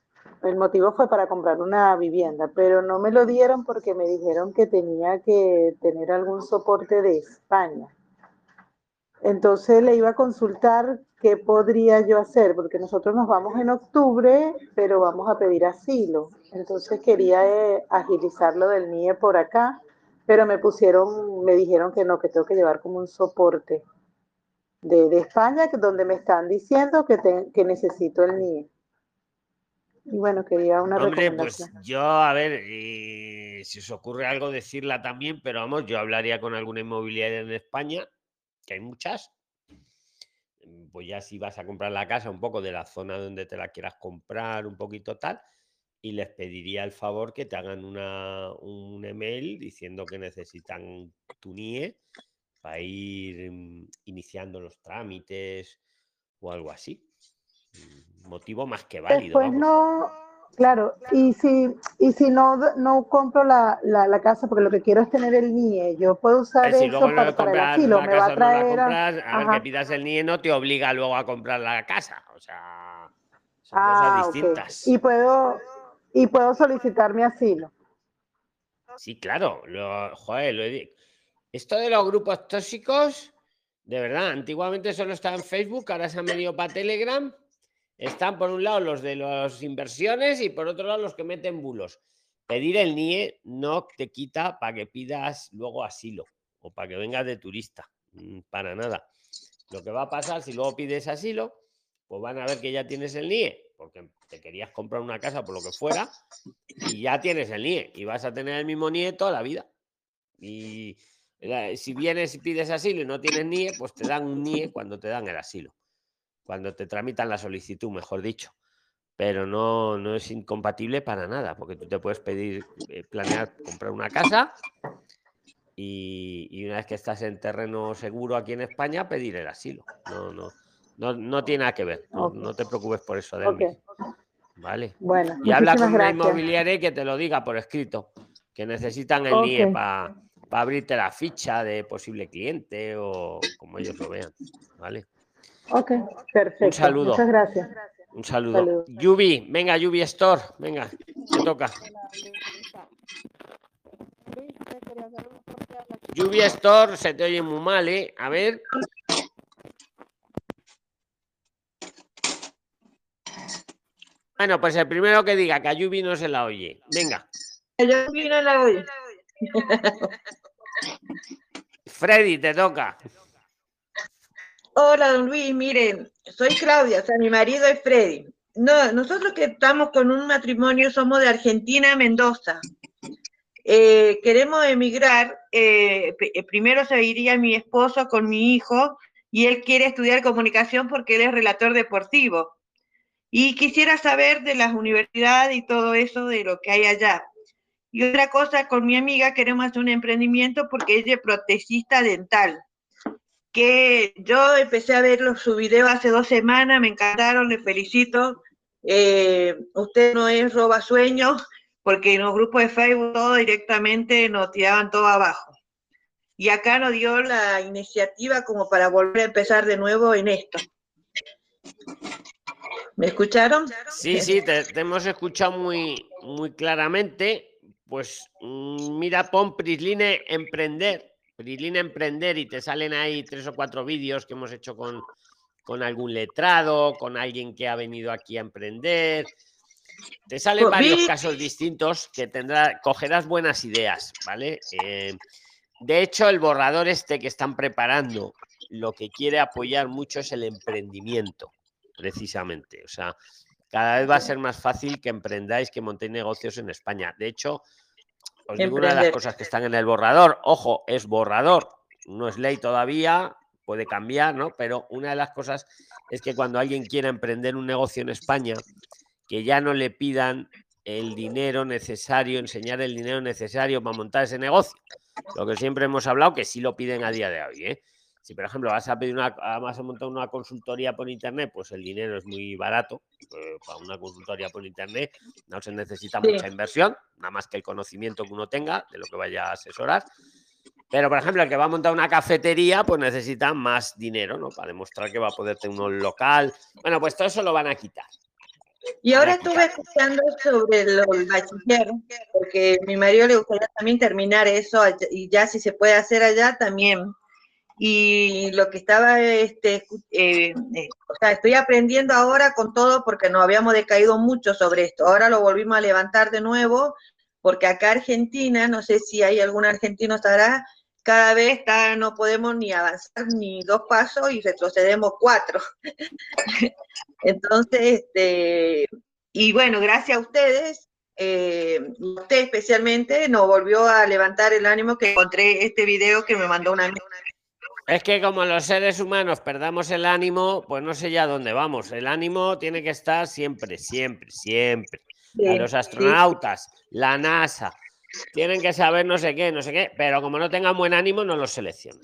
el motivo fue para comprar una vivienda, pero no me lo dieron porque me dijeron que tenía que tener algún soporte de España. Entonces le iba a consultar ¿qué podría yo hacer? Porque nosotros nos vamos en octubre, pero vamos a pedir asilo. Entonces quería eh, agilizar lo del NIE por acá, pero me pusieron, me dijeron que no, que tengo que llevar como un soporte de, de España, donde me están diciendo que, te- que necesito el NIE. Y bueno, quería una Hombre, pues yo, a ver, eh, si os ocurre algo, decirla también, pero vamos, yo hablaría con alguna inmobiliaria en España, que hay muchas. mm, Pues ya si vas a comprar la casa, un poco de la zona donde te la quieras comprar, un poquito tal, y les pediría el favor que te hagan una, un email diciendo que necesitan tu NIE para ir mm, iniciando los trámites o algo así. Motivo más que válido, vamos. no, claro, y si, y si no, no compro la, la, la casa, porque lo que quiero es tener el NIE, yo puedo usar Eh, si eso luego para, para el compras asilo, la me va a o no la traer a- compras, a ver que pidas el NIE no te obliga luego a comprar la casa. O sea, son Ah, cosas distintas. Y puedo, y puedo solicitar mi asilo. Sí, claro. Lo, joder, lo he Esto de los grupos tóxicos, de verdad, antiguamente solo estaba en Facebook, ahora se han venido para Telegram. Están por un lado los de las inversiones y por otro lado los que meten bulos. Pedir el NIE no te quita para que pidas luego asilo o para que vengas de turista. mm, Para nada. Lo que va a pasar si luego pides asilo, pues van a ver que ya tienes el NIE, porque te querías comprar una casa por lo que fuera, y ya tienes el NIE, y vas a tener el mismo NIE toda la vida. Y la- si vienes y pides asilo y no tienes NIE, pues te dan un NIE cuando te dan el asilo, cuando te tramitan la solicitud, mejor dicho. Pero no, no es incompatible para nada, porque tú te puedes pedir, eh, planear comprar una casa y, y una vez que estás en terreno seguro aquí en España, pedir el asilo. No, no, no, no tiene nada que ver. No, te preocupes por eso, Delmi. ¿Vale? bueno, Y habla con una gracias. inmobiliaria y que te lo diga por escrito, que necesitan el Ok. NIE para abrirte la ficha de posible cliente o como ellos lo vean. ¿Vale? Ok, perfecto. Un saludo. Muchas gracias. Un saludo. Saludos. Yubi, venga, Yubi Store, venga, te toca. Yubi Store, se te oye muy mal, ¿eh? A ver. Bueno, pues el primero que diga que a Yubi no se la oye. Venga, Yo vino la oye. Freddy, te toca. (laughs) Hola, don Luis, miren, soy Claudia, o sea, mi marido es Freddy. No, nosotros que estamos con un matrimonio somos de Argentina, Mendoza. Eh, queremos emigrar. eh, eh, primero se iría mi esposo con mi hijo y él quiere estudiar comunicación porque él es relator deportivo. Y quisiera saber de las universidades y todo eso de lo que hay allá. Y otra cosa, con mi amiga queremos hacer un emprendimiento porque ella es protesista dental que yo empecé a ver su video hace dos semanas, me encantaron, le felicito. Eh, usted no es roba sueños, porque en los grupos de Facebook todo directamente nos tiraban todo abajo. Y acá nos dio la iniciativa como para volver a empezar de nuevo en esto. ¿Me escucharon? Sí, sí, te, te hemos escuchado muy, muy claramente. Pues mm, mira, pon Prisline Emprender, Prisline Emprender y te salen ahí tres o cuatro vídeos que hemos hecho con, con algún letrado, con alguien que ha venido aquí a emprender. Te salen Pues varios vi- casos distintos que tendrá, cogerás buenas ideas, ¿vale? Eh, de hecho, el borrador este que están preparando, lo que quiere apoyar mucho es el emprendimiento, precisamente. O sea, cada vez va a ser más fácil que emprendáis, que montéis negocios en España. De hecho, os digo una de las cosas que están en el borrador. Ojo, es borrador, no es ley todavía, puede cambiar, ¿no? Pero una de las cosas es que cuando alguien quiera emprender un negocio en España, que ya no le pidan el dinero necesario, enseñar el dinero necesario para montar ese negocio. Lo que siempre hemos hablado, que sí lo piden a día de hoy. ¿eh? Si, por ejemplo, vas a pedir una, vas a montar una consultoría por internet, pues el dinero es muy barato. eh, para una consultoría por internet no se necesita Sí. mucha inversión, nada más que el conocimiento que uno tenga de lo que vaya a asesorar. Pero, por ejemplo, el que va a montar una cafetería, pues necesita más dinero, ¿no? Para demostrar que va a poder tener un local. Bueno, pues todo eso lo van a quitar. Y ahora estuve escuchando sobre el bachiller, porque a mi marido le gustaría también terminar eso y ya si se puede hacer allá también. Y lo que estaba, este, eh, eh, o sea, estoy aprendiendo ahora con todo porque nos habíamos decaído mucho sobre esto. Ahora lo volvimos a levantar de nuevo porque acá Argentina, no sé si hay algún argentino estará, cada vez está, no podemos ni avanzar ni dos pasos y retrocedemos cuatro. (laughs) Entonces, este, y bueno, gracias a ustedes, eh, usted especialmente nos volvió a levantar el ánimo que encontré este video que me mandó una amiga. Es que como los seres humanos perdamos el ánimo, pues no sé ya dónde vamos. El ánimo tiene que estar siempre, siempre, siempre. a los astronautas, la NASA, tienen que saber no sé qué, no sé qué, pero como no tengan buen ánimo, no los seleccionan.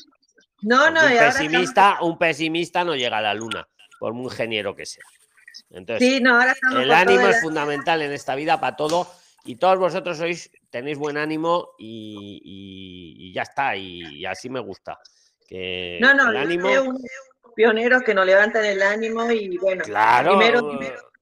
No, no, un pesimista, un pesimista no llega a la luna, por muy ingeniero que sea. Entonces, Sí, no, ahora el ánimo es fundamental en esta vida para todo y todos vosotros sois tenéis buen ánimo y, y- y ya está y, y así me gusta que No, no, el ánimo soy un pioneros que nos levantan el ánimo y bueno, claro primero,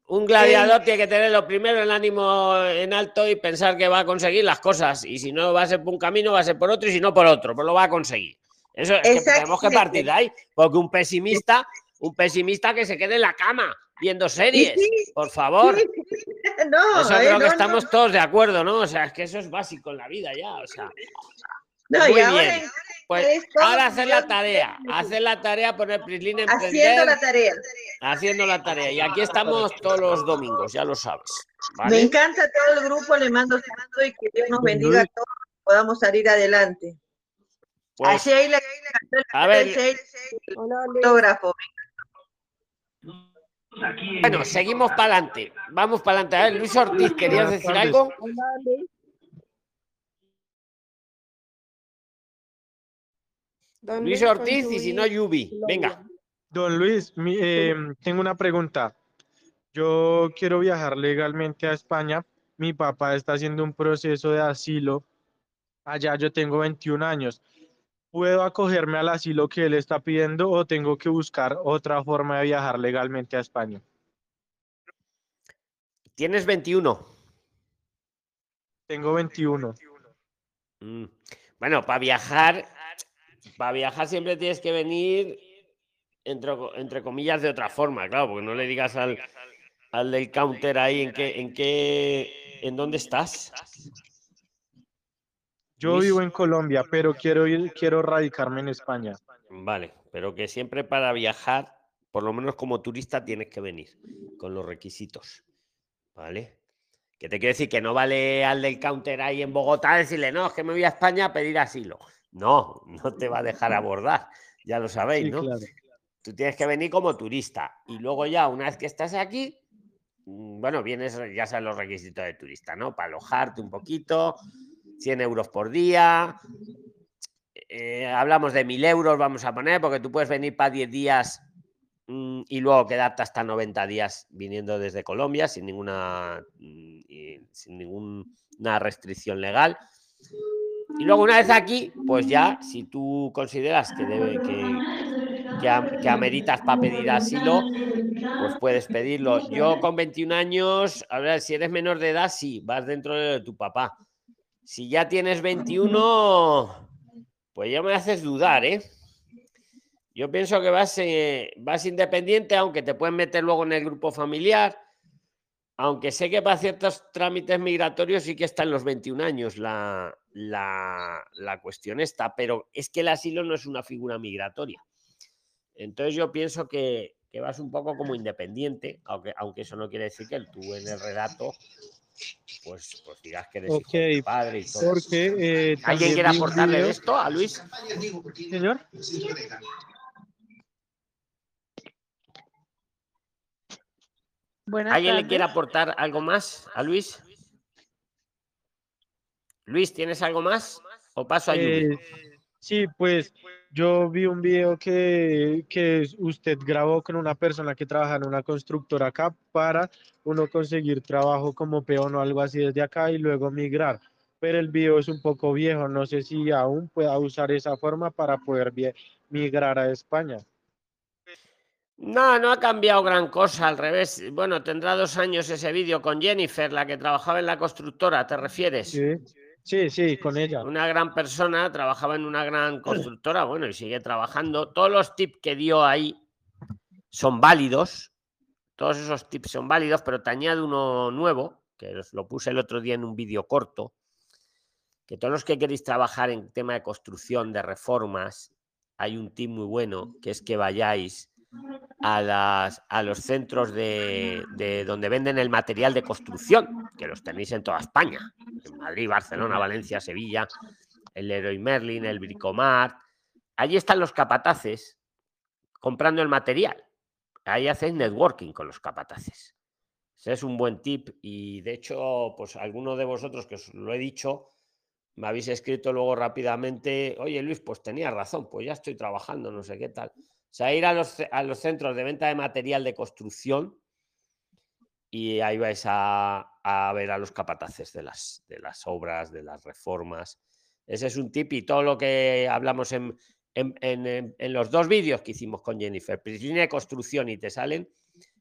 un gladiador tiene que tener lo primero el ánimo en alto y pensar que va a conseguir las cosas y si no va a ser por un camino va a ser por otro y si no por otro pero lo va a conseguir eso es que tenemos que partir de ahí porque un pesimista un pesimista que se quede en la cama viendo series por favor (laughs) no, eso eh, creo que no, estamos todos de acuerdo, ¿no? O sea, es que eso es básico en la vida ya, o sea. No, Muy y ahora bien. Pues ahora hacer la tarea, hacer la tarea, poner Prislin en haciendo la tarea. haciendo la tarea. Y aquí estamos todos los domingos, ya lo sabes. Me encanta todo el grupo, le mando saludos y que Dios nos bendiga a todos y podamos salir adelante. Pues, a Sheila, a ver, fotógrafo. Bueno, seguimos para adelante. Vamos para adelante. A ver, Luis Ortiz, ¿querías decir algo? Luis Ortiz y si no, Yubi. Venga. Don Luis, mi- eh, tengo una pregunta. Yo quiero viajar legalmente a España. Mi papá está haciendo un proceso de asilo. Allá yo tengo 21 años. ¿Puedo acogerme al asilo que él está pidiendo o tengo que buscar otra forma de viajar legalmente a España? Tienes 21. Tengo 21. Mm. Bueno, para viajar, para viajar siempre tienes que venir entre, entre comillas de otra forma, claro, porque no le digas al, al del counter ahí en qué, en qué, en dónde estás. Yo vivo en Colombia, pero quiero ir, quiero radicarme en España. Vale, pero que siempre para viajar, por lo menos como turista, tienes que venir con los requisitos. ¿Vale? Que te quiero decir que no vale al del counter ahí en Bogotá decirle, no, es que me voy a España a pedir asilo. No, no te va a dejar (laughs) abordar, ya lo sabéis, Sí, ¿no? claro. Tú tienes que venir como turista y luego ya, una vez que estás aquí, mm, bueno, vienes, ya sabes los requisitos de turista, ¿no? Para alojarte un poquito, 100 euros por día, eh, hablamos de 1000 euros, vamos a poner, porque tú puedes venir para 10 días mm, y luego quedarte hasta 90 días viniendo desde Colombia sin ninguna, mm, sin ninguna restricción legal. Y luego una vez aquí, pues ya, si tú consideras que, debe, que, que, am- que ameritas para pedir asilo, pues puedes pedirlo. Yo con 21 años, a ver, si eres menor de edad, sí, vas dentro de tu papá. Si ya tienes 21, pues ya me haces dudar, ¿eh? Yo pienso que vas, eh, vas independiente, aunque te pueden meter luego en el grupo familiar. Aunque sé que para ciertos trámites migratorios sí que está en los 21 años la, la, la cuestión esta, pero es que el asilo no es una figura migratoria. Entonces yo pienso que, que vas un poco como independiente, aunque, aunque eso no quiere decir que tú en el relato pues, pues digas que eres hijo de tu Ok, padre y todo. porque eh, ¿Alguien quiere aportarle video- esto a Luis? Señor. Buenas ¿Alguien le quiere aportar algo más a Luis? Luis, ¿tienes algo más? ¿O paso a Yubi? Eh, sí, pues yo vi un video que, que usted grabó con una persona que trabaja en una constructora acá para uno conseguir trabajo como peón o algo así desde acá y luego migrar. Pero el video es un poco viejo, no sé si aún pueda usar esa forma para poder migrar a España. No, no ha cambiado gran cosa, al revés. Bueno, tendrá dos años ese vídeo con Jennifer, la que trabajaba en la constructora, ¿te refieres? Sí, Sí, sí, con ella. Una gran persona, trabajaba en una gran constructora, bueno, y sigue trabajando. Todos los tips que dio ahí son válidos. Todos esos tips son válidos, pero te añado uno nuevo, que os lo puse el otro día en un vídeo corto, que todos los que queréis trabajar en tema de construcción, de reformas, hay un tip muy bueno, que es que vayáis a, los centros de, de donde venden el material de construcción, que los tenéis en toda España, en Madrid, Barcelona, Valencia, Sevilla, el Leroy Merlin, el Bricomart. Allí están los capataces comprando el material. Ahí hacéis networking con los capataces. Ese es un buen tip y de hecho, pues alguno de vosotros que os lo he dicho, me habéis escrito luego rápidamente, oye Luis, pues tenía razón, pues ya estoy trabajando, no sé qué tal. O sea, ir a los, a los centros de venta de material de construcción y ahí vais a, a ver a los capataces de las, de las obras, de las reformas. Ese es un tip y todo lo que hablamos en, en, en, los dos vídeos que hicimos con Jennifer, Priscila de construcción y te salen,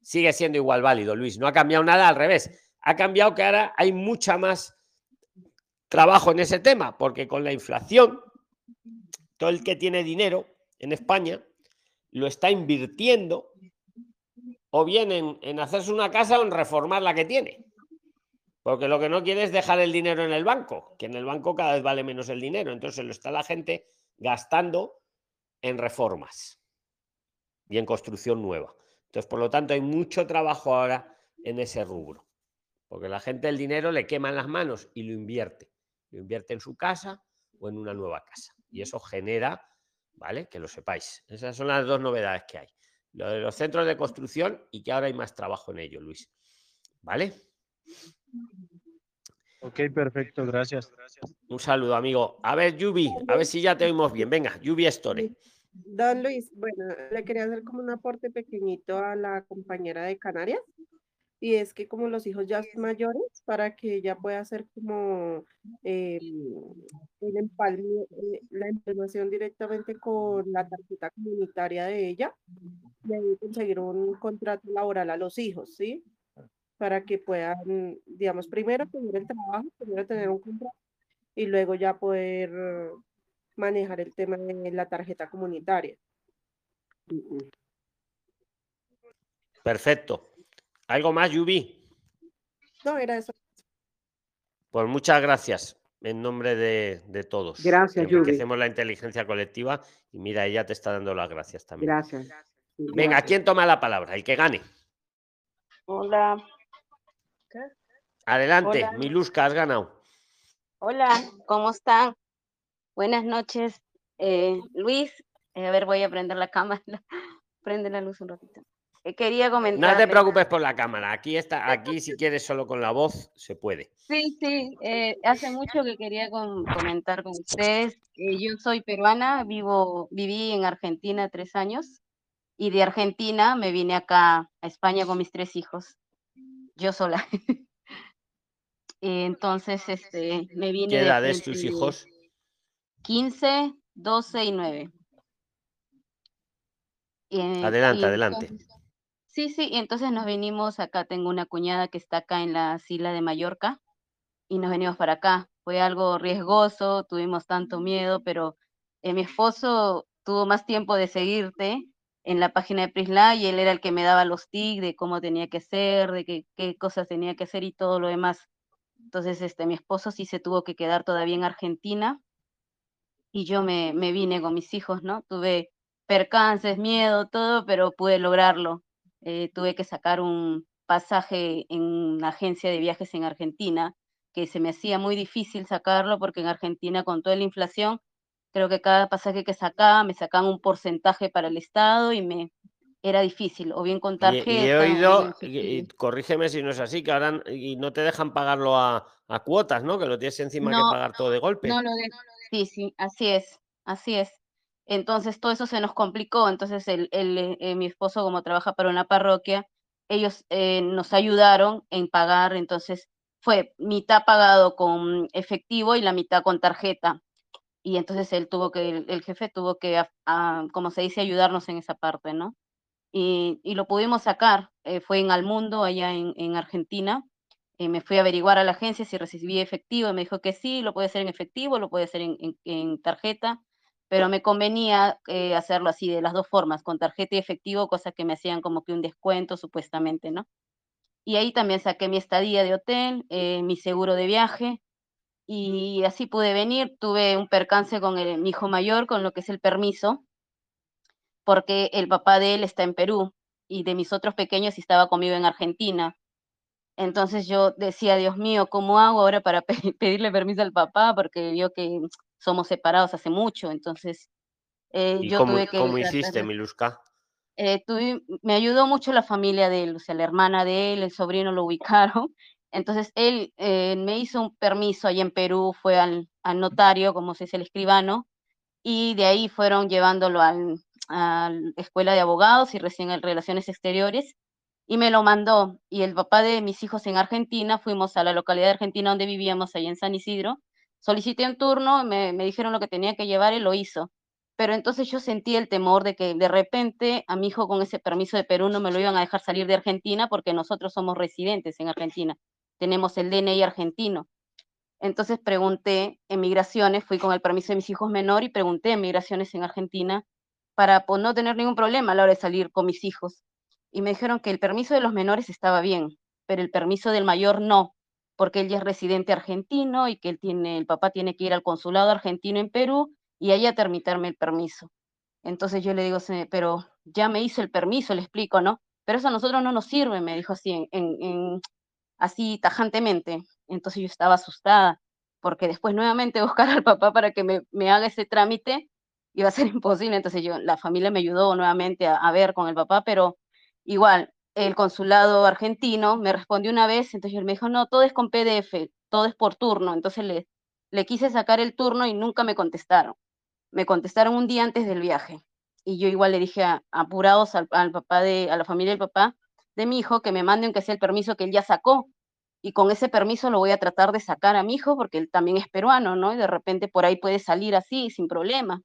sigue siendo igual válido, Luis. No ha cambiado nada, al revés. Ha cambiado que ahora hay mucha más trabajo en ese tema, porque con la inflación, todo el que tiene dinero en España lo está invirtiendo o bien en, en hacerse una casa o en reformar la que tiene. Porque lo que no quiere es dejar el dinero en el banco, que en el banco cada vez vale menos el dinero. Entonces lo está la gente gastando en reformas y en construcción nueva. Entonces, por lo tanto, hay mucho trabajo ahora en ese rubro. Porque la gente el dinero le quema en las manos y lo invierte. Lo invierte en su casa o en una nueva casa. Y eso genera, ¿vale? Que lo sepáis. Esas son las dos novedades que hay. Lo de los centros de construcción y que ahora hay más trabajo en ello, Luis. ¿Vale? Ok, perfecto, gracias. Un saludo, amigo. A ver, Yubi, a ver si ya te oímos bien. Venga, Yubi Store. Don Luis, bueno, le quería hacer como un aporte pequeñito a la compañera de Canarias. Y es que como los hijos ya son mayores, para que ella pueda hacer como eh, el empalme, eh, la empalmación directamente con la tarjeta comunitaria de ella, debe conseguir un contrato laboral a los hijos, ¿sí? Para que puedan, digamos, primero tener el trabajo, primero tener un contrato y luego ya poder manejar el tema de la tarjeta comunitaria. Perfecto. ¿Algo más, Yubi? No, era eso. Pues muchas gracias en nombre de, de todos. Gracias, Yubi. enriquecemos la inteligencia colectiva y mira, ella te está dando las gracias también. Gracias. Venga. ¿quién toma la palabra? El que gane. Hola. Adelante, Hola. Miluska, has ganado. Hola, ¿cómo están? Buenas noches. Eh, Luis, eh, a ver, voy a prender la cámara. (laughs) Prende la luz un ratito. Eh, quería No comentarles. te preocupes por la cámara. Aquí está, aquí si quieres solo con la voz se puede. Sí, sí, eh, hace mucho que quería com- comentar con ustedes. Eh, yo soy peruana, vivo, viví en Argentina tres años y de Argentina me vine acá a España con mis tres hijos, yo sola. (laughs) Entonces, este, me vine ¿Qué edades frente tus hijos? 15, 12 y 9. Y, eh, Adelante, y adelante. Sí, sí, y entonces nos venimos acá, tengo una cuñada que está acá en la isla de Mallorca y nos venimos para acá. Fue algo riesgoso, tuvimos tanto miedo, pero eh, mi esposo tuvo más tiempo de seguirte en la página de Prisla y él era el que me daba los tips de cómo tenía que ser, de qué, qué cosas tenía que hacer y todo lo demás. Entonces, este, mi esposo sí se tuvo que quedar todavía en Argentina y yo me, me vine con mis hijos, ¿no? Tuve percances, miedo, todo, pero pude lograrlo. Eh, tuve que sacar un pasaje en una agencia de viajes en Argentina, que se me hacía muy difícil sacarlo porque en Argentina con toda la inflación, creo que cada pasaje que sacaba me sacaban un porcentaje para el Estado y me era difícil, o bien con Y, y he tarjeta, oído, y- y corrígeme si no es así, que ahora y no te dejan pagarlo a, a cuotas, ¿no? Que lo tienes encima que No, pagar todo de golpe. no lo de... Sí, sí, así es, así es. Entonces todo eso se nos complicó. Entonces el, eh, eh, mi esposo, como trabaja para una parroquia, ellos eh, nos ayudaron en pagar. Entonces fue mitad pagado con efectivo y la mitad con tarjeta. Y entonces él tuvo que, el, jefe tuvo que, a- a- como se dice, ayudarnos en esa parte, ¿no? Y, y lo pudimos sacar. fue en Almundo, allá en, en Argentina. me fui a averiguar a la agencia si recibía efectivo y me dijo que sí, lo puede hacer en efectivo, lo puede hacer en tarjeta, pero me convenía eh, hacerlo así de las dos formas, con tarjeta y efectivo, cosa que me hacían como que un descuento supuestamente, ¿no? Y ahí también saqué mi estadía de hotel, eh, mi seguro de viaje y así pude venir. Tuve un percance con el- mi hijo mayor, con lo que es el permiso, porque el papá de él está en Perú y de mis otros pequeños estaba conmigo en Argentina. Entonces yo decía, Dios mío, ¿cómo hago ahora para (laughs) pe- pedirle permiso al papá? Porque vio que somos separados hace mucho, entonces eh, ¿Y yo cómo, tuve que cómo hiciste, Miluska? eh, tuve- me ayudó mucho la familia de él, o sea, la hermana de él, el sobrino lo ubicaron. (laughs) Entonces él eh, me hizo un permiso allá en Perú, fue al, al notario, como se dice, el escribano, y de ahí fueron llevándolo al, a la escuela de abogados y recién en relaciones exteriores, y me lo mandó. Y el papá de mis hijos en Argentina, fuimos a la localidad Argentina donde vivíamos, allá en San Isidro, solicité un turno, me, me dijeron lo que tenía que llevar y lo hizo. Pero entonces yo sentí el temor de que de repente a mi hijo con ese permiso de Perú no me lo iban a dejar salir de Argentina porque nosotros somos residentes en Argentina, tenemos el DNI argentino. Entonces pregunté en migraciones, fui con el permiso de mis hijos menor y pregunté en migraciones en Argentina para pues, no tener ningún problema a la hora de salir con mis hijos. Y me dijeron que el permiso de los menores estaba bien, pero el permiso del mayor no, porque él ya es residente argentino y que él tiene, el papá tiene que ir al consulado argentino en Perú y allá tramitarme el permiso. Entonces yo le digo, "Se- pero ya me hizo el permiso, le explico, ¿no? Pero eso a nosotros no nos sirve, me dijo así, en, en- así tajantemente. Entonces yo estaba asustada, porque después nuevamente (laughs) buscar al papá para que me, haga ese trámite iba a ser (laughs) imposible. Entonces yo, la familia me ayudó nuevamente a ver con el papá, pero igual, el consulado argentino me respondió una vez, entonces él me dijo, no, todo es con PDF, todo es por turno. Entonces le, le quise sacar el turno y nunca me contestaron me contestaron un día antes del viaje. Y yo igual le dije a- apurados al, al papá de, a la familia del papá de mi hijo que me manden que sea el permiso que él ya sacó. Y con ese permiso lo voy a tratar de sacar a mi hijo porque él también es peruano, ¿no? Y de repente por ahí puede salir así, sin problema.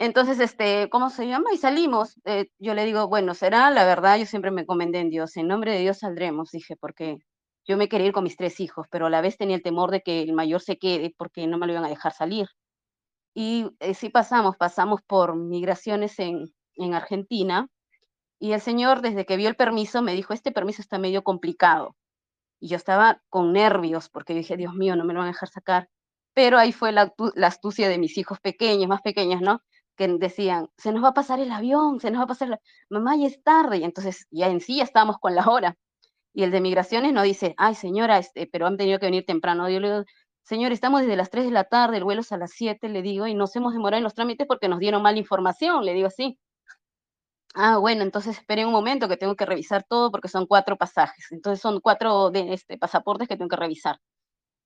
Entonces, este, ¿cómo se llama? Y salimos. Eh, yo le digo, bueno, será la verdad, yo siempre me encomendé en Dios. En nombre de Dios saldremos, dije, porque yo me quería ir con mis tres hijos, pero a la vez tenía el temor de que el mayor se quede porque no me lo iban a dejar salir. Y eh, sí pasamos, pasamos por migraciones en, en Argentina y el señor desde que vio el permiso me dijo, este permiso está medio complicado. Y yo estaba con nervios porque dije, Dios mío, no me lo van a dejar sacar. Pero ahí fue la, la astucia de mis hijos pequeños, más pequeños, ¿no? Que decían, se nos va a pasar el avión, se nos va a pasar la... Mamá, ya es tarde. Y entonces ya en sí ya estábamos con la hora. Y el de migraciones no dice, ay señora, este, pero han tenido que venir temprano. Yo le digo, señor, estamos desde las 3 de la tarde, el vuelo es a las 7, le digo, y nos hemos demorado en los trámites porque nos dieron mala información, le digo así. Ah, bueno, entonces esperen un momento que tengo que revisar todo porque son cuatro pasajes. Entonces son cuatro de, este, pasaportes que tengo que revisar.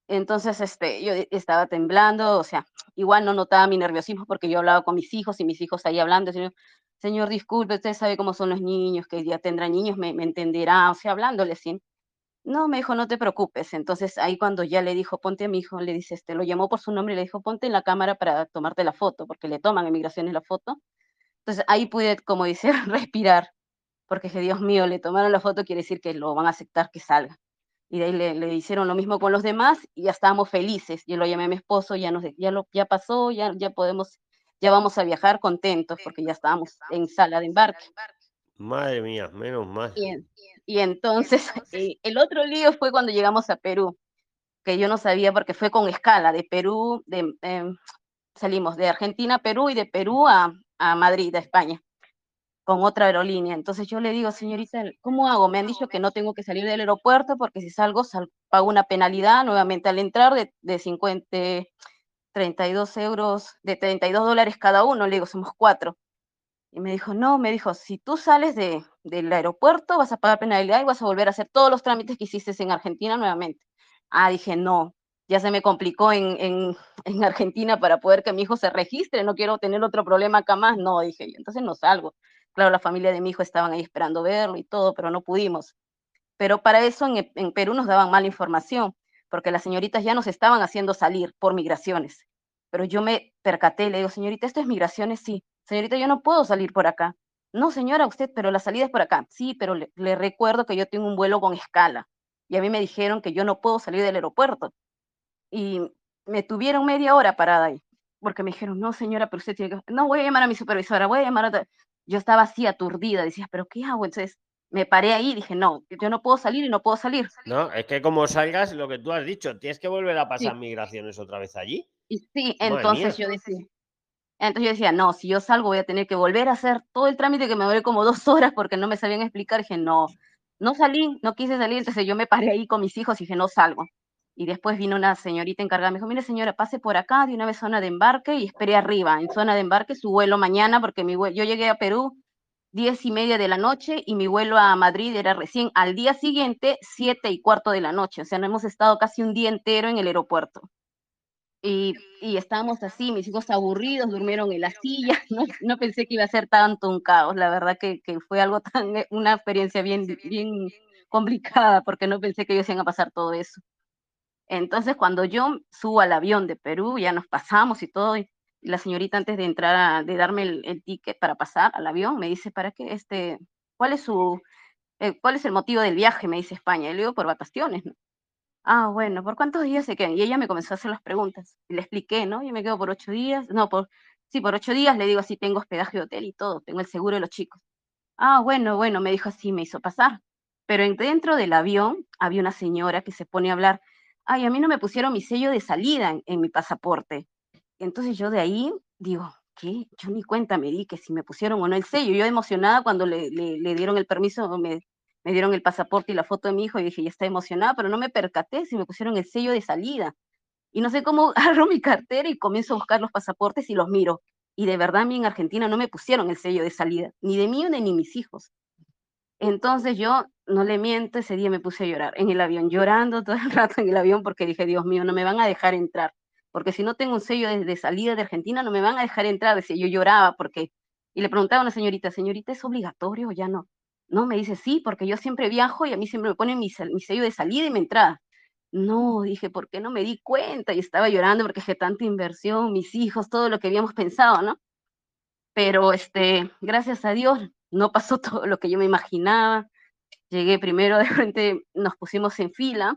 Entonces, este, yo e- estaba temblando, o sea, igual no notaba mi nerviosismo porque yo hablaba con mis hijos y mis hijos ahí hablando, señor, señor, disculpe, usted sabe cómo son los niños, que ya tendrán niños, me, me entenderá, o sea, hablándole así. No, me dijo, no te preocupes. Entonces ahí cuando ya le dijo, ponte a mi hijo, le dice, este, lo llamó por su nombre y le dijo, ponte en la cámara para tomarte la foto, porque le toman en migraciones la foto. Entonces ahí pude, como dice, (laughs) respirar, porque dije, Dios mío, le tomaron la foto, quiere decir que lo van a aceptar que salga. Y de ahí le, le hicieron lo mismo con los demás y ya estábamos felices. Yo lo llamé a mi esposo, ya, nos, ya, lo, ya pasó, ya, ya podemos, ya vamos a viajar contentos porque ya estábamos en sala de embarque. Madre mía, menos mal. Y, y entonces (laughs) eh, el otro lío fue cuando llegamos a Perú, que yo no sabía porque fue con escala de Perú, de, em, salimos de Argentina a Perú y de Perú a, a Madrid, a España, con otra aerolínea. Entonces yo le digo, señorita, ¿cómo hago? Me han dicho que no tengo que salir del aeropuerto porque si salgo sal- pago una penalidad nuevamente al entrar de, de 50, 32 euros, de 32 dólares cada uno. Le digo, somos cuatro. Y me dijo, no, me dijo, si tú sales de, del aeropuerto vas a pagar penalidad y vas a volver a hacer todos los trámites que hiciste en Argentina nuevamente. Ah, dije, no, ya se me complicó en, en, en Argentina para poder que mi hijo se registre, no quiero tener otro problema acá más. No, dije entonces no salgo. Claro, la familia de mi hijo estaban ahí esperando verlo y todo, pero no pudimos. Pero para eso en, Perú nos daban mala información, porque las señoritas ya nos estaban haciendo salir por migraciones. Pero yo me percaté le digo, señorita, ¿esto es migraciones? Sí. Señorita, yo no puedo salir por acá. No, señora, usted, pero la salida es por acá. Sí, pero le, le recuerdo que yo tengo un vuelo con escala. y a mí me dijeron que yo no puedo salir del aeropuerto. Y me tuvieron media hora parada ahí, porque me dijeron, no señora, pero usted tiene que, no, voy a llamar a mi supervisora, voy a llamar a... otra". Yo estaba así aturdida, decía, pero ¿qué hago? Entonces me paré ahí y dije, no, yo no puedo salir y no puedo salir. No, es que como salgas, lo que tú has dicho, tienes que volver a pasar Sí. migraciones otra vez allí. Y sí, Madre entonces mía. yo decía, entonces yo decía, no, si yo salgo voy a tener que volver a hacer todo el trámite que me duré como dos horas porque no me sabían explicar. Dije, no, no salí, no quise salir, entonces yo me paré ahí con mis hijos y dije, no salgo. Y después vino una señorita encargada, me dijo, mire señora, pase por acá de una vez zona de embarque y espere arriba, en zona de embarque su vuelo mañana, porque mi vuelo, yo llegué a Perú diez y media de la noche y mi vuelo a Madrid era recién al día siguiente, siete y cuarto de la noche. O sea, no hemos estado casi un día entero en el aeropuerto. Y, y estábamos así, mis hijos aburridos, durmieron en la silla, (laughs) no, no pensé que iba a ser tanto un caos, la verdad que, fue algo tan, una experiencia bien, bien complicada, porque no pensé que ellos iban a pasar todo eso. Entonces, cuando yo subo al avión de Perú, ya nos pasamos y todo, y la señorita antes de entrar, a- de darme el, ticket para pasar al avión, me dice, ¿para qué? Este, ¿cuál es su, eh, cuál es el motivo del viaje? Me dice España. Y le digo, por vacaciones. Ah, bueno, ¿por cuántos días se quedan? Y ella me comenzó a hacer las preguntas. Le expliqué, ¿no? Yo me quedo por ocho días, no, por, sí, por ocho días, le digo así, tengo hospedaje de hotel y todo, tengo el seguro de los chicos. Ah, bueno, bueno, me dijo así, me hizo pasar. Pero en- dentro del avión había una señora que se pone a hablar, ay, a mí no me pusieron mi sello de salida en, mi pasaporte. Entonces yo de ahí digo, ¿qué? Yo ni cuenta me di que si me pusieron o no el sello. Yo emocionada cuando le, le- le dieron el permiso, me, me dieron el pasaporte y la foto de mi hijo y dije, ya está emocionada, pero no me percaté si me pusieron el sello de salida. Y no sé cómo (laughs) agarro mi cartera y comienzo a buscar los pasaportes y los miro. Y de verdad a mí en Argentina no me pusieron el sello de salida, ni de mí ni de mis hijos. Entonces yo, no le miento, ese día me puse a llorar en el avión, llorando todo el (laughs) rato en el avión porque dije, Dios mío, no me van a dejar entrar, porque si no tengo un sello de, salida de Argentina, no me van a dejar entrar. Decía, yo lloraba porque, y le preguntaba a una señorita, señorita, ¿es obligatorio o ya no? No, me dice, sí, porque yo siempre viajo y a mí siempre me ponen mi, mi sello de salida y mi entrada. No, dije, ¿por qué no me di cuenta? Y estaba llorando porque dije, tanta inversión, mis hijos, todo lo que habíamos pensado, ¿no? Pero este, gracias a Dios, no pasó (laughs) todo lo que yo me imaginaba. Llegué primero, (laughs) de frente nos pusimos en fila,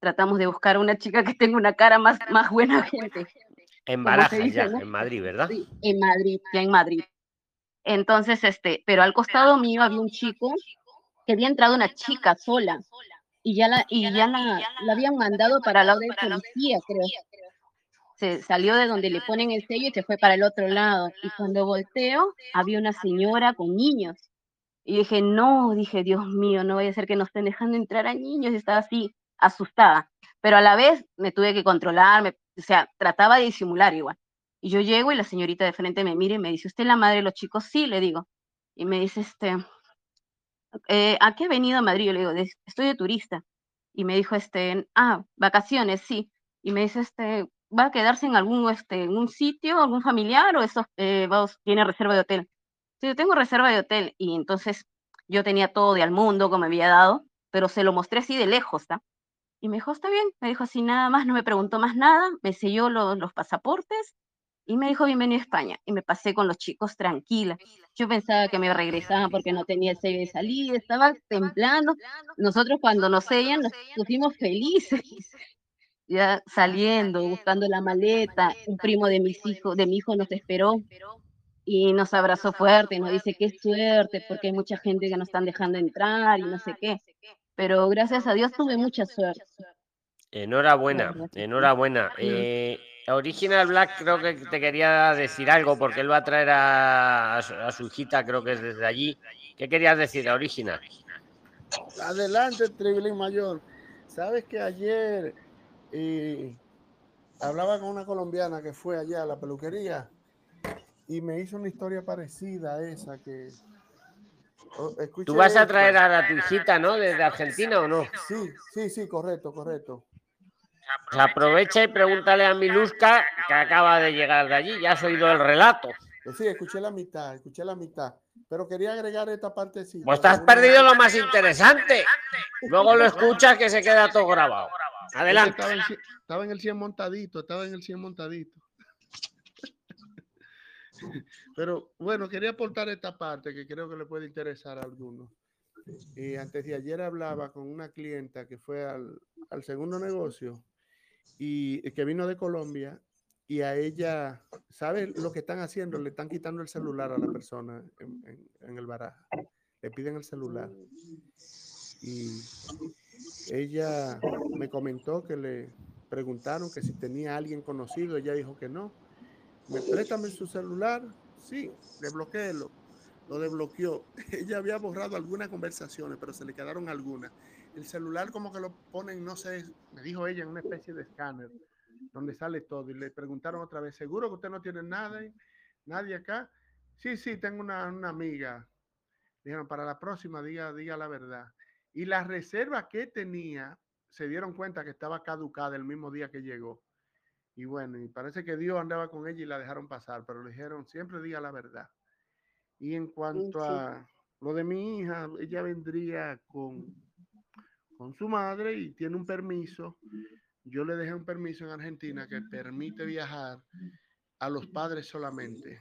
tratamos de buscar a una chica que tenga una cara más, más buena gente. En Barajas dice, ya, ¿no? en Madrid, ¿verdad? Sí, en Madrid, ya en Madrid. Entonces, este, pero al costado mío había un chico que había entrado una chica sola y ya la, y ya la, la habían mandado para el lado de policía, creo. Se salió de donde le ponen el sello y se fue para el otro lado. Y cuando volteo, había una señora con niños. Y dije, no, dije, Dios mío, no vaya a ser que nos estén dejando entrar a niños. Y estaba así, asustada. Pero a la vez me tuve que controlar, me- o sea, trataba de disimular igual. Y yo llego y la señorita de frente me mira y me dice, ¿usted es la madre de los chicos? Sí, le digo. Y me dice, este, eh, ¿a qué ha venido a Madrid? Yo le digo, "De- estoy de turista. Y me dijo, este, ah, vacaciones, sí. Y me dice, este, ¿va a quedarse en algún, este, en un sitio, algún familiar o eso eh, tiene reserva de hotel? Sí, yo tengo reserva de hotel. Y entonces yo tenía todo de al mundo como me había dado, pero se lo mostré así de lejos, ¿está? Y me dijo, está bien, me dijo así nada más, no me preguntó más nada, me selló los pasaportes y me dijo, bienvenido a España. Y me pasé con los chicos tranquila. Yo pensaba que me regresaban porque no tenía el sello de salida, estaba temblando. Nosotros cuando nos sellan nos pusimos felices, (laughs) ya saliendo, buscando la maleta. Un primo de mis hijos, de mi hijo nos esperó y nos abrazó fuerte y nos dice, qué suerte, porque hay mucha gente que nos están dejando entrar y no sé qué. Pero gracias a Dios tuve mucha suerte. Enhorabuena, enhorabuena. Eh, Original Black creo que te quería decir algo porque él va a traer a, a su, a su hijita, creo que es desde allí. ¿Qué querías decir, Original? Adelante, Tribilín Mayor. Sabes que ayer eh, hablaba con una colombiana que fue allá a la peluquería y me hizo una historia parecida a esa que. oh, Tú vas a traer a tu hijita, ¿no? Desde Argentina o no? Sí, sí, sí, correcto, correcto. Aprovecha y pregúntale a Miluska que acaba de llegar de allí. Ya has oído el relato. Pues sí, escuché la mitad, escuché la mitad. Pero quería agregar esta partecita. Pues te has perdido lo más interesante. Luego lo escuchas que se queda todo grabado. Adelante. Estaba en, cien- estaba en el 100 montadito, estaba en el 100 montadito. (laughs) Pero bueno, quería aportar esta parte que creo que le puede interesar a algunos. Y antes de ayer hablaba con una clienta que fue al, al segundo negocio y que vino de Colombia y a ella, ¿sabe lo que están haciendo? Le están quitando el celular a la persona en, en- en el baraja. Le piden el celular. Y ella me comentó que le preguntaron que si tenía alguien conocido. Ella dijo que no. ¿Me préstame su celular? Sí, desbloquéelo. Lo desbloqueó. (laughs) Ella había borrado algunas conversaciones, pero se le quedaron algunas. El celular como que lo ponen, no sé, me dijo ella, en una especie de escáner, donde sale todo. Y le preguntaron otra vez, ¿seguro que usted no tiene nada, nadie acá? Sí, sí, tengo una, una amiga. Dijeron, para la próxima, diga, diga la verdad. Y la reserva que tenía, se dieron cuenta que estaba caducada el mismo día que llegó. Y bueno, y parece que Dios andaba con ella y la dejaron pasar, pero le dijeron, siempre diga la verdad. Y en cuanto sí. a lo de mi hija, ella vendría con, con su madre y tiene un permiso. Yo le dejé un permiso en Argentina que permite viajar a los padres solamente.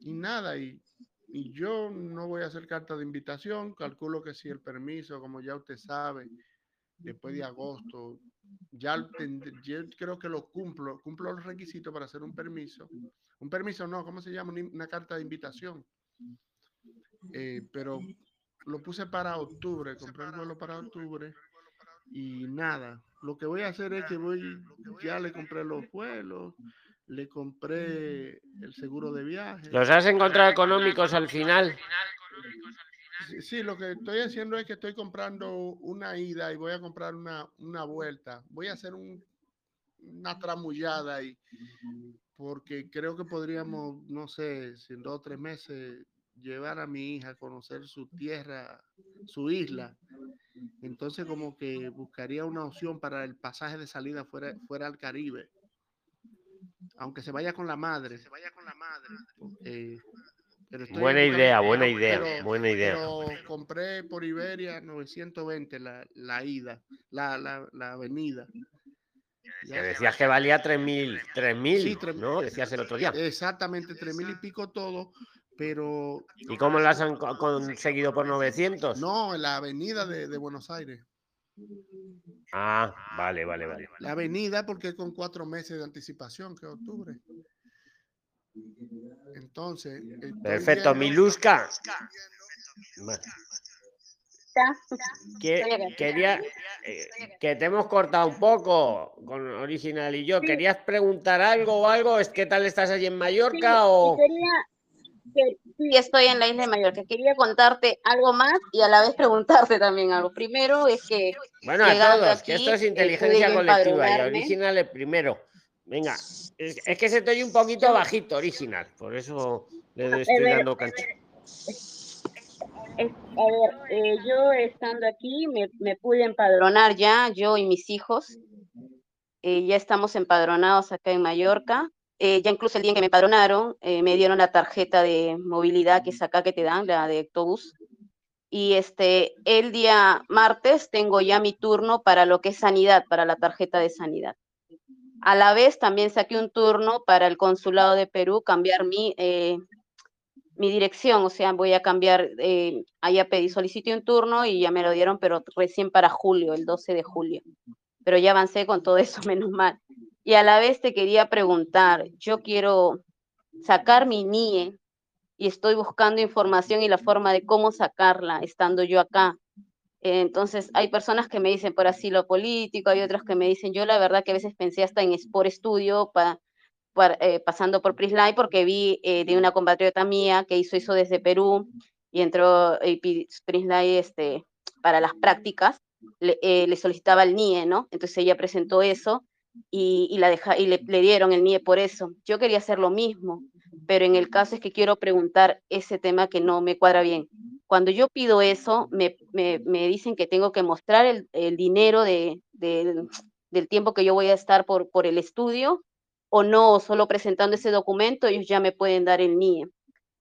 Y nada, y, y yo no voy a hacer carta de invitación, calculo que si el permiso, como ya usted sabe, después de agosto, ya yo creo que lo cumplo, cumplo los requisitos para hacer un permiso. Un permiso no, ¿cómo se llama? Una, una carta de invitación. Eh, pero lo puse para octubre, compré el vuelo para octubre y nada. Lo que voy a hacer es que voy, ya le compré los vuelos, le compré el seguro de viaje. ¿Los has encontrado económicos al final? Sí, sí, lo que estoy haciendo es que estoy comprando una ida y voy a comprar una, una vuelta. Voy a hacer un- una tramullada ahí, porque creo que podríamos, no sé, si en dos o tres meses llevar a mi hija a conocer su tierra, su isla. Entonces como que buscaría una opción para el pasaje de salida fuera, fuera al Caribe. Aunque se vaya con la madre. Se vaya con la madre. Pero Buena idea, buena idea, pero- buena idea. compré por Iberia 920 la, la ida, la, la, la avenida. Que decías que valía 3.000, 3.000, Sí, tres- ¿no? Decías el otro día. Exactamente, tres mil y pico todo, pero ¿Y cómo las han co- conseguido por 900? no, en la avenida de, de Buenos Aires. Ah, vale, vale, vale. La avenida porque con cuatro meses de anticipación, que es octubre. Entonces, Perfecto, Miluska. Que- quería eh, que te hemos cortado un poco con Original y yo. ¿Querías preguntar algo o algo? ¿Es qué tal estás allí en Mallorca Sí, o...? quería- que- sí, estoy en la isla de Mallorca. Quería contarte algo más y a la vez preguntarte también algo. Primero es que Bueno, a llegando todos, que aquí, esto es inteligencia colectiva y. Original es primero. Venga, es, es que se te oye un poquito bajito, Original. Por eso le estoy ver, dando cancha. A ver, eh, yo estando aquí me, me pude empadronar ya, yo y mis hijos. Eh, ya estamos empadronados acá en Mallorca. Eh, ya incluso el día en que me empadronaron, eh, me dieron la tarjeta de movilidad que es acá que te dan, la de autobús. Y este, el día martes tengo ya mi turno para lo que es sanidad, para la tarjeta de sanidad. A la vez también saqué un turno para el consulado de Perú, cambiar mi, eh, mi dirección, o sea, voy a cambiar, eh, allá pedí, solicité un turno y ya me lo dieron, pero recién para julio, el 12 de julio. Pero ya avancé con todo eso, (laughs) menos mal. Y a la vez te quería preguntar, yo quiero sacar mi NIE y estoy buscando información y la forma de cómo sacarla estando yo acá. Entonces, hay personas que me dicen por asilo político, hay otras que me dicen, yo la verdad que a veces pensé hasta en Sport Studio para par- eh, pasando por Prisline porque vi eh, de una compatriota mía que hizo eso desde Perú y entró eh, Prisline este, para las prácticas, le, eh, le solicitaba el NIE, ¿no? Entonces ella presentó eso y, la deja, y le, dieron el NIE por eso. Yo quería hacer lo mismo, pero en el caso es que quiero preguntar ese tema que no me cuadra bien. Cuando yo pido eso, me, me- me dicen que tengo que mostrar el, el dinero de, del- del tiempo que yo voy a estar por, por el estudio o no, solo presentando ese documento, ellos ya me pueden dar el NIE.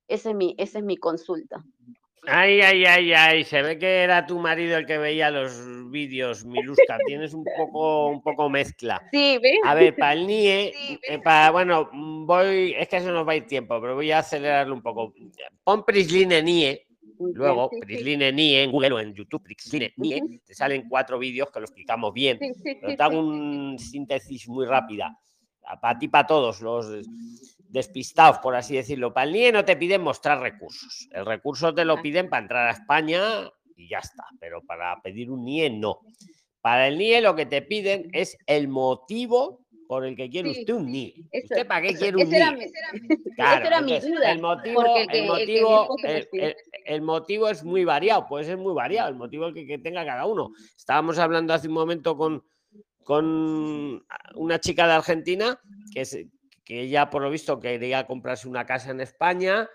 Esa es mi, esa es mi consulta. Ay, ay, ay, ay, se ve que era tu marido el que veía los vídeos, Miluska. Tienes un poco, un poco mezcla. Sí, ¿ves? A ver, para el NIE, eh, para, bueno, voy, es que eso nos va a ir tiempo, pero voy a acelerarlo un poco. Pon Prisline NIE Luego. Prisline NIE en Google o en YouTube, Prisline NIE, te salen cuatro vídeos que lo explicamos bien. Pero te hago un síntesis muy rápida. Para ti, para todos los despistados, por así decirlo. Para el NIE no te piden mostrar recursos. El recurso te lo piden para entrar a España y ya está. Pero para pedir un NIE, no. Para el NIE lo que te piden es el motivo por el que quiere Sí, usted un NIE. Eso, ¿Usted para qué eso, quiere un era NIE? mi, Claro, esa era mi entonces, duda. el motivo, el que, motivo, el, el- el motivo es muy variado, puede ser muy variado, el motivo que, que tenga cada uno. Estábamos hablando hace un momento con, con una chica de Argentina que, es, que ella, por lo visto, quería comprarse una casa en España.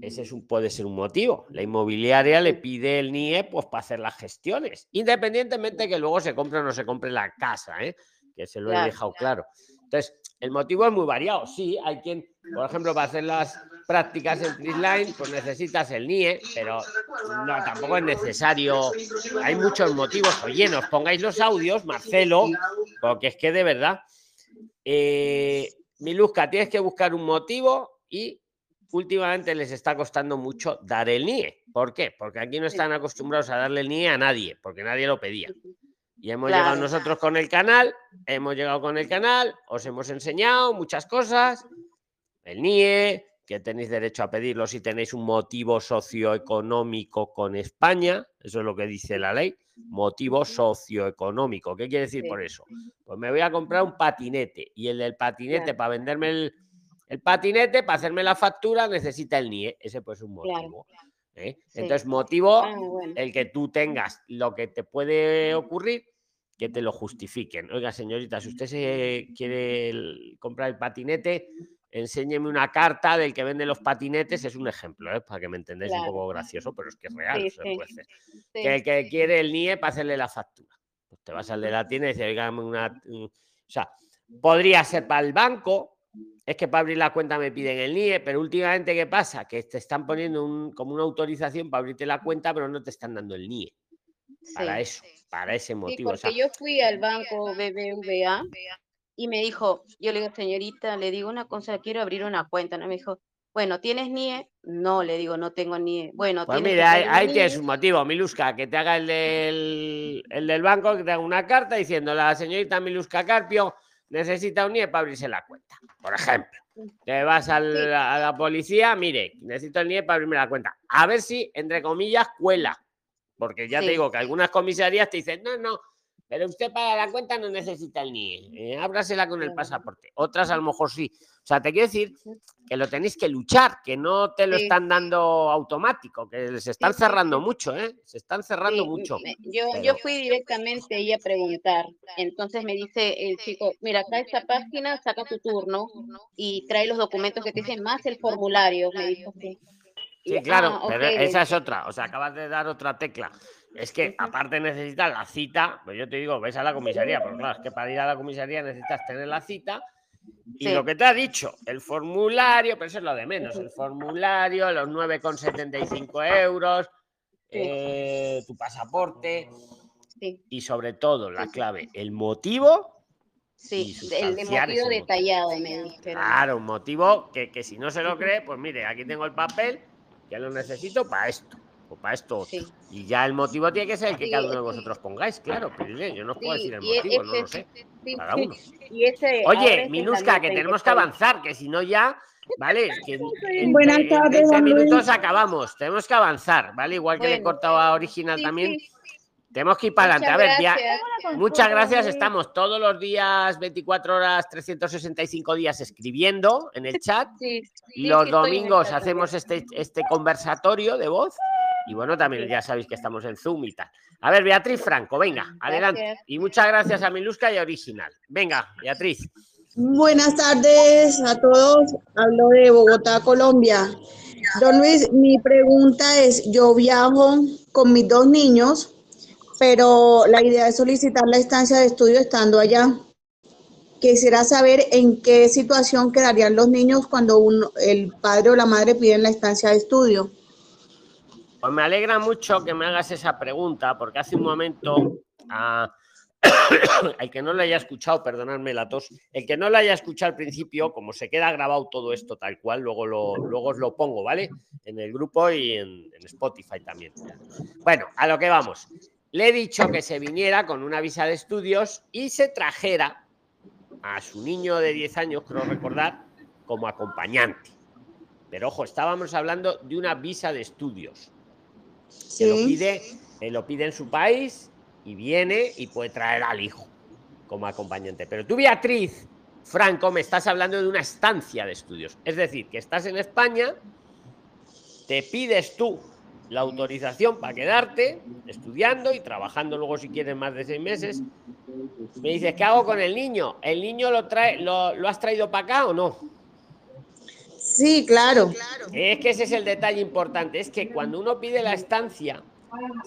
Ese es un, puede ser un motivo. La inmobiliaria le pide el NIE pues, para hacer las gestiones, independientemente que luego se compre o no se compre la casa, ¿eh? que se lo he Claro. dejado claro. Entonces, el motivo es muy variado. Sí, hay quien, por ejemplo, para hacer las prácticas en Prisline, pues necesitas el NIE, pero no, tampoco es necesario. Hay muchos motivos. Oye, nos pongáis los audios, Marcelo, porque es que de verdad. Eh, Miluska, tienes que buscar un motivo y últimamente les está costando mucho dar el NIE. ¿Por qué? Porque aquí no están acostumbrados a darle el NIE a nadie, porque nadie lo pedía. Y hemos llegado nosotros con el canal, hemos llegado con el canal, os hemos enseñado muchas cosas, el NIE, que tenéis derecho a pedirlo si tenéis un motivo socioeconómico con España, eso es lo que dice la ley, motivo socioeconómico. ¿Qué quiere decir Sí. por eso? Pues me voy a comprar un patinete y el del patinete Claro. para venderme el, el patinete, para hacerme la factura, necesita el NIE, ese puede ser un Claro. motivo. ¿eh? Sí. Entonces, motivo Ah, bueno. el que tú tengas lo que te puede ocurrir, que te lo justifiquen. Oiga, señorita, si usted se quiere el- comprar el patinete, enséñeme una carta del que vende los patinetes, es un ejemplo, ¿eh? para que me entendáis un poco gracioso, pero es que es real. Sí, se sí. puede hacer. Sí. Que el que quiere el NIE para hacerle la factura. Pues te vas al de la tienda y dices, oiga, una. mm, O sea, podría ser para el banco. Es que para abrir la cuenta me piden el NIE, pero últimamente, ¿qué pasa? Que te están poniendo un- como una autorización para abrirte la cuenta, pero no te están dando el NIE. Para eso, para ese motivo. o sea, porque yo fui al banco BBVA y me dijo, yo le digo, señorita, le digo una cosa, quiero abrir una cuenta, ¿no? Me dijo, bueno, ¿tienes NIE? No, le digo, no tengo NIE. Bueno, Pues mira, ahí, tienes un motivo, Miluska, que te haga el del, el del banco, que te haga una carta diciendo la señorita Miluska Carpio necesita un NIE para abrirse la cuenta, por ejemplo. Te vas al- a la policía, mire, necesito el NIE para abrirme la cuenta. A ver si, entre comillas, cuela. Porque ya te digo que algunas comisarías te dicen, no, no, pero usted para la cuenta no necesita el NIE, eh, ábrasela con el pasaporte. Otras a lo mejor sí. O sea, te quiero decir que lo tenéis que luchar, que no te lo Sí. están dando automático, que se están sí, cerrando sí. mucho, ¿eh? Se están cerrando Sí, mucho. yo, Pero- yo fui directamente ahí a preguntar. Entonces me dice el chico, mira, acá esta página, saca tu turno y trae los documentos que te dicen más el formulario, me dijo así. Sí, claro, ah, pero esa es otra. O sea, acabas de dar otra tecla. Es que aparte necesitas la cita, pues yo te digo, ves a la comisaría, pero claro, es que para ir a la comisaría necesitas tener la cita. Y Sí. lo que te ha dicho, el formulario, pero eso es lo de menos, el formulario, los 9,75 euros, eh, tu pasaporte Sí. y sobre todo la clave, el motivo Sí, el motivo detallado. Claro, un motivo que, que si no se lo cree, pues mire, aquí tengo el papel que lo necesito para esto o para esto. Sí. Y ya el motivo tiene que ser el que Sí, cada uno de vosotros pongáis, claro, pero yo no os puedo decir el e- motivo, no lo sé. Cada uno. Y ese, Oye, la que tenemos que avanzar, que si no ya, ¿vale? (laughs) Que en, en- en tardes, 20 don minutos acabamos, tenemos que avanzar, ¿vale? Igual que le he cortado a Original sí, también. Tenemos que ir para Muchas adelante. A ver, ya- gracias. muchas gracias. Estamos todos los días, 24 horas, 365 días escribiendo en el chat. Sí, sí, Los domingos hacemos este, este conversatorio de voz. Y bueno, también ya sabéis que estamos en Zoom y tal. A ver, Beatriz Franco, venga, adelante. Gracias. Y muchas gracias a Miluska y a Original. Venga, Beatriz. Buenas tardes a todos. Hablo de Bogotá, Colombia. Don Luis, mi pregunta es, yo viajo con mis dos niños, pero la idea es solicitar la estancia de estudio estando allá. Quisiera saber en qué situación quedarían los niños cuando uno- el padre o la madre piden la estancia de estudio. Pues me alegra mucho que me hagas esa pregunta, porque hace un momento a, (coughs) el que no lo haya escuchado, perdonadme la tos, el que no lo haya escuchado al principio, como se queda grabado todo esto tal cual, luego, lo, luego os lo pongo, ¿vale? En el grupo y en Spotify también. Bueno, a lo que vamos. Le he dicho que se viniera con una visa de estudios y se trajera a su niño de 10 años, creo recordar, como acompañante. Pero ojo, estábamos hablando de una visa de estudios. Se lo pide, eh, lo pide en su país y viene y puede traer al hijo como acompañante. Pero tú, Beatriz, Franco, me estás hablando de una estancia de estudios. Es decir, que estás en España, te pides tú la autorización para quedarte estudiando y trabajando luego si quieres más de seis meses. Me dices, ¿qué hago con el niño? ¿El niño lo, trae, lo, lo has traído para acá o no? Sí, claro. Es que ese es el detalle importante, es que cuando uno pide la estancia,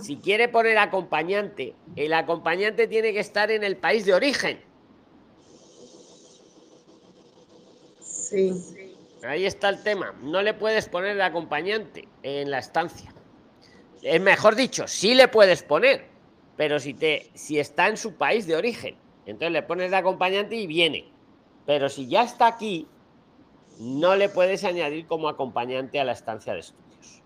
si quiere poner acompañante, el acompañante tiene que estar en el país de origen. Sí. Ahí está el tema. No le puedes poner de acompañante en la estancia. Es mejor dicho, sí le puedes poner, pero si te si está en su país de origen, entonces le pones de acompañante y viene. Pero si ya está aquí, no le puedes añadir como acompañante a la estancia de estudios.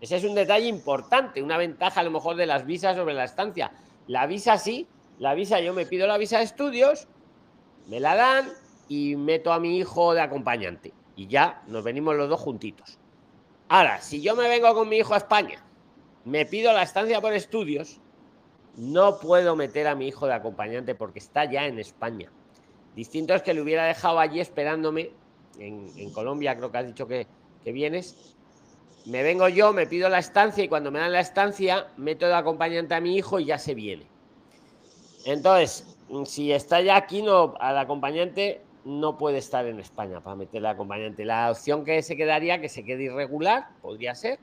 Ese es un detalle importante, una ventaja a lo mejor de las visas sobre la estancia. La visa sí, la visa yo me pido la visa de estudios, me la dan y meto a mi hijo de acompañante. Y ya nos venimos los dos juntitos. Ahora, si yo me vengo con mi hijo a España, me pido la estancia por estudios, no puedo meter a mi hijo de acompañante porque está ya en España. Distinto es que le hubiera dejado allí esperándome, en, Colombia creo que has dicho que, vienes. Me vengo yo, me pido la estancia y cuando me dan la estancia, meto de acompañante a mi hijo y ya se viene. Entonces, si está ya aquí, no, al acompañante no puede estar en España para meterle acompañante. La opción que se quedaría, que se quede irregular, podría ser,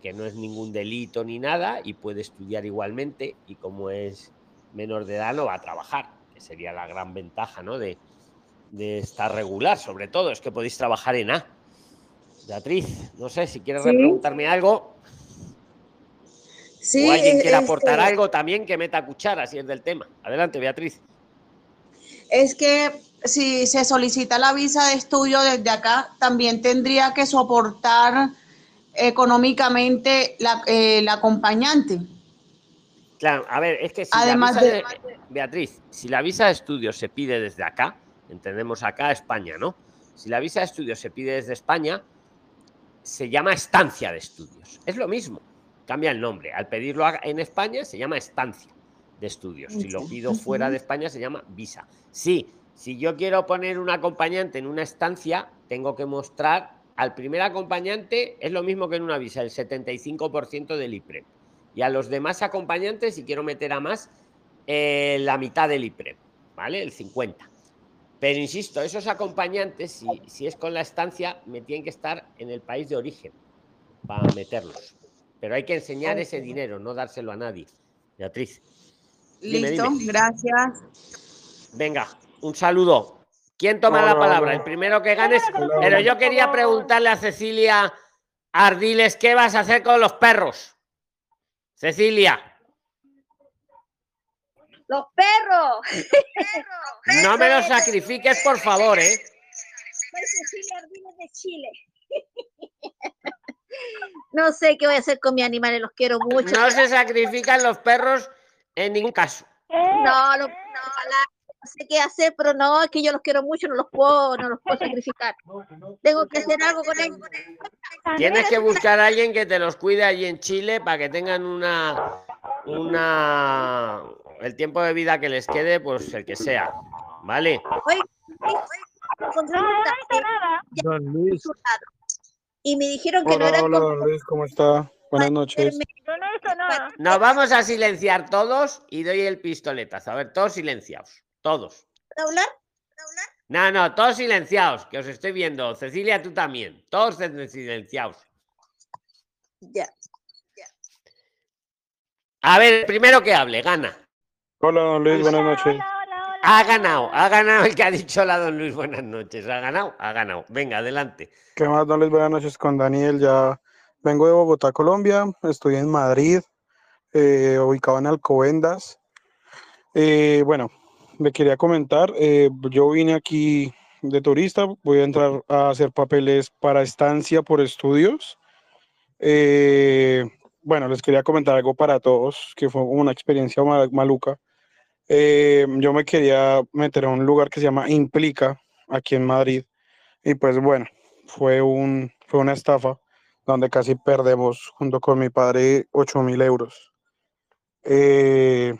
que no es ningún delito ni nada y puede estudiar igualmente y como es menor de edad no va a trabajar, que sería la gran ventaja ¿no? de, de estar regular, sobre todo, es que podéis trabajar en A. Beatriz, no sé si quieres Sí. preguntarme algo Sí, o alguien quiere aportar este, algo también que meta cuchara si es del tema. Adelante, Beatriz. Es que si se solicita la visa de estudio desde acá, también tendría que soportar económicamente la, eh, el acompañante. Claro, a ver, es que si Además la visa de- de... Beatriz, si la visa de estudios se pide desde acá, entendemos acá España, ¿no? Si la visa de estudios se pide desde España, se llama estancia de estudios. Es lo mismo, cambia el nombre. Al pedirlo en España se llama estancia de estudios. Si lo pido fuera de España se llama visa. Sí, si yo quiero poner un acompañante en una estancia, tengo que mostrar al primer acompañante, es lo mismo que en una visa, el 75% del IPREM. Y a los demás acompañantes, si quiero meter a más, eh, la mitad del IPREM, ¿vale? El 50. Pero insisto, esos acompañantes, si, si es con la estancia, me tienen que estar en el país de origen para meterlos. Pero hay que enseñar ese dinero, no dárselo a nadie. Beatriz. Dime, Listo, dime. gracias. Venga, un saludo. ¿Quién toma la palabra? El primero que ganes. Pero yo quería preguntarle a Cecilia Ardiles, ¿qué vas a hacer con los perros? Cecilia, ¡Los perros! no me los sacrifiques, por favor, ¿eh? Soy Cecilia Ardiles de Chile. (laughs) No sé qué voy a hacer con mis animales, los quiero mucho. No se sacrifican los perros en ningún caso. No, no, no, la- no sé qué hacer, pero no, es que yo los quiero mucho, no los puedo, no los puedo sacrificar. Tengo que hacer algo con ellos. Tienes que buscar a alguien que te los cuide allí en Chile para que tengan una, una, el tiempo de vida que les quede, pues el que sea, ¿vale? Oye, Don Luis. y me dijeron que no era hola, como don Luis, ¿cómo está? Buenas noches. No he hecho nada. Nos vamos a silenciar todos y doy el pistoletazo. A ver, todos silenciados. Todos. hablar? No, no, todos silenciados, que os estoy viendo. Cecilia, tú también. Todos silenciados. Ya. A ver, el primero que hable, gana. Hola, don Luis, buenas noches. Ha ganado, ha ganado el que ha dicho la don Luis. Buenas noches. Ha ganado, ha ganado. Venga, adelante. ¿Qué más, don Luis? Buenas noches con Daniel. Ya vengo de Bogotá, Colombia. Estoy en Madrid, eh, ubicado en Alcobendas. Eh, bueno, me quería comentar, eh, yo vine aquí de turista, voy a entrar a hacer papeles para estancia por estudios. Eh, bueno, les quería comentar algo para todos, que fue una experiencia ma- maluca. Eh, yo me quería meter a un lugar que se llama Implica, aquí en Madrid, y pues bueno, fue un, fue una estafa donde casi perdemos junto con mi padre 8 mil euros. Eh,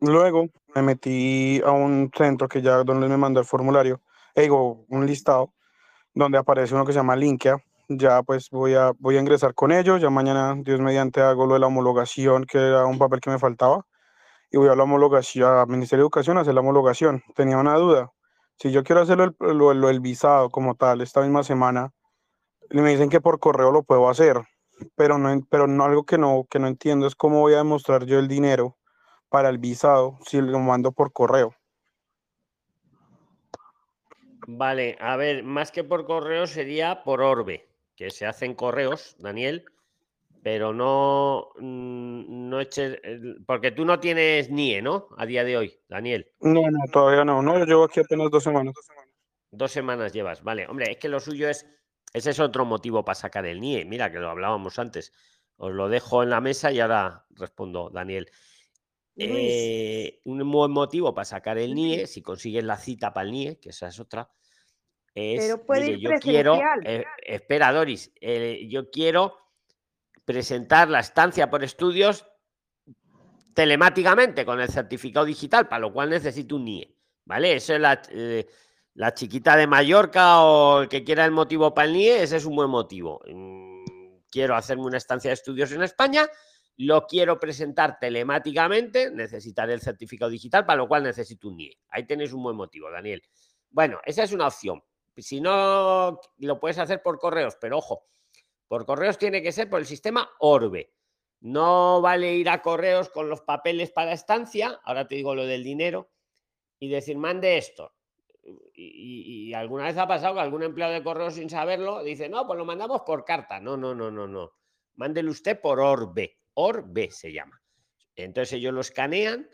luego me metí a un centro que ya donde me mandó el formulario, eh, digo, un listado, donde aparece uno que se llama Linkia. Ya pues voy a, voy a ingresar con ellos, ya mañana, Dios mediante, hago lo de la homologación, que era un papel que me faltaba, y voy a la homologación, al Ministerio de Educación a hacer la homologación. Tenía una duda, si yo quiero hacerlo el, lo, lo- el visado como tal esta misma semana, y me dicen que por correo lo puedo hacer, pero no, pero no algo que no, que no entiendo es cómo voy a demostrar yo el dinero para el visado si lo mando por correo. Vale, a ver, más que por correo sería por Orbe, que se hacen correos, Daniel, pero no, mm, no eches, porque tú no tienes NIE, ¿no? A día de hoy, Daniel. No, no, todavía no, no, yo llevo aquí apenas dos semanas. Dos semanas llevas, vale. Hombre, es que lo suyo es, ese es otro motivo para sacar el NIE. Mira, que lo hablábamos antes. Os lo dejo en la mesa y ahora respondo, Daniel. Eh, un buen motivo para sacar el NIE, si consigues la cita para el NIE, que esa es otra, es, Pero puede mire, ir yo quiero, eh, espera, Doris, eh, yo quiero presentar la estancia por estudios telemáticamente con el certificado digital, para lo cual necesito un NIE, ¿vale? Eso es la, eh, la chiquita de Mallorca o el que quiera el motivo para el NIE, ese es un buen motivo. Mm, Quiero hacerme una estancia de estudios en España, lo quiero presentar telemáticamente, necesitaré el certificado digital, para lo cual necesito un NIE. Ahí tenéis un buen motivo, Daniel. Bueno, esa es una opción. Si no, lo puedes hacer por correos, pero ojo, por correos tiene que ser por el sistema Orbe. No vale ir a correos con los papeles para estancia, ahora te digo lo del dinero, y decir, mande esto. Y, alguna vez ha pasado que algún empleado de correo sin saberlo dice, no, pues lo mandamos por carta. No, no, no, no, no. Mándelo usted por Orbe. Orbe se llama. Entonces ellos lo escanean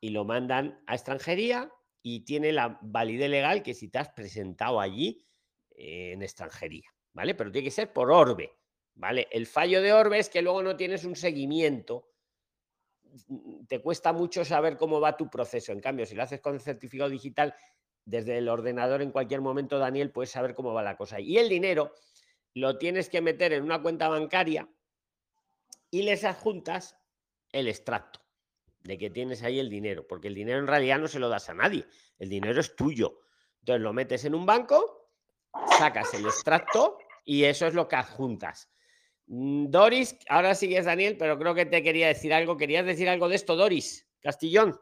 y lo mandan a extranjería y tiene la validez legal que si te has presentado allí eh, en extranjería, ¿vale? Pero tiene que ser por Orbe, ¿vale? El fallo de Orbe es que luego no tienes un seguimiento, te cuesta mucho saber cómo va tu proceso. En cambio, si lo haces con el certificado digital, desde el ordenador en cualquier momento, Daniel, puedes saber cómo va la cosa. Y el dinero lo tienes que meter en una cuenta bancaria y les adjuntas el extracto de que tienes ahí el dinero, porque el dinero en realidad no se lo das a nadie, el dinero es tuyo. Entonces lo metes en un banco, sacas el extracto y eso es lo que adjuntas. Mm, Doris, ahora sigues Daniel, pero creo que te quería decir algo. ¿Querías decir algo de esto, Doris? Castillón.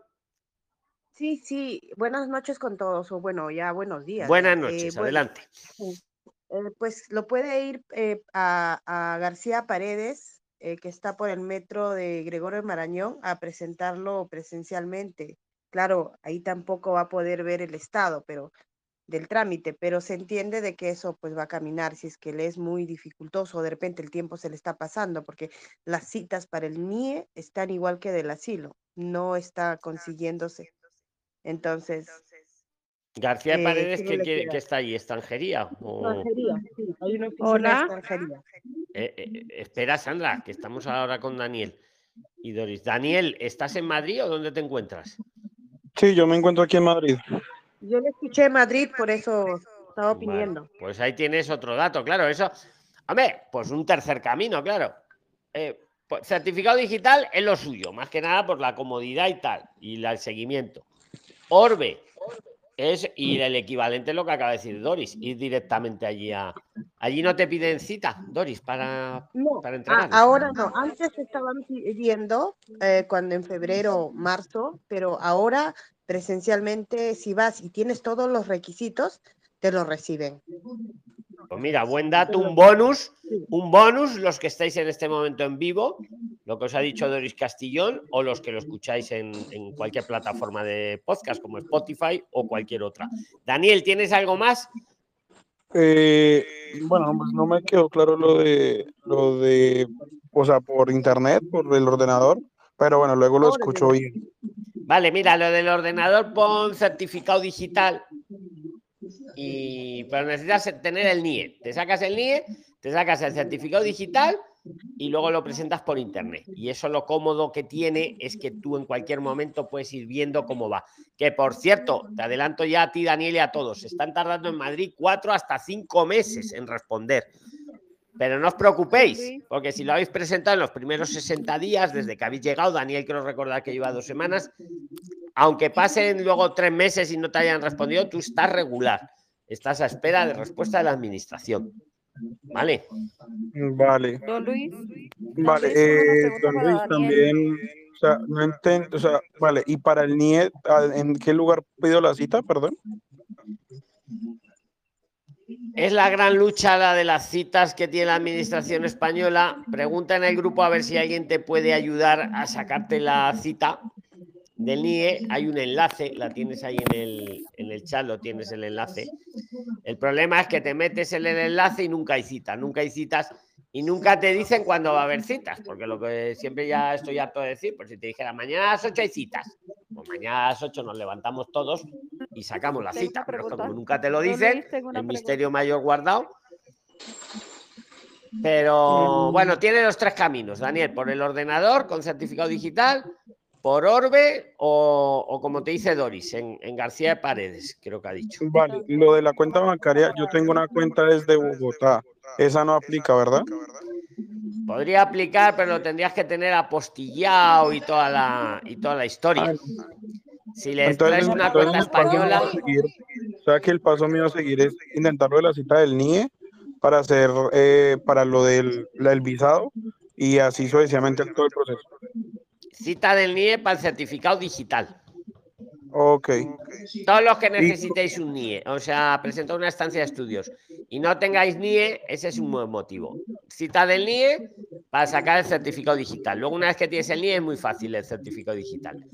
Sí, sí, buenas noches con todos, o bueno, ya buenos días. Buenas ya. noches, adelante. eh, pues lo puede ir eh, a, a García Paredes, eh, que está por el metro de Gregorio Marañón, a presentarlo presencialmente. Claro, ahí tampoco va a poder ver el estado, pero del trámite, pero se entiende de que eso pues va a caminar si es que le es muy dificultoso, de repente el tiempo se le está pasando, porque las citas para el NIE están igual que del asilo, no está consiguiéndose. Entonces, García eh, Paredes, ¿qué no ¿qué, le quiere- queda? qué está ahí? ¿Extranjería? O... Extranjería, sí, hay una oficina de Hola. extranjería. Eh, eh, espera, Sandra, que estamos ahora con Daniel y Doris. Daniel, ¿estás en Madrid o dónde te encuentras? Sí, yo me encuentro aquí en Madrid. Yo le escuché en Madrid, por eso estaba Vale, opiniendo. pues ahí tienes otro dato, claro, eso. Hombre, pues un tercer camino, claro. Eh, pues, certificado digital es lo suyo, más que nada por la comodidad y tal, y la- el seguimiento. Orbe es, y el equivalente es lo que acaba de decir Doris, ir directamente allí a. Allí no te piden cita, Doris, para, No, para a- entregarlo. ahora no, antes estaban pidiendo eh, cuando en febrero, marzo, pero ahora presencialmente si vas y tienes todos los requisitos, te lo reciben. Pues mira, buen dato, un bonus, un bonus, los que estáis en este momento en vivo, lo que os ha dicho Doris Castillón, o los que lo escucháis en, en cualquier plataforma de podcast como Spotify o cualquier otra. Daniel, ¿tienes algo más? Eh, bueno, pues no me quedó claro lo de, lo de, o sea, por internet, por el ordenador, pero bueno, luego lo escucho bien. Vale, mira, lo del ordenador pon certificado digital y pero necesitas tener el NIE. Te sacas el NIE, te sacas el certificado digital y luego lo presentas por internet. Y eso lo cómodo que tiene es que tú en cualquier momento puedes ir viendo cómo va. Que por cierto, te adelanto ya a ti, Daniel, y a todos, están tardando en Madrid cuatro hasta cinco meses en responder. Pero no os preocupéis, porque si lo habéis presentado en los primeros 60 días, desde que habéis llegado, Daniel, quiero recordar que lleva dos semanas, aunque pasen luego tres meses y no te hayan respondido, tú estás regular. Estás a espera de respuesta de la administración. ¿Vale? Vale. Don Luis. Vale, eh, don Luis también, o sea, no entiendo, o sea, vale, y para el NIE, ¿en qué lugar pido la cita, perdón? Es la gran lucha la de las citas que tiene la administración española. Pregunta en el grupo a ver si alguien te puede ayudar a sacarte la cita del NIE. Hay un enlace, la tienes ahí en el, en el chat, lo tienes el enlace. El problema es que te metes en el enlace y nunca hay citas, nunca hay citas y nunca te dicen cuándo va a haber citas, porque lo que siempre ya estoy harto de decir, por si te dijera mañana a las 8 hay citas, pues mañana a las 8 nos levantamos todos y sacamos la cita, pero es que pregunta. como nunca te lo dicen, el misterio mayor guardado. Pero bueno, tiene los tres caminos, Daniel, por el ordenador con certificado digital, por Orbe o, o como te dice Doris, en, en García de Paredes, creo que ha dicho. Vale, lo de la cuenta bancaria, yo tengo una cuenta desde Bogotá, esa no aplica, ¿verdad? Podría aplicar, pero lo tendrías que tener apostillado y toda la, y toda la historia. Si le traes una entonces cuenta española, seguir, o sea que el paso mío a seguir es intentarlo de la cita del NIE para hacer, eh, para lo del la- el visado y así sucesivamente todo el proceso. Cita del NIE para el certificado digital. Ok. Todos los que necesitéis un NIE, o sea, presentar una estancia de estudios y no tengáis NIE, ese es un buen motivo. Cita del NIE para sacar el certificado digital. Luego, una vez que tienes el NIE, es muy fácil el certificado digital.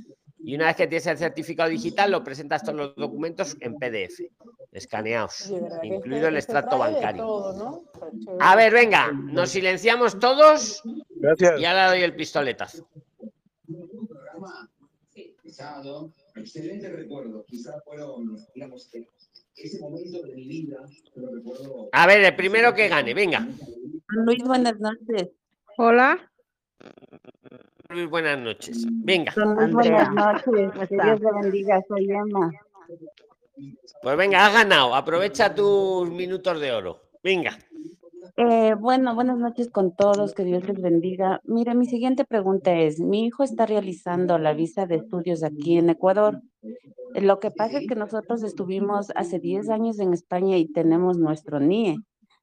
Y una vez que tienes el certificado digital, lo presentas todos los documentos en PDF, escaneados, incluido el extracto bancario. A ver, venga, nos silenciamos todos Gracias. y ahora doy el pistoletazo. Sábado, excelente recuerdo. Quizás fueron, digamos, que ese momento de mi vida, lo recuerdo. A ver, el primero que gane, venga. Luis, buenas noches. Hola. Luis, buenas noches. Venga. Luis, buenas noches. Que Dios le bendiga. Soy Emma. Pues venga, has ganado. Aprovecha tus minutos de oro. Venga. Eh, bueno, buenas noches con todos, que Dios les bendiga. Mire, mi siguiente pregunta es, mi hijo está realizando la visa de estudios aquí en Ecuador. Eh, Lo que pasa es que nosotros estuvimos hace 10 años en España y tenemos nuestro NIE,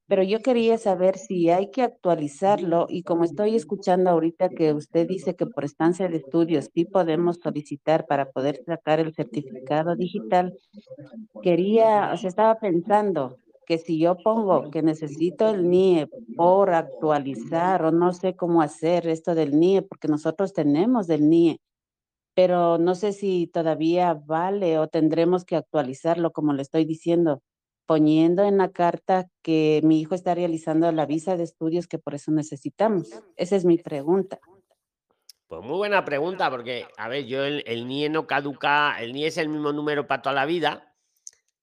pero yo quería saber si hay que actualizarlo y como estoy escuchando ahorita que usted dice que por estancia de estudios sí podemos solicitar para poder sacar el certificado digital, quería, o sea, estaba pensando que si yo pongo que necesito el NIE por actualizar o no sé cómo hacer esto del NIE, porque nosotros tenemos el NIE, pero no sé si todavía vale o tendremos que actualizarlo, como le estoy diciendo, poniendo en la carta que mi hijo está realizando la visa de estudios que por eso necesitamos. Esa es mi pregunta. Pues muy buena pregunta, porque, a ver, yo el, el NIE no caduca, el NIE es el mismo número para toda la vida.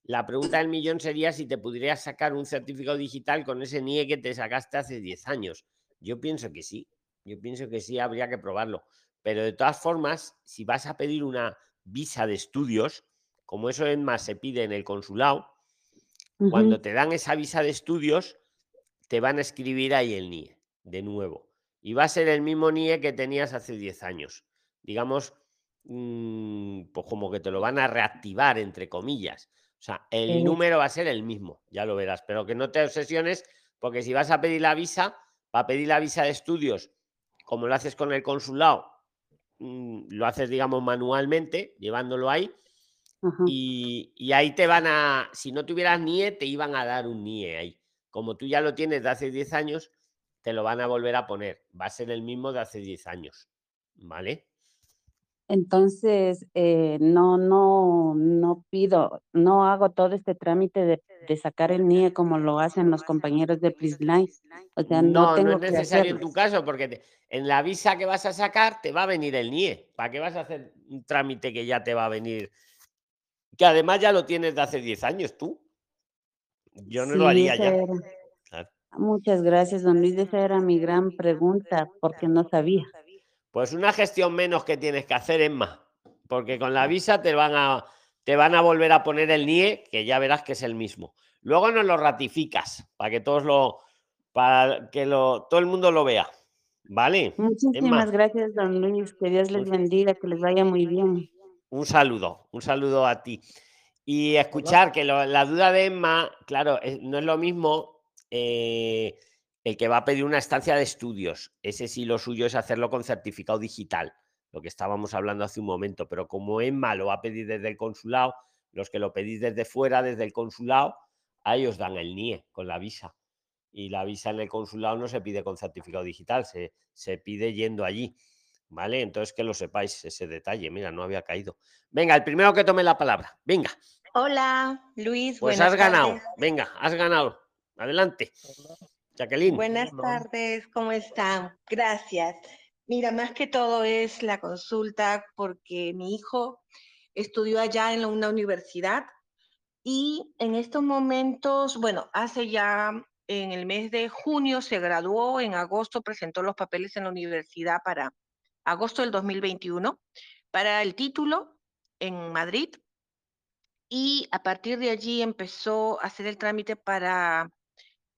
La pregunta del millón sería si te pudieras sacar un certificado digital con ese NIE que te sacaste hace 10 años. Yo pienso que sí, yo pienso que sí, habría que probarlo. Pero de todas formas, si vas a pedir una visa de estudios, como eso es más se pide en el consulado, cuando te dan esa visa de estudios, te van a escribir ahí el NIE, de nuevo. Y va a ser el mismo NIE que tenías hace 10 años. Digamos, mm, pues como que te lo van a reactivar, entre comillas. O sea, el Eh. número va a ser el mismo, ya lo verás. Pero que no te obsesiones, porque si vas a pedir la visa, para pedir la visa de estudios, como lo haces con el consulado, mm, lo haces, digamos, manualmente, llevándolo ahí. Y, y ahí te van a, si no tuvieras NIE, te iban a dar un NIE ahí. Como tú ya lo tienes de hace 10 años, te lo van a volver a poner. Va a ser el mismo de hace 10 años. ¿Vale? Entonces, eh, no, no, no pido, no hago todo este trámite de, de sacar el NIE como lo hacen los compañeros de Prisline. O sea, no, No, es que necesario en tu caso, porque te- en la visa que vas a sacar te va a venir el NIE. ¿Para qué vas a hacer un trámite que ya te va a venir? Que además ya lo tienes de hace 10 años tú. Yo no lo haría ya. era. Muchas gracias, don Luis. Esa era mi gran pregunta, porque no sabía. Pues una gestión menos que tienes que hacer, Emma, porque con la visa te van a, te van a volver a poner el NIE, que ya verás que es el mismo. Luego nos lo ratificas, para que todos lo, para que lo, todo el mundo lo vea. ¿Vale? Muchísimas Emma, gracias, don Luis. Que Dios les bendiga, que les vaya muy bien. un saludo, un saludo a ti. Y escuchar que lo- la duda de Emma, claro, es- no es lo mismo eh, el que va a pedir una estancia de estudios. Ese sí lo suyo es hacerlo con certificado digital, lo que estábamos hablando hace un momento. Pero como Emma lo va a pedir desde el consulado, los que lo pedís desde fuera, desde el consulado, a ellos dan el NIE con la visa. Y la visa en el consulado no se pide con certificado digital, se, se pide yendo allí. ¿Vale? Entonces que lo sepáis ese detalle. Mira, no había caído. Venga, el primero que tome la palabra. Venga, Hola, Luis, pues has ganado. tardes. Venga, has ganado. Adelante. Jacqueline. Buenas tardes, ¿cómo están? Gracias. Mira, más que todo es la consulta porque mi hijo estudió allá en una universidad y en estos momentos, bueno, hace ya en el mes de junio se graduó, en agosto presentó los papeles en la universidad para agosto del 2021 para el título en Madrid y a partir de allí empezó a hacer el trámite para,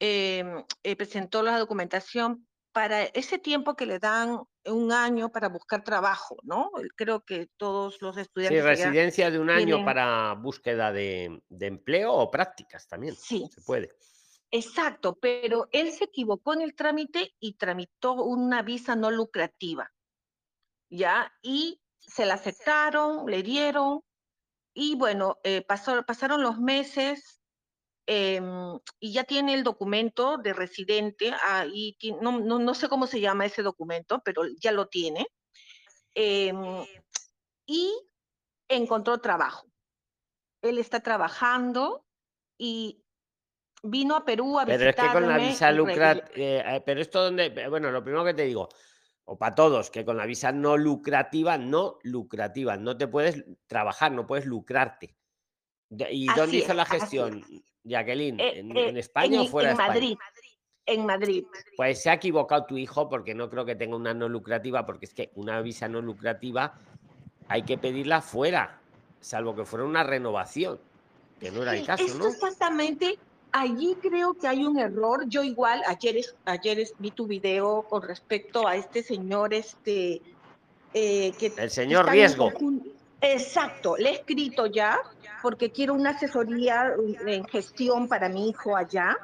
em, eh, presentó la documentación para ese tiempo que le dan un año para buscar trabajo, ¿no? Creo que todos los Sí, estudiantes allá residencia de un año tienen- para búsqueda de, de empleo o prácticas también. Sí. Se puede. Exacto, pero él se equivocó en el trámite y tramitó una visa no lucrativa, ¿ya? Y se la aceptaron, le dieron, y bueno, eh, pasó- pasaron los meses em, y ya tiene el documento de residente, ahí ti- no, no, no sé cómo se llama ese documento, pero ya lo tiene, em, y encontró trabajo. Él está trabajando y vino a Perú a Pero es que con la visitarme visa y regre- lucrativa. pero esto donde. eh, Bueno, lo primero que te digo, o para todos, que con la visa no lucrativa, no lucrativa, no te puedes trabajar, no puedes lucrarte. ¿Y dónde Así hizo es, la así gestión, Jacqueline? Eh, ¿En, eh, en España o en- fuera en de España? Madrid, en Madrid. Pues se ha equivocado tu hijo porque no creo que tenga una no lucrativa, porque es que una visa no lucrativa hay que pedirla fuera, salvo que fuera una renovación, que no era el caso, esto ¿no? exactamente, allí creo que hay un error. Yo igual, ayer, ayer vi tu video con respecto a este señor, este, eh, que El señor Riesgo. conjun- Exacto, le he escrito ya porque quiero una asesoría mm, en gestión para mi hijo allá.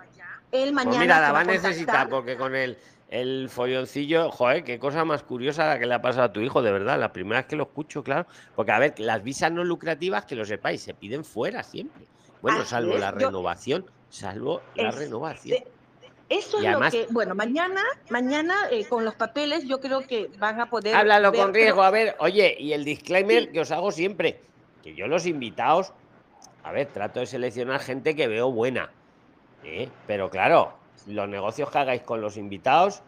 Él mañana Pues mira, se la va a necesitar porque con el, el folloncillo, joder, qué cosa más curiosa la que le ha pasado a tu hijo, de verdad, la primera vez que lo escucho, claro. Porque, a ver, las visas no lucrativas, que lo sepáis, se piden fuera siempre. Bueno, Así salvo es, la yo- renovación, salvo la Es- renovación. Eso Y es además- lo que, bueno, mañana, mañana eh, con los papeles yo creo que van a poder. Háblalo ver, con pero- riesgo, a ver, oye, y el disclaimer que os hago siempre, que yo los invitados, a ver, trato de seleccionar gente que veo buena, ¿eh? pero claro, los negocios que hagáis con los invitados,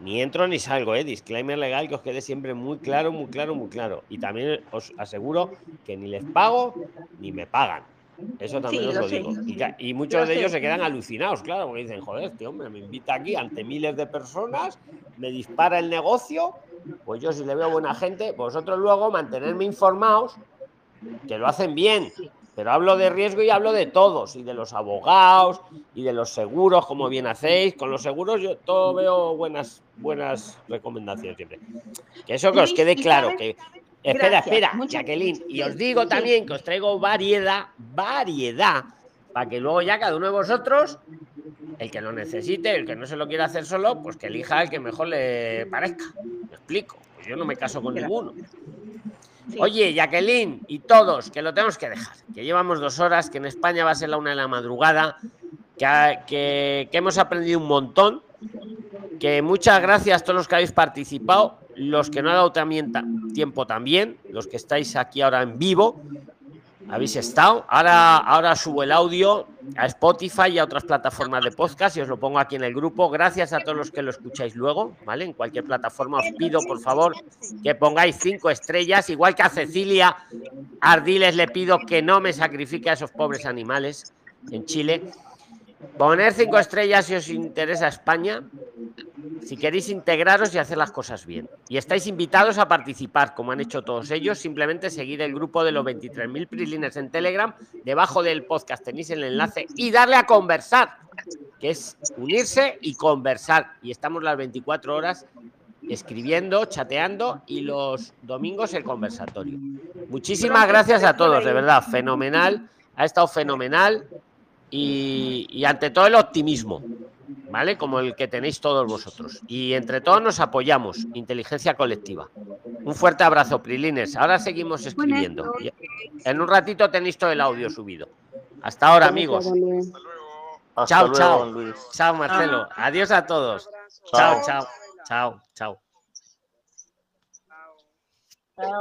ni entro ni salgo, ¿eh? disclaimer legal que os quede siempre muy claro, muy claro, muy claro. Y también os aseguro que ni les pago ni me pagan. Eso también Sí, os lo lo sé. digo. Y, muchos Lo de ellos se quedan alucinados, claro, porque dicen, joder, este hombre me invita aquí ante miles de personas, me dispara el negocio, pues yo si le veo buena gente, vosotros luego mantenerme informados, que lo hacen bien, pero hablo de riesgo y hablo de todos, y de los abogados, y de los seguros, como bien hacéis. Con los seguros yo todo veo buenas, buenas recomendaciones siempre. Que eso que os quede ¿y claro, que Espera, espera, Jacqueline. Y os digo también que os traigo variedad, variedad, para que luego ya cada uno de vosotros, el que lo necesite, el que no se lo quiera hacer solo, pues que elija el que mejor le parezca. ¿Me explico? Pues yo no me caso con Gracias. Oye, Jacqueline y todos, que lo tenemos que dejar, que llevamos dos horas, que en España va a ser la una de la madrugada, que, que- que hemos aprendido un montón, que muchas gracias a todos los que habéis participado. los que no ha dado también ta- tiempo también, los que estáis aquí ahora en vivo, habéis estado. Ahora, ahora subo el audio a Spotify y a otras plataformas de podcast y os lo pongo aquí en el grupo. Gracias a todos los que lo escucháis luego, ¿vale? En cualquier plataforma os pido, por favor, que pongáis cinco estrellas, igual que a Cecilia Ardiles le pido que no me sacrifique a esos pobres animales en Chile. Poner cinco estrellas si os interesa España, si queréis integraros y hacer las cosas bien. Y estáis invitados a participar, como han hecho todos ellos. Simplemente seguir el grupo de los 23.000 Prislines en Telegram. Debajo del podcast tenéis el enlace y darle a conversar, que es unirse y conversar. Y estamos las 24 horas escribiendo, chateando y los domingos el conversatorio. Muchísimas gracias a todos, de verdad, fenomenal. Ha estado fenomenal y, y ante todo el optimismo, ¿vale? Como el que tenéis todos vosotros. Y entre todos nos apoyamos, inteligencia colectiva. Un fuerte abrazo, Prilines. Ahora seguimos escribiendo. En un ratito tenéis todo el audio subido. Hasta ahora, amigos. Hasta Chao, luego, chao. Luis. Chao, Marcelo. Adiós a todos. Chao. Chao, chao. Chao, chao.